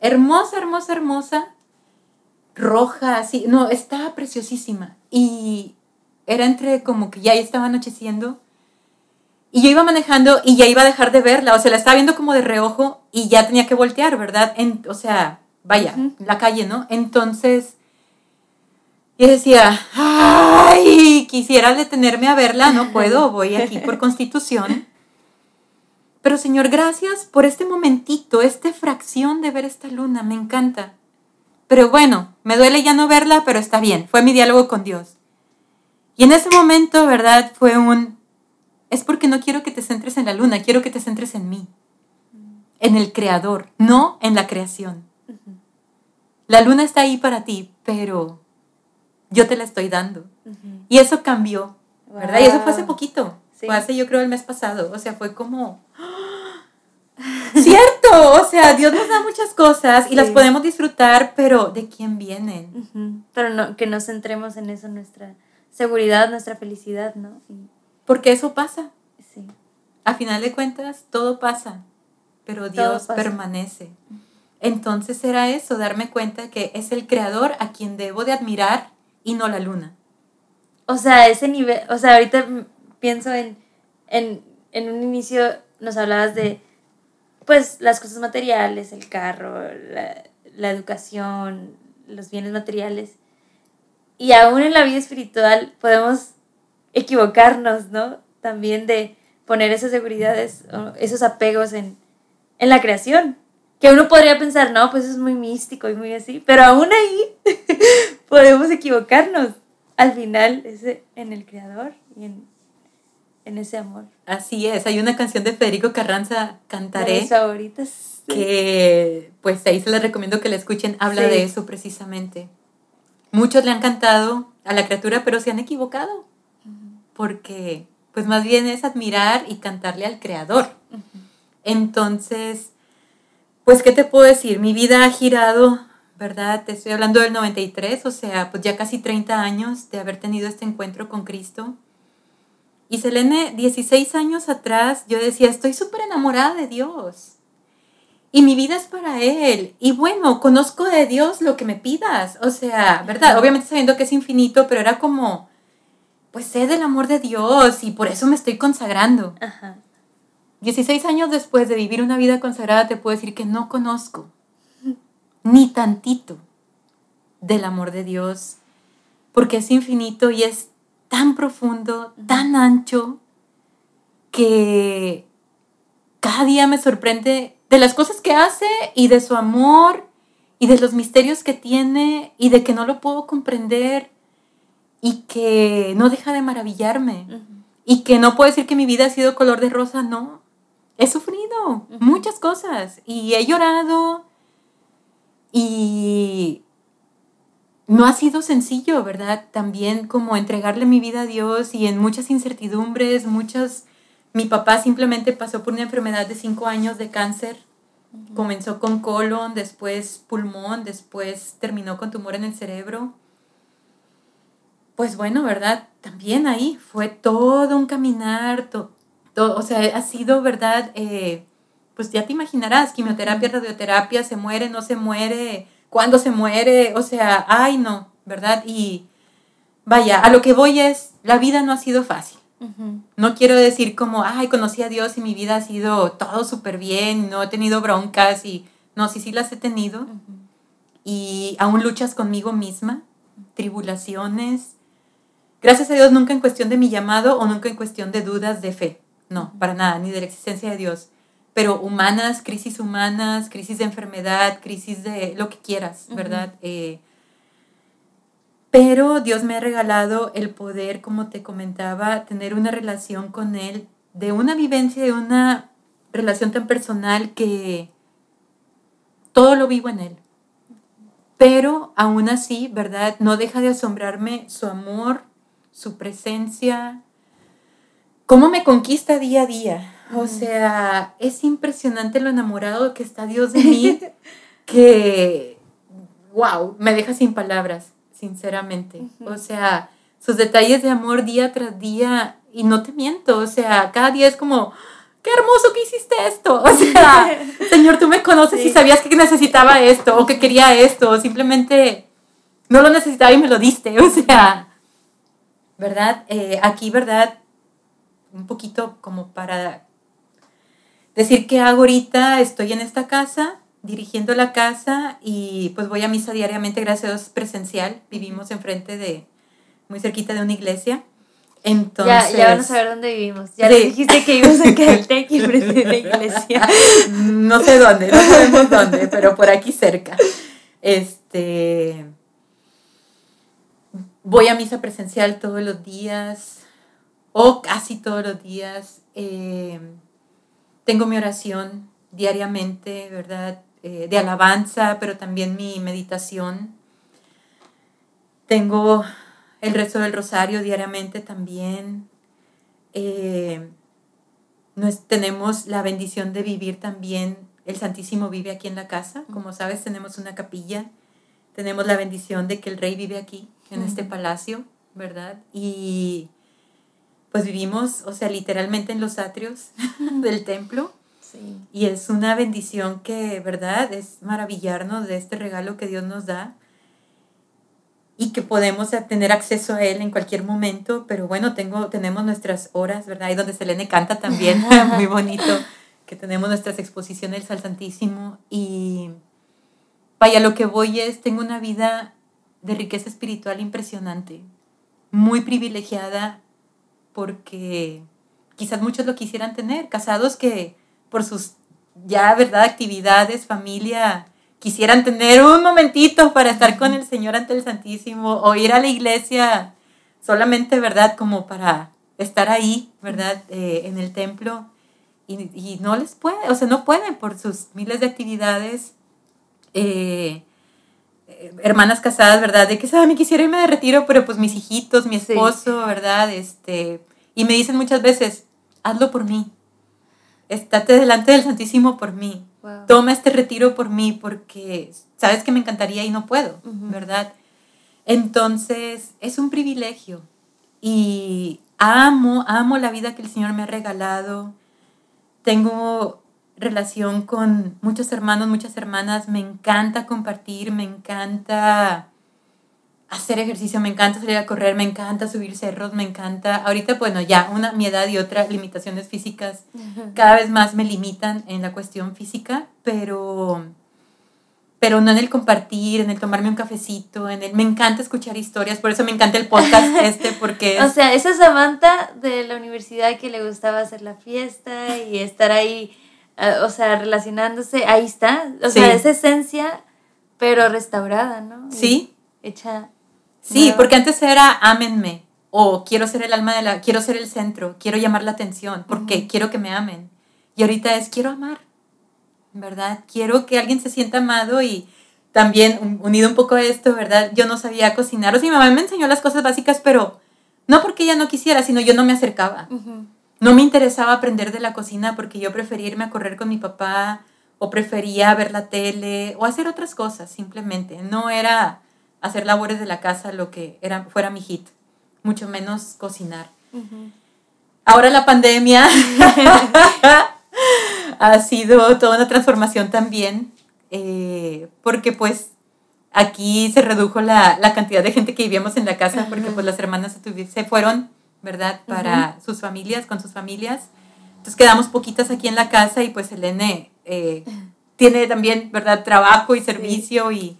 hermosa, hermosa, hermosa, roja, así, no, estaba preciosísima y era entre como que ya estaba anocheciendo y yo iba manejando y ya iba a dejar de verla, o sea, la estaba viendo como de reojo y ya tenía que voltear, ¿verdad? En, o sea, vaya, la calle, ¿no? Entonces y decía, ay, quisiera detenerme a verla, no puedo, voy aquí por constitución. Pero Señor, gracias por este momentito, esta fracción de ver esta luna, me encanta. Pero bueno, me duele ya no verla, pero está bien, fue mi diálogo con Dios. Y en ese momento, ¿verdad? Fue un, es porque no quiero que te centres en la luna, quiero que te centres en mí, en el creador, no en la creación. La luna está ahí para ti, pero yo te la estoy dando. Y eso cambió, ¿verdad? Y eso fue hace poquito. Fue hace, yo creo, el mes pasado. O sea, fue como... Cierto, o sea, Dios nos da muchas cosas y las podemos disfrutar, pero ¿de quién vienen? Pero no, que nos centremos en eso, nuestra seguridad, nuestra felicidad, ¿no? Porque eso pasa. Sí. A final de cuentas, todo pasa, pero Dios permanece. Entonces era eso, darme cuenta que es el creador a quien debo de admirar y no la luna. O sea, ese nivel, o sea, ahorita pienso en, en, en un inicio nos hablabas de, pues, las cosas materiales, el carro, la, la educación, los bienes materiales. Y aún en la vida espiritual podemos equivocarnos, ¿no? También de poner esas seguridades, esos apegos en, en la creación que uno podría pensar, no, pues es muy místico y muy así, pero aún ahí (laughs) podemos equivocarnos. Al final es en el creador y en, ese amor. Así es, hay una canción de Federico Carranza, Cantaré. mis favoritas. Que pues ahí se les recomiendo que la escuchen, habla de eso precisamente. Muchos le han cantado a la criatura, pero se han equivocado. Porque pues más bien es admirar y cantarle al creador. Entonces, pues, ¿qué te puedo decir? Mi vida ha girado, ¿verdad? Te estoy hablando del 93, o sea, pues ya casi 30 años de haber tenido este encuentro con Cristo. Y Selene, 16 años atrás, yo decía, estoy súper enamorada de Dios. Y mi vida es para Él. Y bueno, conozco de Dios lo que me pidas. O sea, ¿verdad? Obviamente sabiendo que es infinito, pero era como, pues sé del amor de Dios y por eso me estoy consagrando. Ajá. 16 años después de vivir una vida consagrada, te puedo decir que no conozco ni tantito del amor de Dios, porque es infinito y es tan profundo, tan ancho, que, cada día me sorprende de las cosas que hace y de su amor y de los misterios que tiene y de que no lo puedo comprender y que no deja de maravillarme. Y que no puedo decir que mi vida ha sido color de rosa, no. He sufrido muchas cosas y he llorado y no ha sido sencillo, ¿verdad? También como entregarle mi vida a Dios y en muchas incertidumbres, muchas... Mi papá simplemente pasó por una enfermedad de cinco años de cáncer. Comenzó con colon, después pulmón, después terminó con tumor en el cerebro. Pues bueno, ¿verdad? También ahí fue todo un caminar, todo, o sea, ha sido, ¿verdad? Eh, pues ya te imaginarás, quimioterapia, radioterapia, se muere, no se muere, cuándo se muere, o sea, ay no, ¿verdad? Y vaya, a lo que voy es, la vida no ha sido fácil. No quiero decir como, ay, conocí a Dios y mi vida ha sido todo súper bien, no he tenido broncas y, no, sí, sí las he tenido. Y aún luchas conmigo misma, tribulaciones. Gracias a Dios nunca en cuestión de mi llamado o nunca en cuestión de dudas de fe. No, para nada, ni de la existencia de Dios pero humanas, crisis humanas, crisis de enfermedad, crisis de lo que quieras, ¿verdad? Eh, pero Dios me ha regalado el poder, como te comentaba, tener una relación con Él, de una vivencia, de una relación tan personal que todo lo vivo en Él. Pero aún así, ¿verdad? No deja de asombrarme su amor, su presencia, cómo me conquista día a día, o sea, es impresionante lo enamorado que está Dios de mí, (laughs) que, wow, me deja sin palabras, sinceramente. O sea, sus detalles de amor día tras día, y no te miento, o sea, cada día es como, qué hermoso que hiciste esto. O sea, (laughs) Señor, tú me conoces y sabías que necesitaba esto, o que quería esto, o simplemente no lo necesitaba y me lo diste. O sea, ¿verdad? Eh, aquí, ¿verdad? Un poquito como para decir qué hago ahorita, estoy en esta casa, dirigiendo la casa y pues voy a misa diariamente, gracias a Dios, presencial. Vivimos enfrente de, muy cerquita de una iglesia. Entonces, ya, ya van a saber dónde vivimos. Ya les dijiste que vivimos en Caltech y frente de la iglesia. (laughs) no sé dónde, no sabemos dónde, pero por aquí cerca. Este, voy a misa presencial todos los días, o casi todos los días. Eh, tengo mi oración diariamente, ¿verdad? Eh, de alabanza, pero también mi meditación. Tengo el rezo del rosario diariamente también. Eh, tenemos la bendición de vivir también, el Santísimo vive aquí en la casa, como sabes tenemos una capilla, tenemos la bendición de que el Rey vive aquí, en este palacio, ¿verdad? Y pues vivimos, o sea, literalmente en los atrios (laughs) del templo. Sí. Y es una bendición que, ¿verdad? Es maravillarnos de este regalo que Dios nos da y que podemos tener acceso a él en cualquier momento, pero bueno, tengo, tenemos nuestras horas, ¿verdad? Ahí donde Selene canta también, (laughs) (laughs) muy bonito, que tenemos nuestras exposiciones al Santísimo y vaya, lo que voy es, tengo una vida de riqueza espiritual impresionante, muy privilegiada porque quizás muchos lo quisieran tener, casados que por sus ya, ¿verdad?, actividades, familia, quisieran tener un momentito para estar con el Señor ante el Santísimo o ir a la iglesia solamente, ¿verdad?, como para estar ahí, ¿verdad?, eh, en el templo. Y, no les puede, o sea, no pueden por sus miles de actividades. Eh, eh, hermanas casadas, ¿verdad? De que, ¿sabes? Me quisiera irme de retiro, pero pues mis hijitos, mi esposo, ¿verdad? Este, y me dicen muchas veces, hazlo por mí. Estate delante del Santísimo por mí. Toma este retiro por mí porque sabes que me encantaría y no puedo, ¿verdad? Entonces, es un privilegio. Y amo, amo la vida que el Señor me ha regalado. Tengo relación con muchos hermanos, muchas hermanas, me encanta compartir, me encanta hacer ejercicio, me encanta salir a correr, me encanta subir cerros, me encanta. Ahorita, bueno, ya una, mi edad y otras limitaciones físicas cada vez más me limitan en la cuestión física, pero, pero no en el compartir, en el tomarme un cafecito, en el, me encanta escuchar historias, por eso me encanta el podcast (laughs) este, porque... o sea, esa Samantha de la universidad que le gustaba hacer la fiesta y estar ahí ah, o sea, relacionándose, ahí está, o sea, esa esencia, pero restaurada, ¿no? Sí. hecha. Sí, porque antes era ámenme, o quiero ser el alma de la, quiero ser el centro, quiero llamar la atención, porque quiero que me amen. Y ahorita es quiero amar, ¿verdad? Quiero que alguien se sienta amado y también unido un poco a esto, ¿verdad? Yo no sabía cocinar, o sea, mi mamá me enseñó las cosas básicas, pero no porque ella no quisiera, sino yo no me acercaba. No me interesaba aprender de la cocina porque yo prefería irme a correr con mi papá o prefería ver la tele o hacer otras cosas, simplemente. No era hacer labores de la casa lo que era, fuera mi hit, mucho menos cocinar. Ahora la pandemia (laughs) ha sido toda una transformación también, eh, porque pues aquí se redujo la, cantidad de gente que vivíamos en la casa, porque pues las hermanas se, fueron, ¿verdad? Para sus familias, con sus familias. Entonces quedamos poquitas aquí en la casa y pues Elene eh, (laughs) tiene también, ¿verdad? Trabajo y servicio y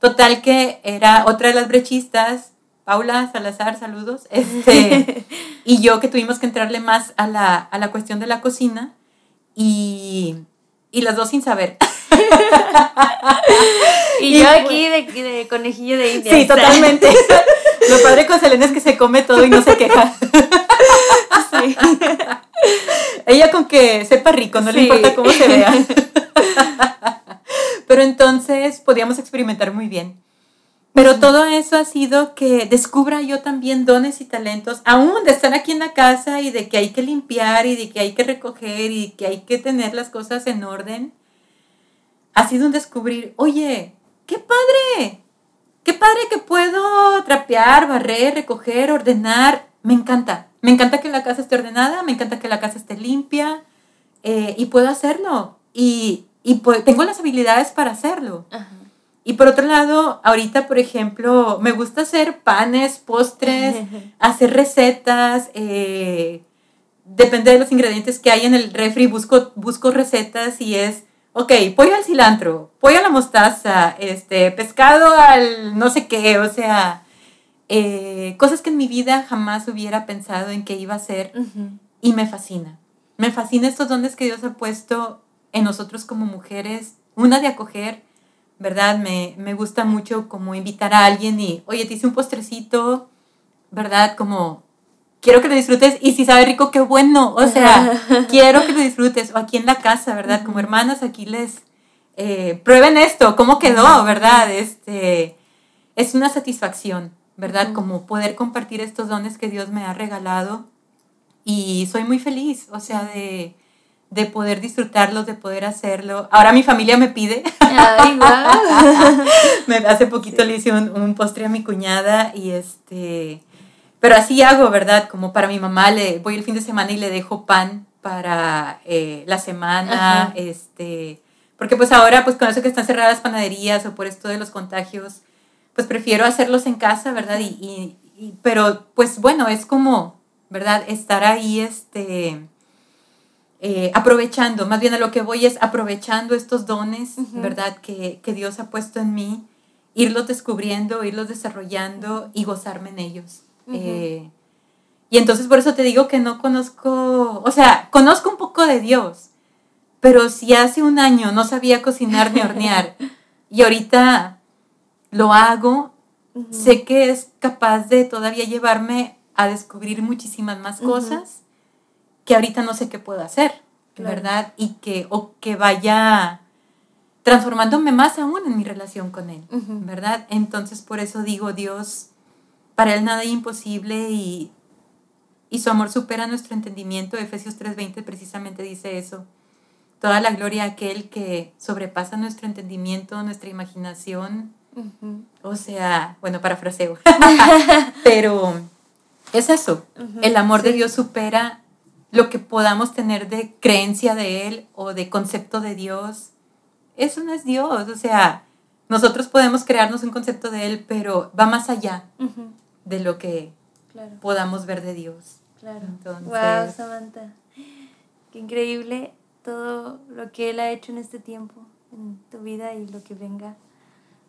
total que era otra de las brechistas, Paula Salazar, saludos, (laughs) este, y yo que tuvimos que entrarle más a la, a la cuestión de la cocina y, y las dos sin saber. (laughs) (laughs) y, yo aquí de, conejillo de India. Sí, totalmente. (laughs) Lo padre con Selena es que se come todo y no se queja. Sí. Ella con que sepa rico, no le importa cómo se vea. (laughs) Pero entonces podíamos experimentar muy bien. Pero todo eso ha sido que descubra yo también dones y talentos, aún de estar aquí en la casa y de que hay que limpiar y de que hay que recoger y que hay que tener las cosas en orden. Ha sido un descubrir, oye, qué padre, qué padre que puedo trapear, barrer, recoger, ordenar. Me encanta, me encanta que la casa esté ordenada, me encanta que la casa esté limpia eh, y puedo hacerlo. Y, y tengo las habilidades para hacerlo. Ajá. Y por otro lado, ahorita, por ejemplo, me gusta hacer panes, postres, (laughs) hacer recetas. Eh, depende de los ingredientes que hay en el refri, busco, busco recetas y es, ok, pollo al cilantro, pollo a la mostaza, este, pescado al no sé qué, o sea, eh, cosas que en mi vida jamás hubiera pensado en que iba a hacer y me fascina. Me fascina estos dones que Dios ha puesto en nosotros como mujeres, una de acoger, ¿verdad? Me, gusta mucho como invitar a alguien y, oye, te hice un postrecito, ¿verdad? Como, quiero que lo disfrutes y si sabe rico, qué bueno, o sea, (laughs) quiero que lo disfrutes. O aquí en la casa, ¿verdad? Como hermanas, aquí les, eh, prueben esto, cómo quedó, ¿verdad? Este, es una satisfacción, ¿verdad? Como poder compartir estos dones que Dios me ha regalado y soy muy feliz, o sea, de de poder disfrutarlos, de poder hacerlo. Ahora mi familia me pide. Ay, (laughs) me, hace poquito le hice un, postre a mi cuñada y este... Pero así hago, ¿verdad? Como para mi mamá, le voy el fin de semana y le dejo pan para eh, la semana, este... Porque pues ahora, pues con eso que están cerradas panaderías o por esto de los contagios, pues prefiero hacerlos en casa, ¿verdad? Y, y pero pues bueno, es como, ¿verdad? Estar ahí, este eh, aprovechando, más bien a lo que voy es aprovechando estos dones, ¿verdad? Que, Dios ha puesto en mí, irlos descubriendo, irlos desarrollando y gozarme en ellos. Eh, y entonces por eso te digo que no conozco, o sea, conozco un poco de Dios, pero si hace un año no sabía cocinar ni hornear (laughs) y ahorita lo hago, sé que es capaz de todavía llevarme a descubrir muchísimas más cosas que ahorita no sé qué puedo hacer, ¿verdad? Y que, o que vaya transformándome más aún en mi relación con Él, ¿verdad? Entonces por eso digo, Dios, para Él nada es imposible y, y su amor supera nuestro entendimiento. Efesios 3:20 precisamente dice eso. Toda la gloria a aquel que sobrepasa nuestro entendimiento, nuestra imaginación. O sea, bueno, parafraseo. (laughs) (laughs) Pero es eso. El amor de Dios supera lo que podamos tener de creencia de Él o de concepto de Dios, eso no es Dios. O sea, nosotros podemos crearnos un concepto de Él, pero va más allá de lo que podamos ver de Dios. Claro. wow, Samantha. Qué increíble todo lo que Él ha hecho en este tiempo, en tu vida y lo que venga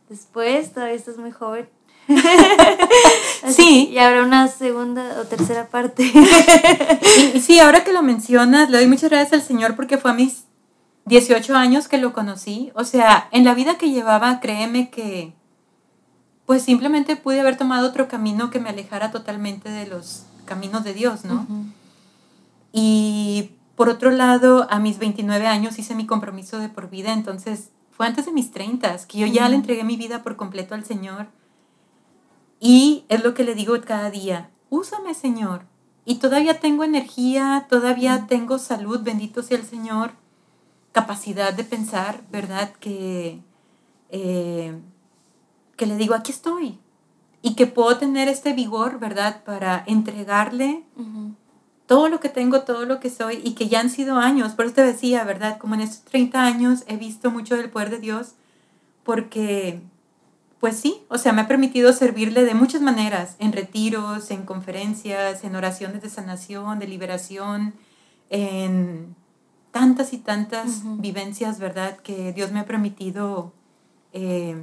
después. Todavía estás muy joven. (laughs) sí. Y habrá una segunda o tercera parte. (laughs) sí, ahora que lo mencionas, le doy muchas gracias al Señor porque fue a mis 18 años que lo conocí. O sea, en la vida que llevaba, créeme que pues simplemente pude haber tomado otro camino que me alejara totalmente de los caminos de Dios, ¿no? Y por otro lado, a mis 29 años hice mi compromiso de por vida, entonces fue antes de mis 30 que yo ya le entregué mi vida por completo al Señor. Y es lo que le digo cada día, úsame Señor. Y todavía tengo energía, todavía tengo salud, bendito sea el Señor, capacidad de pensar, ¿verdad? Que, eh, que le digo, aquí estoy. Y que puedo tener este vigor, ¿verdad? Para entregarle todo lo que tengo, todo lo que soy, y que ya han sido años. Por eso te decía, ¿verdad? Como en estos 30 años he visto mucho del poder de Dios, porque pues sí, o sea, me ha permitido servirle de muchas maneras, en retiros, en conferencias, en oraciones de sanación, de liberación, en tantas y tantas vivencias, ¿verdad? Que Dios me ha permitido eh,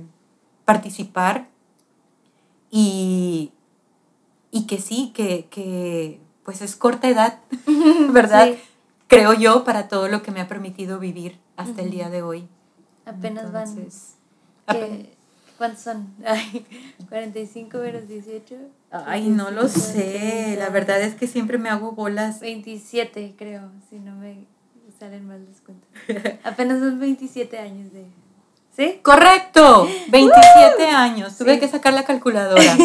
participar y, y que sí, que, pues es corta edad, (laughs) ¿verdad? Creo yo para todo lo que me ha permitido vivir hasta el día de hoy. Apenas van. Apenas, ¿Cuántos son? (laughs) Ay, 45 menos 18. Ay, no lo sé. La verdad es que siempre me hago bolas. 27, creo, si no me salen mal las cuentas. Apenas son 27 años de... ¿Sí? Correcto, (laughs) 27 años. Tuve que sacar la calculadora. (laughs)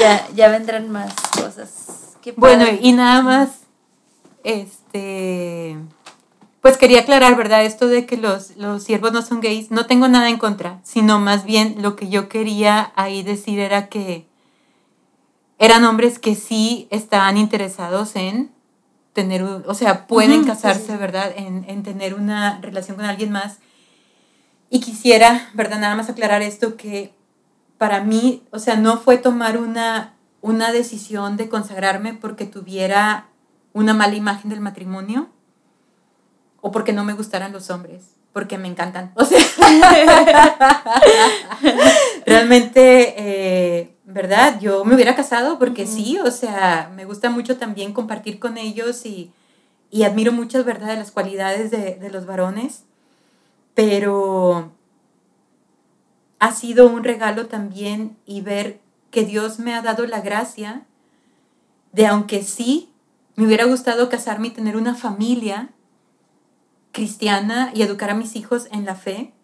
ya, ya vendrán más cosas. bueno, y nada más, este pues quería aclarar, ¿verdad? Esto de que los, los siervos no son gays, no tengo nada en contra, sino más bien lo que yo quería ahí decir era que eran hombres que sí estaban interesados en tener, o sea, pueden casarse, ¿verdad? En, en, tener una relación con alguien más. Y quisiera, ¿verdad? Nada más aclarar esto que para mí, o sea, no fue tomar una, una decisión de consagrarme porque tuviera una mala imagen del matrimonio, o porque no me gustaran los hombres, porque me encantan. O sea, (laughs) realmente, eh, ¿verdad? Yo me hubiera casado porque sí, o sea, me gusta mucho también compartir con ellos y, y admiro muchas, ¿verdad?, de las cualidades de, de los varones, pero ha sido un regalo también y ver que Dios me ha dado la gracia de aunque sí me hubiera gustado casarme y tener una familia, cristiana y educar a mis hijos en la fe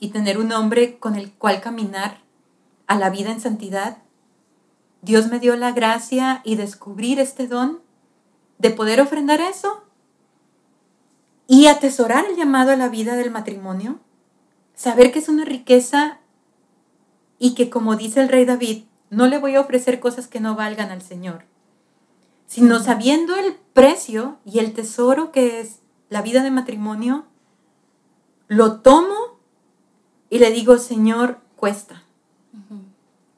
y tener un hombre con el cual caminar a la vida en santidad, Dios me dio la gracia y descubrir este don de poder ofrendar eso y atesorar el llamado a la vida del matrimonio, saber que es una riqueza y que como dice el rey David, no le voy a ofrecer cosas que no valgan al Señor, sino sabiendo el precio y el tesoro que es la vida de matrimonio, lo tomo y le digo, Señor, cuesta.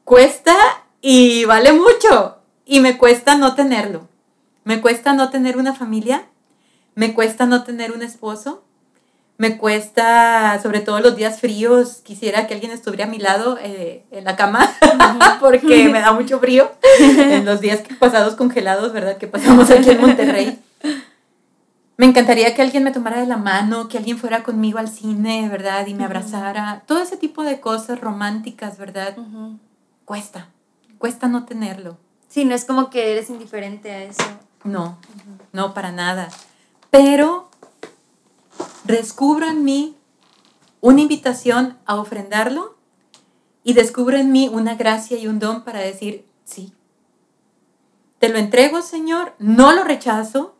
Cuesta y vale mucho. Y me cuesta no tenerlo. Me cuesta no tener una familia. Me cuesta no tener un esposo. Me cuesta, sobre todo los días fríos, quisiera que alguien estuviera a mi lado eh, en la cama, (laughs) porque me da mucho frío. (laughs) en los días pasados congelados, ¿verdad? Que pasamos aquí en Monterrey. Me encantaría que alguien me tomara de la mano, que alguien fuera conmigo al cine, ¿verdad? Y me abrazara. Todo ese tipo de cosas románticas, ¿verdad? Cuesta. Cuesta no tenerlo. Sí, no es como que eres indiferente a eso. No, no, para nada. Pero descubro en mí una invitación a ofrendarlo y descubro en mí una gracia y un don para decir, sí, te lo entrego, Señor, no lo rechazo,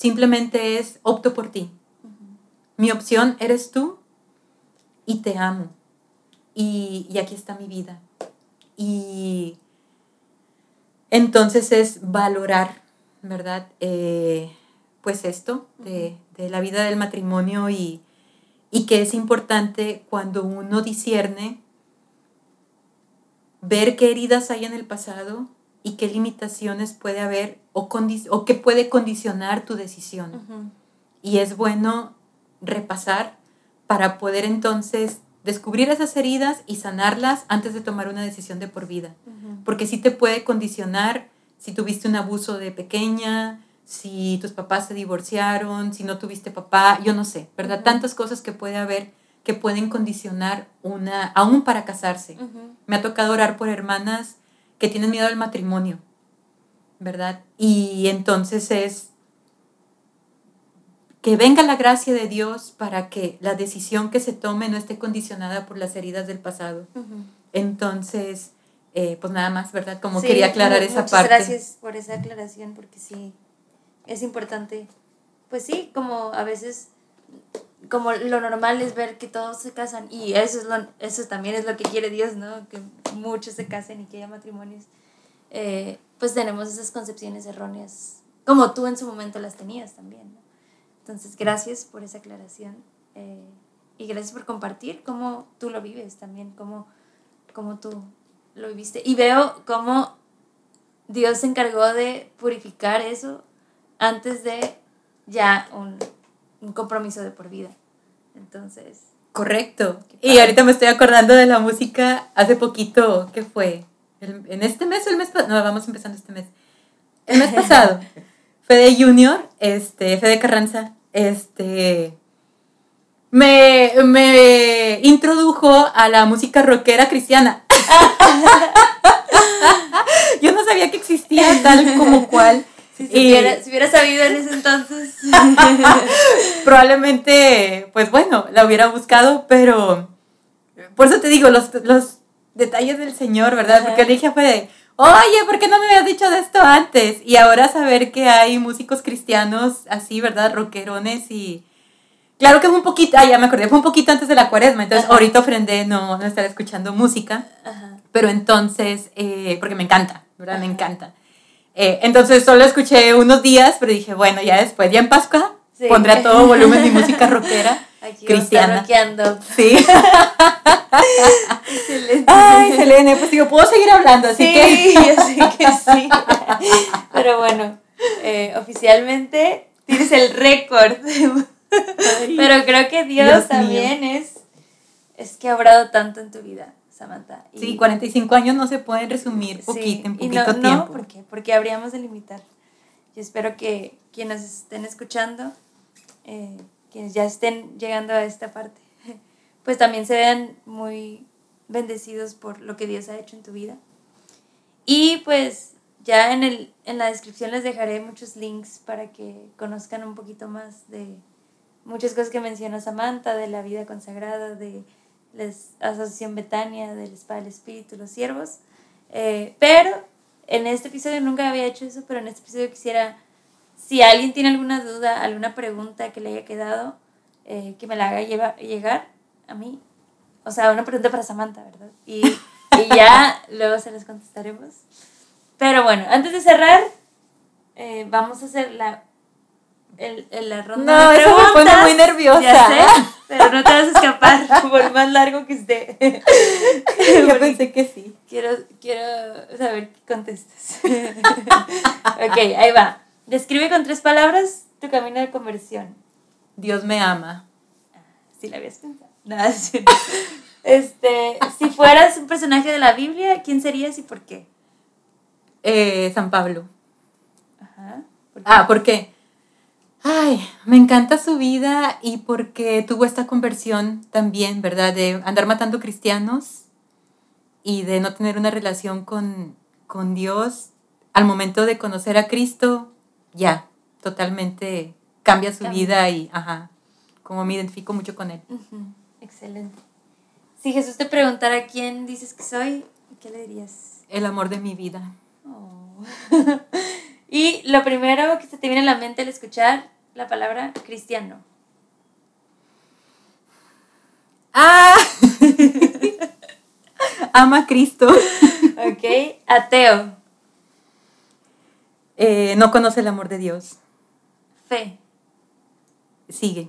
Simplemente es opto por ti. Mi opción eres tú y te amo. Y, aquí está mi vida. Y entonces es valorar, ¿verdad? Eh, pues esto de, la vida del matrimonio y, y que es importante cuando uno discierne ver qué heridas hay en el pasado y qué limitaciones puede haber o, o qué puede condicionar tu decisión. Y es bueno repasar para poder entonces descubrir esas heridas y sanarlas antes de tomar una decisión de por vida. Porque sí te puede condicionar si tuviste un abuso de pequeña, si tus papás se divorciaron, si no tuviste papá, yo no sé, ¿verdad? Tantas cosas que puede haber que pueden condicionar una, aún para casarse. Me ha tocado orar por hermanas que tienen miedo al matrimonio, ¿verdad? Y entonces es que venga la gracia de Dios para que la decisión que se tome no esté condicionada por las heridas del pasado. Entonces, eh, pues nada más, ¿verdad? Como Sí, quería aclarar esa muchas parte. gracias por esa aclaración, porque sí, es importante. Pues sí, como a veces, como lo normal es ver que todos se casan, y eso, es lo, eso también es lo que quiere Dios, ¿no? Que muchos se casen y que haya matrimonios. Eh, pues tenemos esas concepciones erróneas, como tú en su momento las tenías también, ¿no? Entonces, gracias por esa aclaración eh, y gracias por compartir cómo tú lo vives también, cómo, cómo tú lo viviste. Y veo cómo Dios se encargó de purificar eso antes de ya un, un compromiso de por vida. Entonces, Correcto. Y ahorita me estoy acordando de la música hace poquito, ¿qué fue? El- ¿En este mes o el mes pasado? No, vamos empezando este mes. El mes (laughs) pasado. Fede Junior, este, Fede Carranza, este, me, me introdujo a la música rockera cristiana. (laughs) Yo no sabía que existía tal como cual. Si, Y- si hubiera sabido en ese entonces, (laughs) probablemente, pues bueno, la hubiera buscado, pero por eso te digo, los, los detalles del Señor, ¿verdad? Ajá. Porque dije fue de, oye, ¿por qué no me habías dicho de esto antes? Y ahora saber que hay músicos cristianos así, ¿verdad? Rockerones y... Claro que fue un poquito, ah, ya me acordé, fue un poquito antes de la cuaresma, entonces Ajá. ahorita ofrendé no, no estar escuchando música, Ajá. pero entonces, eh, porque me encanta, ¿verdad? Me encanta. Eh, entonces solo escuché unos días, pero dije, bueno, ya después, ya en Pascua, Sí. pondré a todo volumen mi música (laughs) rockera. Aquí Cristiana. Sí. Excelente. (laughs) (laughs) Ay, Selene, pues digo, puedo seguir hablando, así sí, que. yo sé que sí. Pero bueno, eh, oficialmente tienes el récord. Pero creo que Dios, Dios mío. también es, es que ha obrado tanto en tu vida, Samantha. Y- Sí, 45 años no se pueden resumir sí, poquito, en y poquito no, tiempo. No, ¿por qué? Porque habríamos de limitar. Yo espero que quienes estén escuchando, eh, quienes ya estén llegando a esta parte, (laughs) pues también se vean muy bendecidos por lo que Dios ha hecho en tu vida. Y pues ya en, el, en la descripción les dejaré muchos links para que conozcan un poquito más de muchas cosas que menciona Samantha, de la vida consagrada, de la Asociación Betania, del Spa del Espíritu, los siervos. Eh, pero en este episodio nunca había hecho eso, pero en este episodio quisiera, si alguien tiene alguna duda, alguna pregunta que le haya quedado, eh, que me la haga llegar a mí. O sea, una pregunta para Samantha, ¿verdad? Y, y ya (laughs) luego se las contestaremos. Pero bueno, antes de cerrar, eh, vamos a hacer la, el, el- la ronda No, de eso me pone muy nerviosa. Ya sé, pero no te vas a escapar (laughs) por más largo que esté. (laughs) Yo Porque pensé que sí. Quiero, quiero saber qué contestas. (laughs) ok, ahí va. Describe con tres palabras tu camino de conversión. Dios me ama. Si la habías pensado. Nada, sí. Este, si fueras un personaje de la Biblia, ¿quién serías y por qué? Eh, San Pablo. Ajá. ¿por qué? Ah, ¿por qué? Ay, me encanta su vida y porque tuvo esta conversión también, ¿verdad? De andar matando cristianos y de no tener una relación con, con Dios. Al momento de conocer a Cristo, ya, totalmente cambia su vida y, ajá, como me identifico mucho con él. Ujú, Excelente. Si Jesús te preguntara quién dices que soy, ¿qué le dirías? El amor de mi vida. Oh. (laughs) y lo primero que se te viene a la mente al escuchar la palabra cristiano. ¡Ah! (laughs) Ama a Cristo. Ok, ateo, Eh, no conoce el amor de Dios. fe, Sigue.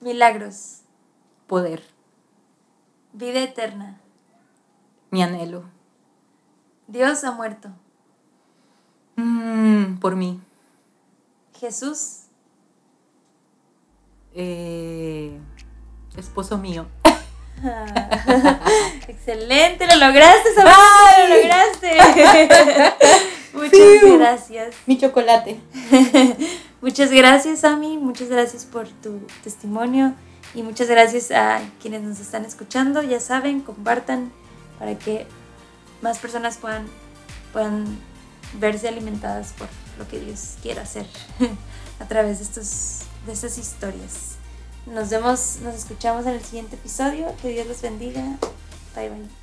milagros, Poder. vida eterna, Mi anhelo. Dios ha muerto, Mm, por mí. Jesús, Eh, esposo mío. (laughs) Excelente, lo lograste, lo lograste. (laughs) Muchas gracias. Mi chocolate. (laughs) muchas gracias, Ami. Muchas gracias por tu testimonio. Y muchas gracias a quienes nos están escuchando. Ya saben, compartan para que más personas puedan, puedan verse alimentadas por lo que Dios quiera hacer (laughs) a través de, estos, de estas historias. Nos vemos, nos escuchamos en el siguiente episodio. Que Dios los bendiga. Bye bye.